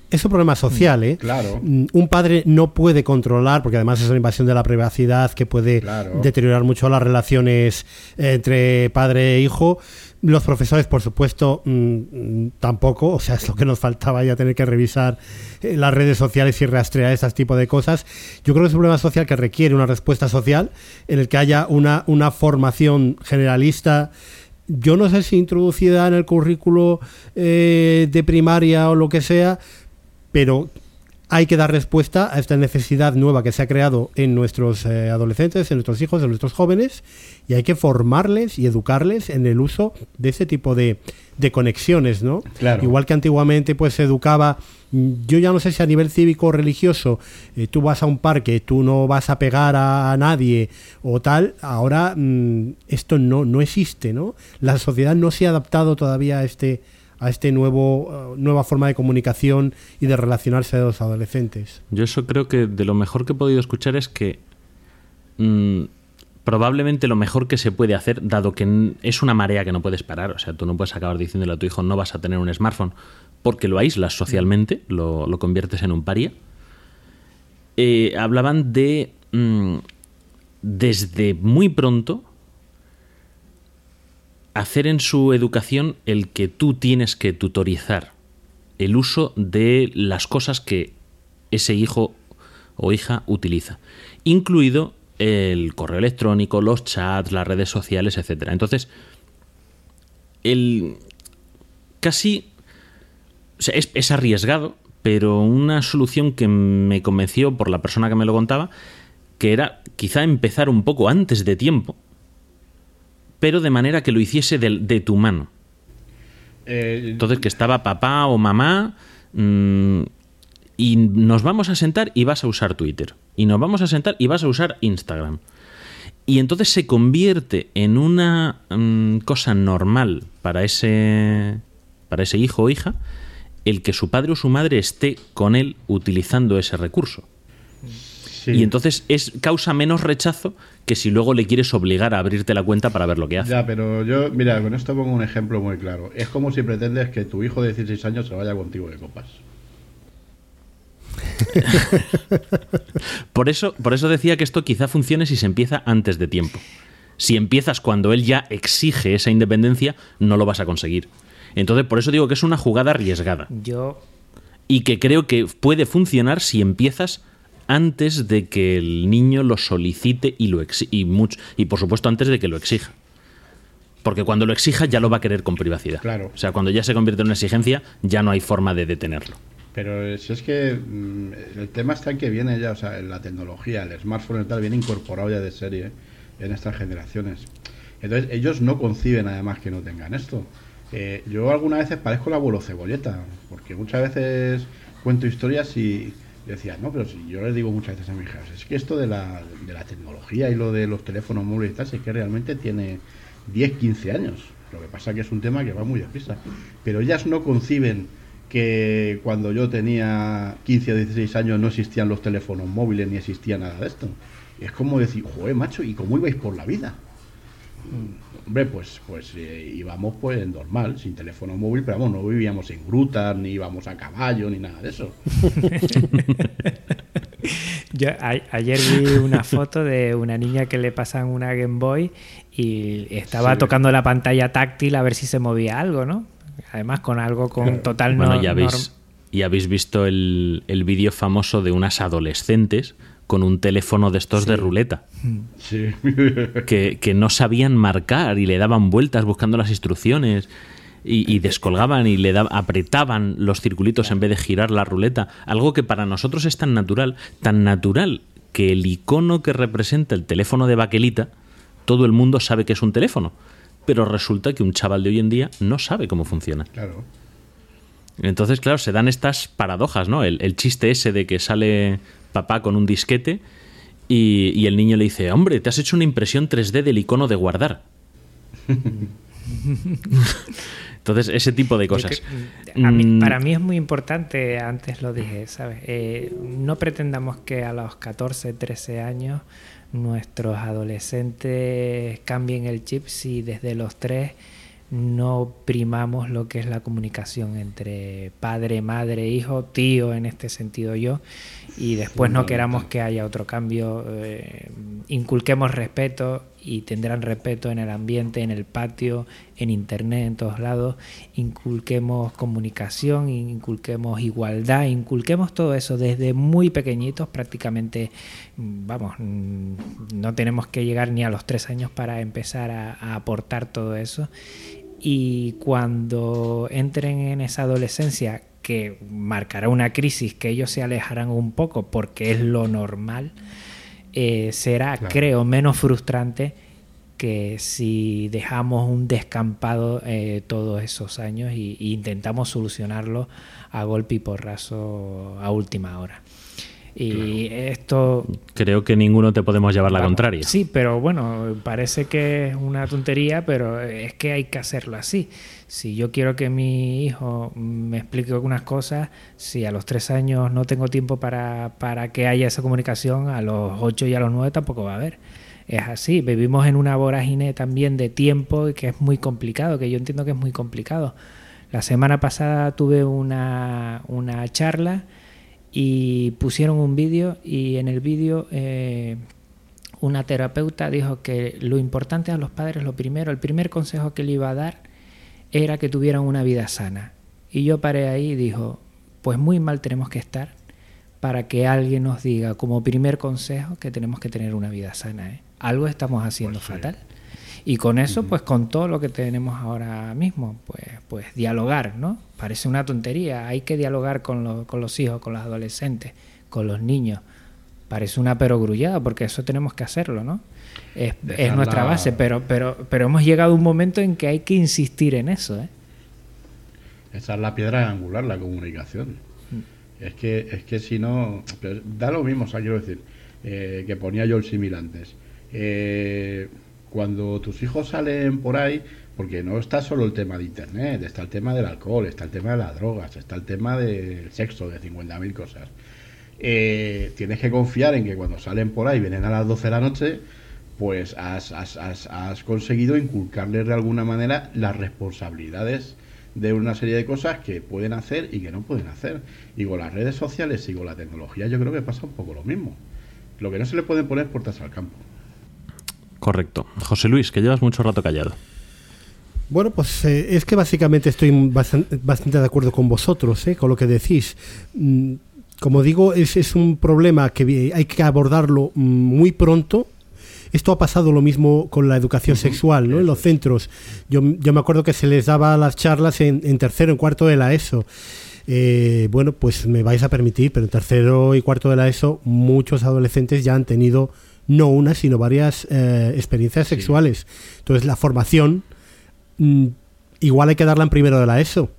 es un problema social, ¿eh? Claro. Mm, Un padre no puede controlar, porque además es una invasión de la privacidad que puede Claro. deteriorar mucho las relaciones eh, entre padre e hijo. Los profesores, por supuesto, mm, mm, tampoco. O sea, es lo que nos faltaba ya tener que revisar eh, las redes sociales y rastrear esas tipo de cosas. Yo creo que es un problema social que requiere una respuesta social en el que haya una, una formación generalista yo no sé si introducida en el currículo eh, de primaria o lo que sea, pero hay que dar respuesta a esta necesidad nueva que se ha creado en nuestros eh, adolescentes, en nuestros hijos, en nuestros jóvenes, y hay que formarles y educarles en el uso de ese tipo de, de conexiones, ¿no? Claro. Igual que antiguamente pues se educaba, yo ya no sé si a nivel cívico o religioso, eh, tú vas a un parque, tú no vas a pegar a, a nadie o tal, ahora mm, esto no, no existe, ¿no? La sociedad no se ha adaptado todavía a este a este nuevo eh, nueva forma de comunicación y de relacionarse de los adolescentes. Yo eso creo que de lo mejor que he podido escuchar es que mm, probablemente lo mejor que se puede hacer, dado que es una marea que no puedes parar, o sea, tú no puedes acabar diciéndole a tu hijo no vas a tener un smartphone porque lo aíslas socialmente, lo, lo conviertes en un paria. Eh, hablaban de mm, desde muy pronto hacer en su educación el que tú tienes que tutorizar el uso de las cosas que ese hijo o hija utiliza, incluido el correo electrónico, los chats, las redes sociales, etcétera. Entonces, el casi o sea, es, es arriesgado, pero una solución que me convenció por la persona que me lo contaba, que era quizá empezar un poco antes de tiempo, pero de manera que lo hiciese de, de tu mano. Eh, Entonces que estaba papá o mamá mm, y nos vamos a sentar y vas a usar Twitter. Y nos vamos a sentar y vas a usar Instagram. Y entonces se convierte en una mm, cosa normal para ese, para ese hijo o hija el que su padre o su madre esté con él utilizando ese recurso. sí. Y entonces es causa menos rechazo que si luego le quieres obligar a abrirte la cuenta para ver lo que hace. Ya, pero yo, mira, con esto pongo un ejemplo muy claro. Es como si pretendes que tu hijo de 16 años se vaya contigo de copas. Por eso, por eso decía que esto quizá funcione si se empieza antes de tiempo. Si empiezas cuando él ya exige esa independencia, no lo vas a conseguir. Entonces, por eso digo que es una jugada arriesgada. Yo Y que creo que puede funcionar si empiezas antes de que el niño lo solicite y, lo exi- y, much- y por supuesto antes de que lo exija. Porque cuando lo exija ya lo va a querer con privacidad. Claro. O sea, cuando ya se convierte en una exigencia, ya no hay forma de detenerlo. Pero si es que mm, el tema está en que viene ya, o sea, la tecnología, el smartphone y tal, viene incorporado ya de serie en estas generaciones. Entonces, ellos no conciben además que no tengan esto. Eh, yo algunas veces parezco el abuelo cebolleta, porque muchas veces cuento historias y decía, no, pero si yo les digo muchas veces a mis hijas, es que esto de la, de la tecnología y lo de los teléfonos móviles y tal, es que realmente tiene 10, 15 años. Lo que pasa que es un tema que va muy deprisa. Pero ellas no conciben que cuando yo tenía 15 o 16 años no existían los teléfonos móviles ni existía nada de esto. es como decir, joder, macho, ¿y cómo ibais por la vida? Mm, hombre, pues, pues eh, íbamos pues normal, sin teléfono móvil, pero vamos, no vivíamos en grutas, ni íbamos a caballo, ni nada de eso. Yo ayer vi una foto de una niña que le pasan una Game Boy y estaba tocando la pantalla táctil a ver si se movía algo, ¿no? Además con algo con total Bueno, ya habéis, y habéis visto el, el vídeo famoso de unas adolescentes con un teléfono de estos de ruleta. Sí. Que, que, no sabían marcar y le daban vueltas buscando las instrucciones y, descolgaban y le apretaban los circulitos en vez de girar la ruleta. Algo que para nosotros es tan natural, tan natural que el icono que representa el teléfono de baquelita, todo el mundo sabe que es un teléfono. Pero resulta que un chaval de hoy en día no sabe cómo funciona. Claro. Entonces, claro, se dan estas paradojas, ¿no? El, el chiste ese de que sale papá con un disquete y, y, el niño le dice, hombre, te has hecho una impresión 3D del icono de guardar. Entonces, ese tipo de cosas. Mm, para mí es muy importante, antes lo dije, ¿sabes? Eh, no pretendamos que a los 14, 13 años nuestros adolescentes cambien el chip si desde los 3 no primamos lo que es la comunicación entre padre, madre, hijo, tío, en este sentido yo, y después no queramos que haya otro cambio, eh, inculquemos respeto y tendrán respeto en el ambiente, en el patio, en internet, en todos lados, inculquemos comunicación, inculquemos igualdad, inculquemos todo eso desde muy pequeñitos, prácticamente, vamos, no tenemos que llegar ni a los tres años para empezar a aportar todo eso. Y cuando entren en esa adolescencia que marcará una crisis que ellos se alejarán un poco porque es lo normal, eh, será, creo, menos frustrante que si dejamos un descampado eh, todos esos años e intentamos solucionarlo a golpe y porrazo a última hora. Y esto... Creo que ninguno te podemos llevar la contraria. Sí, pero bueno, parece que es una tontería, pero es que hay que hacerlo así. Si yo quiero que mi hijo me explique algunas cosas, si a los tres años no tengo tiempo para, para que haya esa comunicación, a los ocho y a los nueve tampoco va a haber. Es así, vivimos en una vorágine también de tiempo que es muy complicado, que yo entiendo que es muy complicado. La semana pasada tuve una, una charla y pusieron un vídeo y en el vídeo eh, una terapeuta dijo que lo importante a los padres, lo primero, el primer consejo que le iba a dar era que tuvieran una vida sana. Y yo paré ahí y dijo, pues muy mal tenemos que estar para que alguien nos diga como primer consejo que tenemos que tener una vida sana. ¿eh? Algo estamos haciendo pues fatal. Y con eso, pues con todo lo que tenemos ahora mismo, pues, pues dialogar, ¿no? Parece una tontería, hay que dialogar con, con los hijos, con los adolescentes, con los niños. Parece una perogrullada, porque eso tenemos que hacerlo, ¿no? Es, nuestra base, pero, pero, pero hemos llegado a un momento en que hay que insistir en eso, ¿eh? Esa es la piedra angular, la comunicación. Mm. Es que, es que si no, da lo mismo, o sea, quiero decir, eh, que ponía yo el símil antes. Eh, cuando tus hijos salen por ahí, porque no está solo el tema de Internet, está el tema del alcohol, está el tema de las drogas, está el tema del sexo, de 50.000 cosas. Eh, tienes que confiar en que cuando salen por ahí, vienen a las 12 de la noche, pues has, has, has, has conseguido inculcarles de alguna manera las responsabilidades de una serie de cosas que pueden hacer y que no pueden hacer. Y con las redes sociales y con la tecnología yo creo que pasa un poco lo mismo. Lo que no se le pueden poner puertas al campo. Correcto. José Luis, que llevas mucho rato callado. Bueno, pues eh, es que básicamente estoy bastante, de acuerdo con vosotros, eh, con lo que decís. Mm, como digo, es, es, un problema que hay que abordarlo mm, muy pronto. Esto ha pasado lo mismo con la educación sexual, ¿no? En los centros. Yo, yo, me acuerdo que se les daba las charlas en, en tercero, en cuarto de la ESO. Eh, bueno, pues me vais a permitir, pero en tercero y cuarto de la ESO muchos adolescentes ya han tenido no una, sino varias eh, experiencias sexuales. Entonces la formación mm, igual hay que darla en primero de la ESO,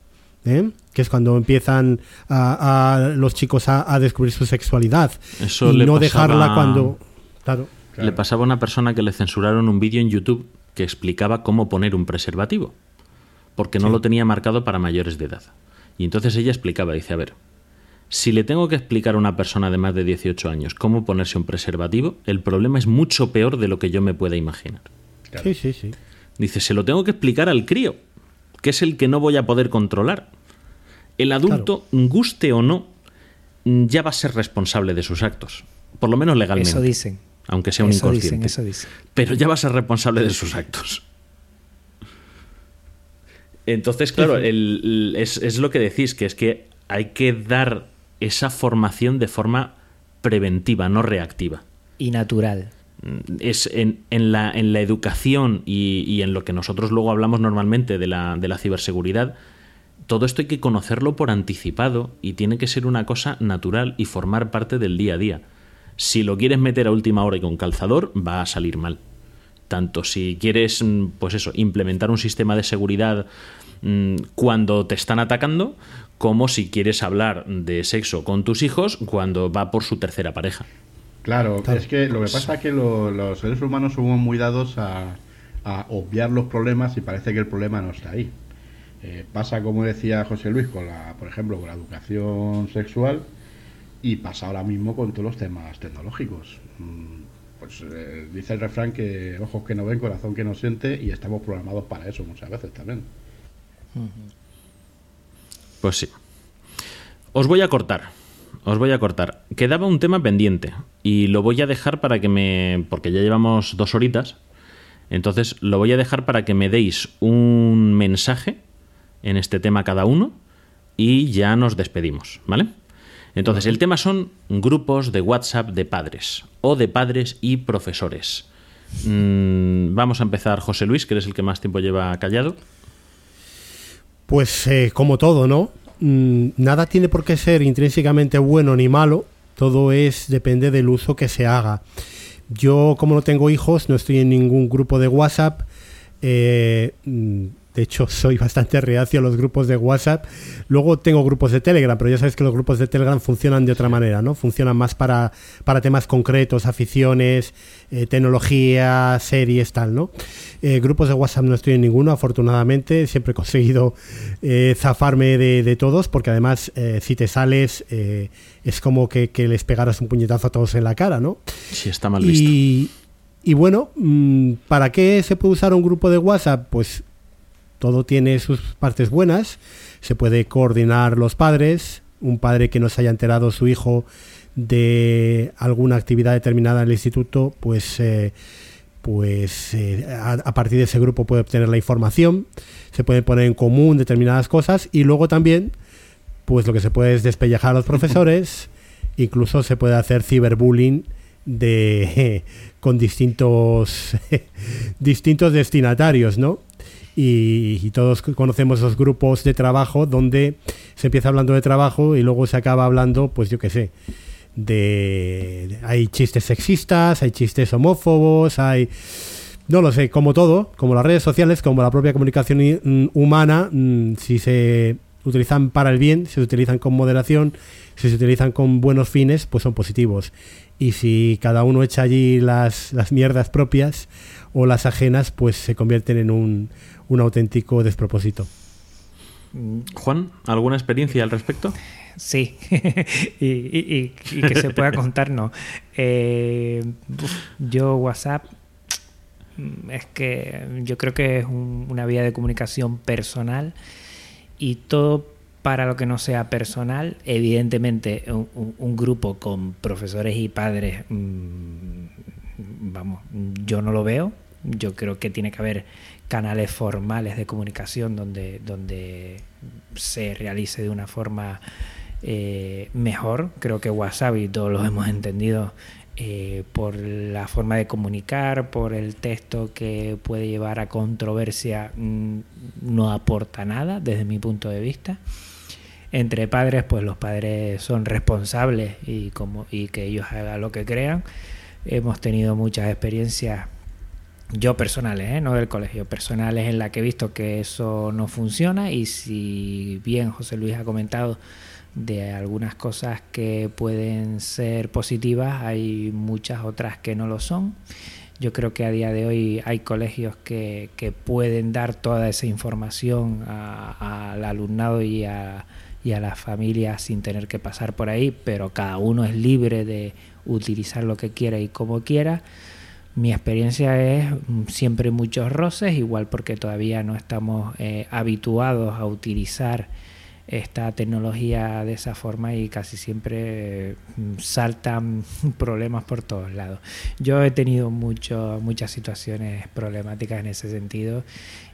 ¿eh? que es cuando empiezan a, los chicos a, descubrir su sexualidad. Eso y no dejarla cuando... Claro. Le pasaba a una persona que le censuraron un vídeo en YouTube que explicaba cómo poner un preservativo, porque no lo tenía marcado para mayores de edad. Y entonces ella explicaba, dice, a ver, Si le tengo que explicar a una persona de más de 18 años cómo ponerse un preservativo, el problema es mucho peor de lo que yo me pueda imaginar. Sí, sí, sí. Dice, se lo tengo que explicar al crío, que es el que no voy a poder controlar. El adulto, guste o no, ya va a ser responsable de sus actos, por lo menos legalmente. Eso dicen. Aunque sea un Eso dicen, inconsciente. eso dicen. Pero ya va a ser responsable de sus actos. Entonces, claro, el- es, es lo que decís, que es que hay que dar esa formación de forma preventiva, no reactiva. Y natural. Es en, en la, en la educación y, y en lo que nosotros luego hablamos normalmente de la, de la ciberseguridad, todo esto hay que conocerlo por anticipado y tiene que ser una cosa natural y formar parte del día a día. Si lo quieres meter a última hora y con calzador, va a salir mal. Tanto si quieres, mm, pues eso, implementar un sistema de seguridad mm, cuando te están atacando, como si quieres hablar de sexo con tus hijos cuando va por su tercera pareja. Claro, Claro. es que lo que pasa es que lo- los seres humanos somos muy dados a, a obviar los problemas y parece que el problema no está ahí. Eh, pasa, como decía José Luis, con la, por ejemplo, con la educación sexual y pasa ahora mismo con todos los temas tecnológicos. Mm, Pues eh, dice el refrán que ojos que no ven, corazón que no siente y estamos programados para eso muchas veces también. Pues sí. Os voy a cortar. Os voy a cortar. Quedaba un tema pendiente y lo voy a dejar para que me... porque ya llevamos dos horitas. Entonces lo voy a dejar para que me deis un mensaje en este tema cada uno y ya nos despedimos, ¿vale? Entonces el tema son grupos de WhatsApp de padres o de padres y profesores. Mm, vamos a empezar, José Luis, que eres el que más tiempo lleva callado. Pues eh, como todo, ¿no? Mm, nada tiene por qué ser intrínsecamente bueno ni malo, todo es depende del uso que se haga. Yo, como no tengo hijos, no estoy en ningún grupo de WhatsApp. eh, mm, de hecho, soy bastante reacio a los grupos de WhatsApp. Luego tengo grupos de Telegram, pero ya sabes que los grupos de Telegram funcionan de otra manera, ¿no? Funcionan más para, para temas concretos, aficiones, eh, tecnología, series, tal, ¿no? Eh, grupos de WhatsApp no estoy en ninguno, afortunadamente. Siempre he conseguido eh, zafarme de, de todos, porque además, si te sales, eh, es como que, que les pegaras un puñetazo a todos en la cara, ¿no? Si está mal visto. Y, y bueno, mm, ¿para qué se puede usar un grupo de WhatsApp? Pues todo tiene sus partes buenas. Se puede coordinar los padres. Un padre que no se haya enterado su hijo de alguna actividad determinada en el instituto, pues, eh, pues eh, a, a partir de ese grupo puede obtener la información. Se pueden poner en común determinadas cosas y luego también, pues lo que se puede es despellejar a los profesores. Incluso se puede hacer ciberbullying de con distintos distintos destinatarios, ¿no? Y, todos conocemos esos grupos de trabajo donde se empieza hablando de trabajo y luego se acaba hablando, pues yo qué sé, de, hay chistes sexistas, hay chistes homófobos, hay no lo sé, como todo, como las redes sociales, como la propia comunicación mm, humana, mm, si se utilizan para el bien, si se utilizan con moderación, si se utilizan con buenos fines, pues son positivos. Y si cada uno echa allí las, las mierdas propias o las ajenas, pues se convierten en un, un auténtico despropósito. Juan, ¿alguna experiencia al respecto? Sí, y, y- y- y que se pueda contar, no. Eh, yo WhatsApp mm, es que yo creo que es un- una vía de comunicación personal y todo para lo que no sea personal, evidentemente un, un- un grupo con profesores y padres, mm, vamos, yo no lo veo. Yo creo que tiene que haber canales formales de comunicación donde, donde se realice de una forma eh, mejor. Creo que y todos lo hemos entendido eh, por la forma de comunicar, por el texto que puede llevar a controversia, mm, no aporta nada desde mi punto de vista. Entre padres, pues los padres son responsables y, como, y que ellos hagan lo que crean. Hemos tenido muchas experiencias yo personales, ¿eh? no del colegio, personales en la que he visto que eso no funciona y si bien José Luis ha comentado de algunas cosas que pueden ser positivas, hay muchas otras que no lo son. Yo creo que a día de hoy hay colegios que, que pueden dar toda esa información al alumnado y, a- y a las familias sin tener que pasar por ahí, pero cada uno es libre de utilizar lo que quiera y como quiera. Mi experiencia es mm, siempre muchos roces, igual porque todavía no estamos eh, habituados a utilizar esta tecnología de esa forma y casi siempre mm, saltan problemas por todos lados. Yo he tenido mucho, muchas situaciones problemáticas en ese sentido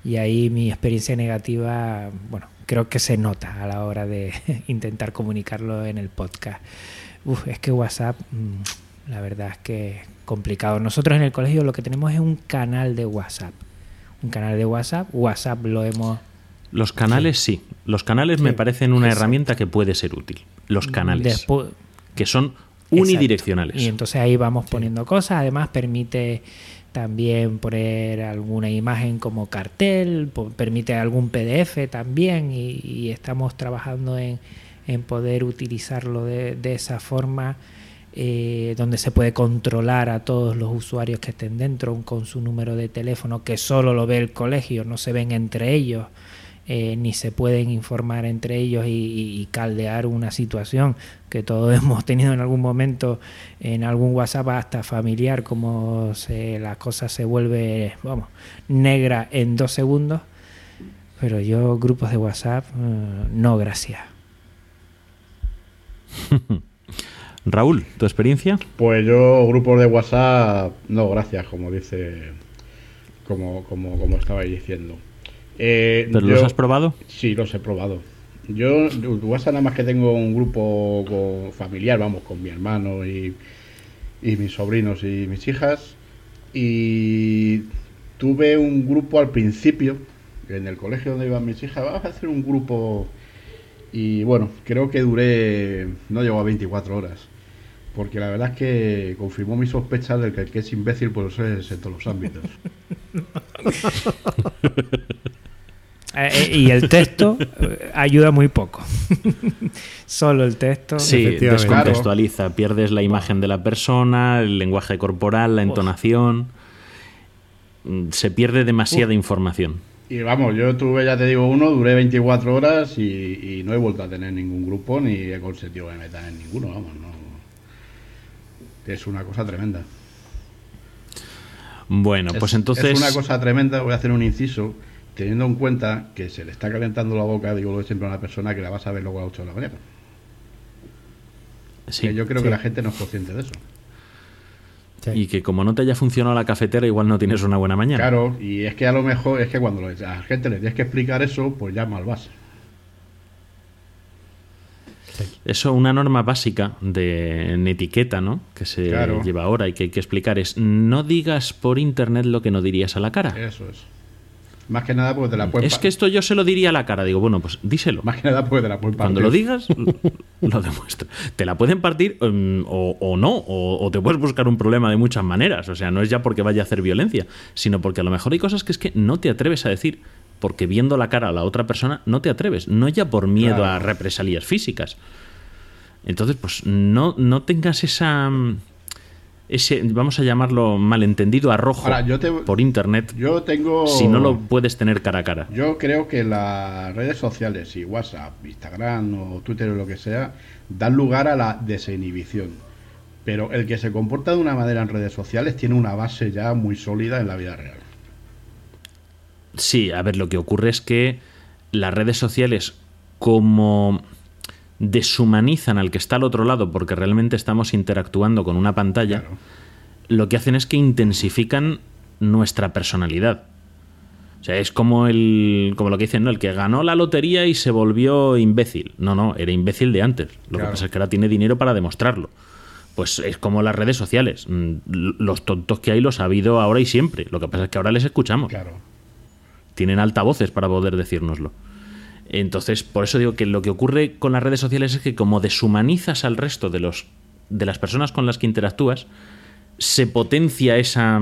y ahí mi experiencia negativa, bueno, creo que se nota a la hora de intentar comunicarlo en el podcast. Uf, es que WhatsApp, mm, la verdad es que complicado. Nosotros en el colegio lo que tenemos es un canal de WhatsApp. Un canal de WhatsApp. WhatsApp lo hemos los canales sí. Los canales me parecen una herramienta que puede ser útil. Los canales. que son unidireccionales. Y entonces ahí vamos poniendo cosas. Además permite también poner alguna imagen como cartel, permite algún PDF también y, estamos trabajando en, poder utilizarlo de, esa forma. Eh, donde se puede controlar a todos los usuarios que estén dentro con su número de teléfono que solo lo ve el colegio, no se ven entre ellos eh, ni se pueden informar entre ellos y, caldear una situación que todos hemos tenido en algún momento en algún WhatsApp hasta familiar, como se, la cosa se vuelve, vamos, negra en dos segundos. Pero yo, grupos de WhatsApp, eh, no, gracias. Raúl, ¿tu experiencia? Pues yo, grupos de WhatsApp, no, gracias, como dice, como, como, como estabais diciendo. Eh, ¿Pero los has probado? Sí, los he probado. Yo, WhatsApp nada más que tengo un grupo familiar, vamos, con mi hermano y, mis sobrinos y mis hijas. Y tuve un grupo al principio, en el colegio donde iban mis hijas, vamos a hacer un grupo. Y bueno, creo que duré, no llegó a 24 horas. Porque la verdad es que confirmó mis sospechas de que el que es imbécil, pues es en todos los ámbitos. Eh, eh, y el texto eh, ayuda muy poco. Solo el texto. Sí, descontextualiza. Pierdes la imagen de la persona, el lenguaje corporal, la entonación. Mm, se pierde demasiada información. Y vamos, yo tuve, ya te digo, uno, duré 24 horas y, no he vuelto a tener ningún grupo ni he consentido que me metan en ninguno, vamos, no. Es una cosa tremenda. Bueno, pues entonces. Es una cosa tremenda, voy a hacer un inciso teniendo en cuenta que se le está calentando la boca, digo lo siempre a una persona que la vas a ver luego a las 8 de la mañana. Sí, yo creo que la gente no es consciente de eso. Y que como no te haya funcionado la cafetera, igual no tienes una buena mañana. Claro, y es que a lo mejor es que cuando a la gente le tienes que explicar eso, pues ya mal vas. Eso, una norma básica de etiqueta, ¿no? Que se lleva ahora y que hay que explicar es no digas por internet lo que no dirías a la cara. Eso es. Más que nada porque te la pueden... Es que esto yo se lo diría a la cara. Digo, bueno, pues díselo. Más que nada porque te la pueden partir. Cuando lo digas, lo demuestro. Te la pueden partir em, o, no, o, te puedes buscar un problema de muchas maneras. O sea, no es ya porque vaya a hacer violencia, sino porque a lo mejor hay cosas que es que no te atreves a decir. Porque viendo la cara a la otra persona no te atreves. No ya por miedo a represalias físicas. Entonces, pues no, no tengas esa ese, vamos a llamarlo malentendido arrojo por internet yo tengo, si no lo puedes tener cara a cara. Yo creo que las redes sociales, y WhatsApp, Instagram o Twitter o lo que sea, dan lugar a la desinhibición. Pero el que se comporta de una manera en redes sociales tiene una base ya muy sólida en la vida real. Sí, a ver, lo que ocurre es que las redes sociales como deshumanizan al que está al otro lado porque realmente estamos interactuando con una pantalla, lo que hacen es que intensifican nuestra personalidad. O sea, es como el como lo que dicen, ¿no? El que ganó la lotería y se volvió imbécil. No, no, era imbécil de antes. Lo que pasa es que ahora tiene dinero para demostrarlo. Pues es como las redes sociales. Mm, los tontos que hay los ha habido ahora y siempre. Lo que pasa es que ahora les escuchamos. Claro. Tienen altavoces para poder decírnoslo. Entonces, por eso digo que lo que ocurre con las redes sociales es que como deshumanizas al resto de, los, de las personas con las que interactúas, se potencia esa,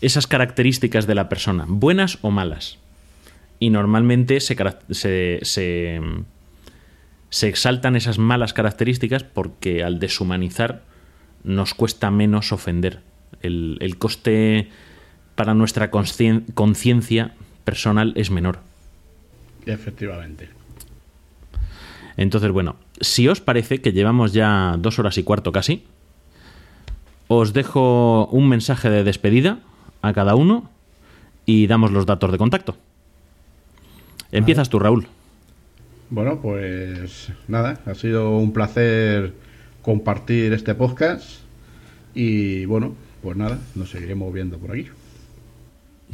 esas características de la persona, buenas o malas. Y normalmente se, se, se, exaltan esas malas características porque al deshumanizar nos cuesta menos ofender. El, el coste para nuestra conciencia personal es menor. Efectivamente. Entonces, bueno, si os parece que llevamos ya dos horas y cuarto casi, os dejo un mensaje de despedida a cada uno y damos los datos de contacto. Empiezas tú, Raúl. Bueno, pues nada, ha sido un placer compartir este podcast y bueno, pues nada, nos seguiremos viendo por aquí.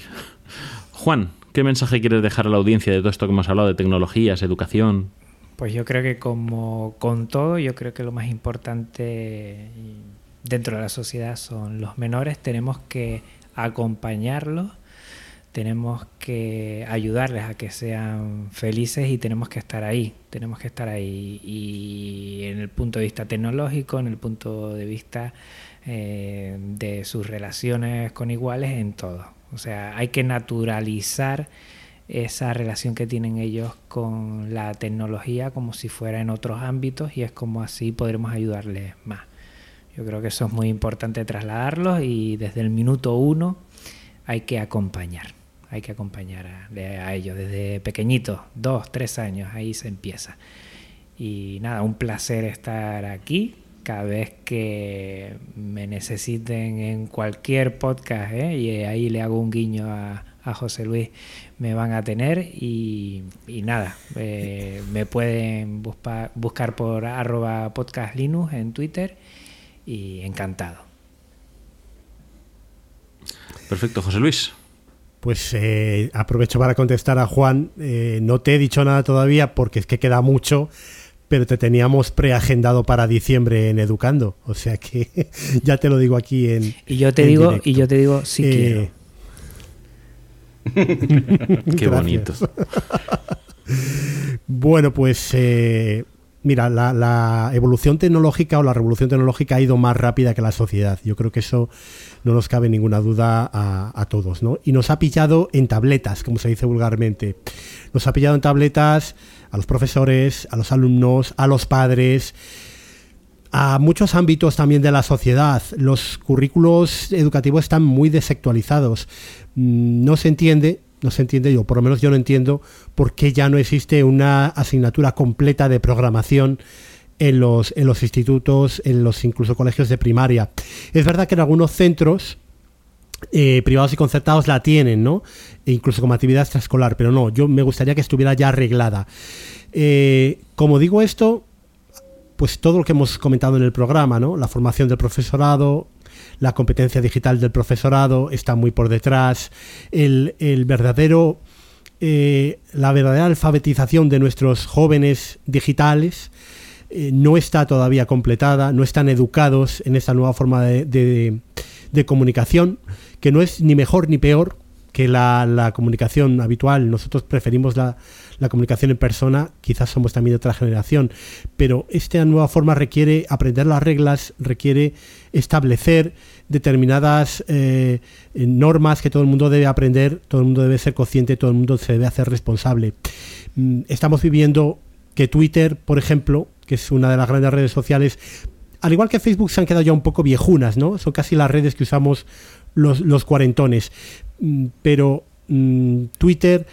Juan, ¿qué mensaje quieres dejar a la audiencia de todo esto que hemos hablado de tecnologías, educación? Pues yo creo que como con todo, yo creo que lo más importante dentro de la sociedad son los menores, tenemos que acompañarlos, tenemos que ayudarles a que sean felices y tenemos que estar ahí, tenemos que estar ahí. Y en el punto de vista tecnológico, en el punto de vista eh, de sus relaciones con iguales, en todo. O sea, hay que naturalizar esa relación que tienen ellos con la tecnología como si fuera en otros ámbitos y es como así podremos ayudarles más. Yo creo que eso es muy importante trasladarlo y desde el minuto uno hay que acompañar, hay que acompañar a, ellos desde pequeñitos, dos, tres años, ahí se empieza. Y nada, un placer estar aquí. Cada vez que me necesiten en cualquier podcast, ¿eh? y ahí le hago un guiño a, a José Luis me van a tener y, nada, eh, me pueden buscar por arroba podcast Linux en Twitter y encantado. Perfecto, José Luis. Pues eh, aprovecho para contestar a Juan. Eh, no te he dicho nada todavía porque es que queda mucho, pero te teníamos preagendado para diciembre en Educando. O sea que ya te lo digo aquí en. Y yo te digo, y yo te digo, si quiero. Qué bonito. bueno, pues eh, mira, la, evolución tecnológica o la revolución tecnológica ha ido más rápida que la sociedad. Yo creo que eso no nos cabe ninguna duda a, todos, ¿no? Y nos ha pillado en tabletas, como se dice vulgarmente. Nos ha pillado en tabletas a los profesores, a los alumnos, a los padres a muchos ámbitos también de la sociedad. Los currículos educativos están muy desactualizados. Mm, no se entiende, no se entiende yo, por lo menos yo no entiendo por qué ya no existe una asignatura completa de programación en los, en los institutos, en los incluso colegios de primaria. Es verdad que en algunos centros eh, privados y concertados la tienen, ¿no? E incluso como actividad extraescolar, pero no, yo me gustaría que estuviera ya arreglada. Eh, como digo esto, pues todo lo que hemos comentado en el programa, ¿no? La formación del profesorado, la competencia digital del profesorado está muy por detrás, el, verdadero, eh, la verdadera alfabetización de nuestros jóvenes digitales no está todavía completada, no están educados en esta nueva forma de, comunicación, que no es ni mejor ni peor que la comunicación habitual. Nosotros preferimos la, la comunicación en persona, quizás somos también de otra generación, pero esta nueva forma requiere aprender las reglas, requiere establecer determinadas eh, normas que todo el mundo debe aprender, todo el mundo debe ser consciente, todo el mundo se debe hacer responsable. Mm, estamos viviendo que Twitter, por ejemplo, que es una de las grandes redes sociales, al igual que Facebook se han quedado ya un poco viejunas, ¿no? Son casi las redes que usamos los, cuarentones. Mm, pero mm, Twitter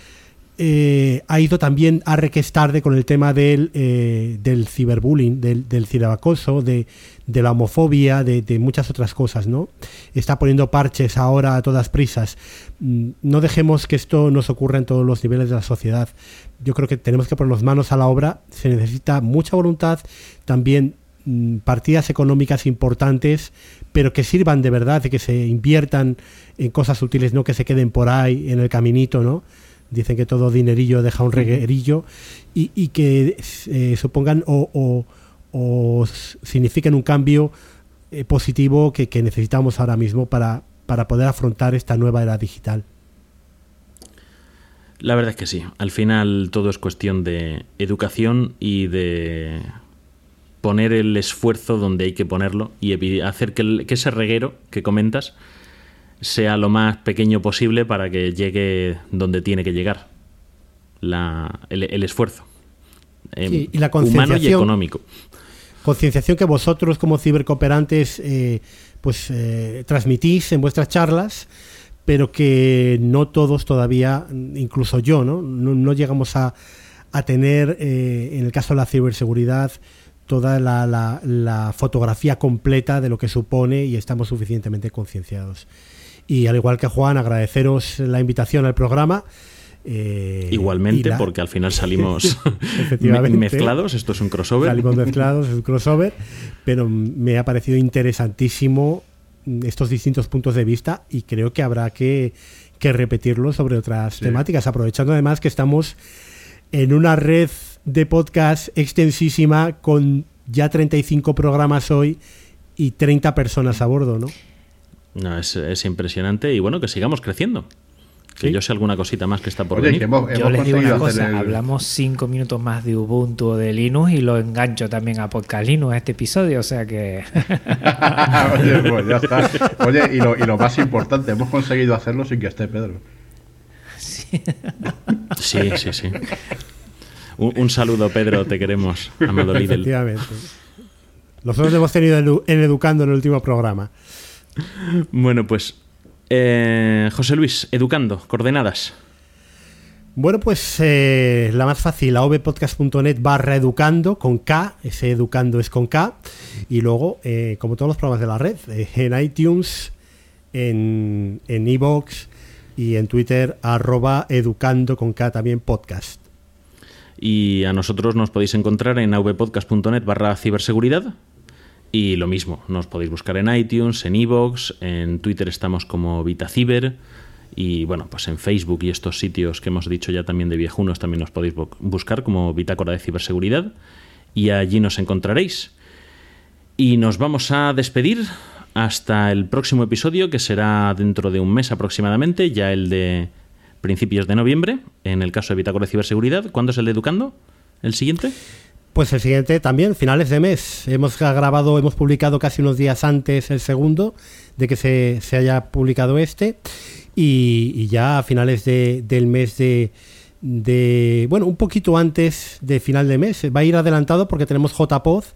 eh, ha ido también a requestarde con el tema del, eh, del ciberbullying, del, del ciberacoso, de, la homofobia, de, muchas otras cosas, ¿no? Está poniendo parches ahora a todas prisas. Mm, no dejemos que esto nos ocurra en todos los niveles de la sociedad. Yo creo que tenemos que ponernos manos a la obra. Se necesita mucha voluntad, también partidas económicas importantes, pero que sirvan de verdad que se inviertan en cosas útiles, no que se queden por ahí en el caminito, ¿no? dicen que todo dinerillo deja un reguerillo y, que eh, supongan o, signifiquen un cambio eh, positivo que, necesitamos ahora mismo para, para poder afrontar esta nueva era digital. La verdad es que sí. Al final todo es cuestión de educación y de poner el esfuerzo donde hay que ponerlo y hacer que, que ese reguero que comentas sea lo más pequeño posible para que llegue donde tiene que llegar el, esfuerzo em, y la humano y económico. Concienciación que vosotros como cibercooperantes eh, pues eh, transmitís en vuestras charlas, pero que no todos todavía, incluso yo, no, no, llegamos a, a tener, eh, en el caso de la ciberseguridad, toda la, la, fotografía completa de lo que supone y estamos suficientemente concienciados. Y al igual que Juan, agradeceros la invitación al programa. Eh, Igualmente, porque al final salimos mezclados, esto es un crossover. Salimos mezclados, es un crossover, pero me ha parecido interesantísimo estos distintos puntos de vista y creo que habrá que, que repetirlo sobre otras temáticas, aprovechando además que estamos en una red de podcast extensísima con ya 35 programas hoy y 30 personas a bordo, ¿no? No, es, es impresionante y bueno, que sigamos creciendo. Que yo sé alguna cosita más que está por venir. yo les digo una cosa, hablamos cinco minutos más de Ubuntu o de Linux y lo engancho también a Podcast Linux a este episodio, o sea que... Oye, pues ya está. Oye, y lo, y lo, más importante, hemos conseguido hacerlo sin que esté Pedro. Sí, sí, sí. sí. Un, saludo, Pedro, te queremos, amado Lidl. Efectivamente. Nosotros hemos tenido en Educando en el último programa. Bueno, pues eh, José Luis, Educando, coordenadas. Bueno, pues eh, la más fácil, avpodcast.net barra educando con K, ese educando es con K, y luego, eh, como todos los programas de la red, en iTunes, en Evox y en Twitter, arroba educando con K también podcast. Y a nosotros nos podéis encontrar en avpodcast.net barra ciberseguridad. Y lo mismo, nos podéis buscar en iTunes, en Evox, en Twitter estamos como VitaCiber. Y bueno, pues en Facebook y estos sitios que hemos dicho ya también de viejunos también nos podéis buscar como Bitácora de Ciberseguridad. Y allí nos encontraréis. Y nos vamos a despedir hasta el próximo episodio, que será dentro de un mes aproximadamente, ya el de principios de noviembre, en el caso de Bitácora de Ciberseguridad. ¿Cuándo es el de Educando? ¿El siguiente? Pues el siguiente también, finales de mes. Hemos grabado, hemos publicado casi unos días antes el segundo de que se, haya publicado este. Y, ya a finales del mes de, de, Bueno, un poquito antes de final de mes. Va a ir adelantado porque tenemos JPOZ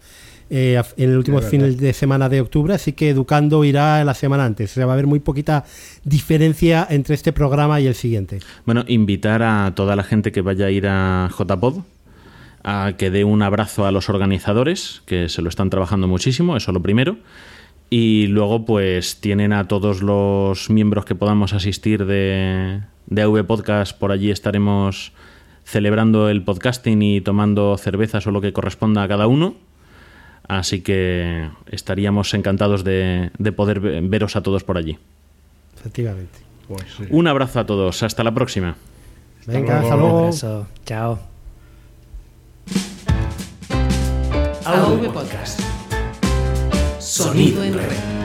eh, en el último fin de semana de octubre, así que Educando irá la semana antes. O sea, va a haber muy poquita diferencia entre este programa y el siguiente. Bueno, invitar a toda la gente que vaya a ir a JPod a que dé un abrazo a los organizadores, que se lo están trabajando muchísimo, eso lo primero. Y luego, pues tienen a todos los miembros que podamos asistir de, de AV Podcast, por allí estaremos celebrando el podcasting y tomando cervezas o lo que corresponda a cada uno. Así que estaríamos encantados de, poder veros a todos por allí. Efectivamente. Pues Un abrazo a todos. Hasta la próxima. Venga, hasta luego. Chao. Podcast. Sonido en red.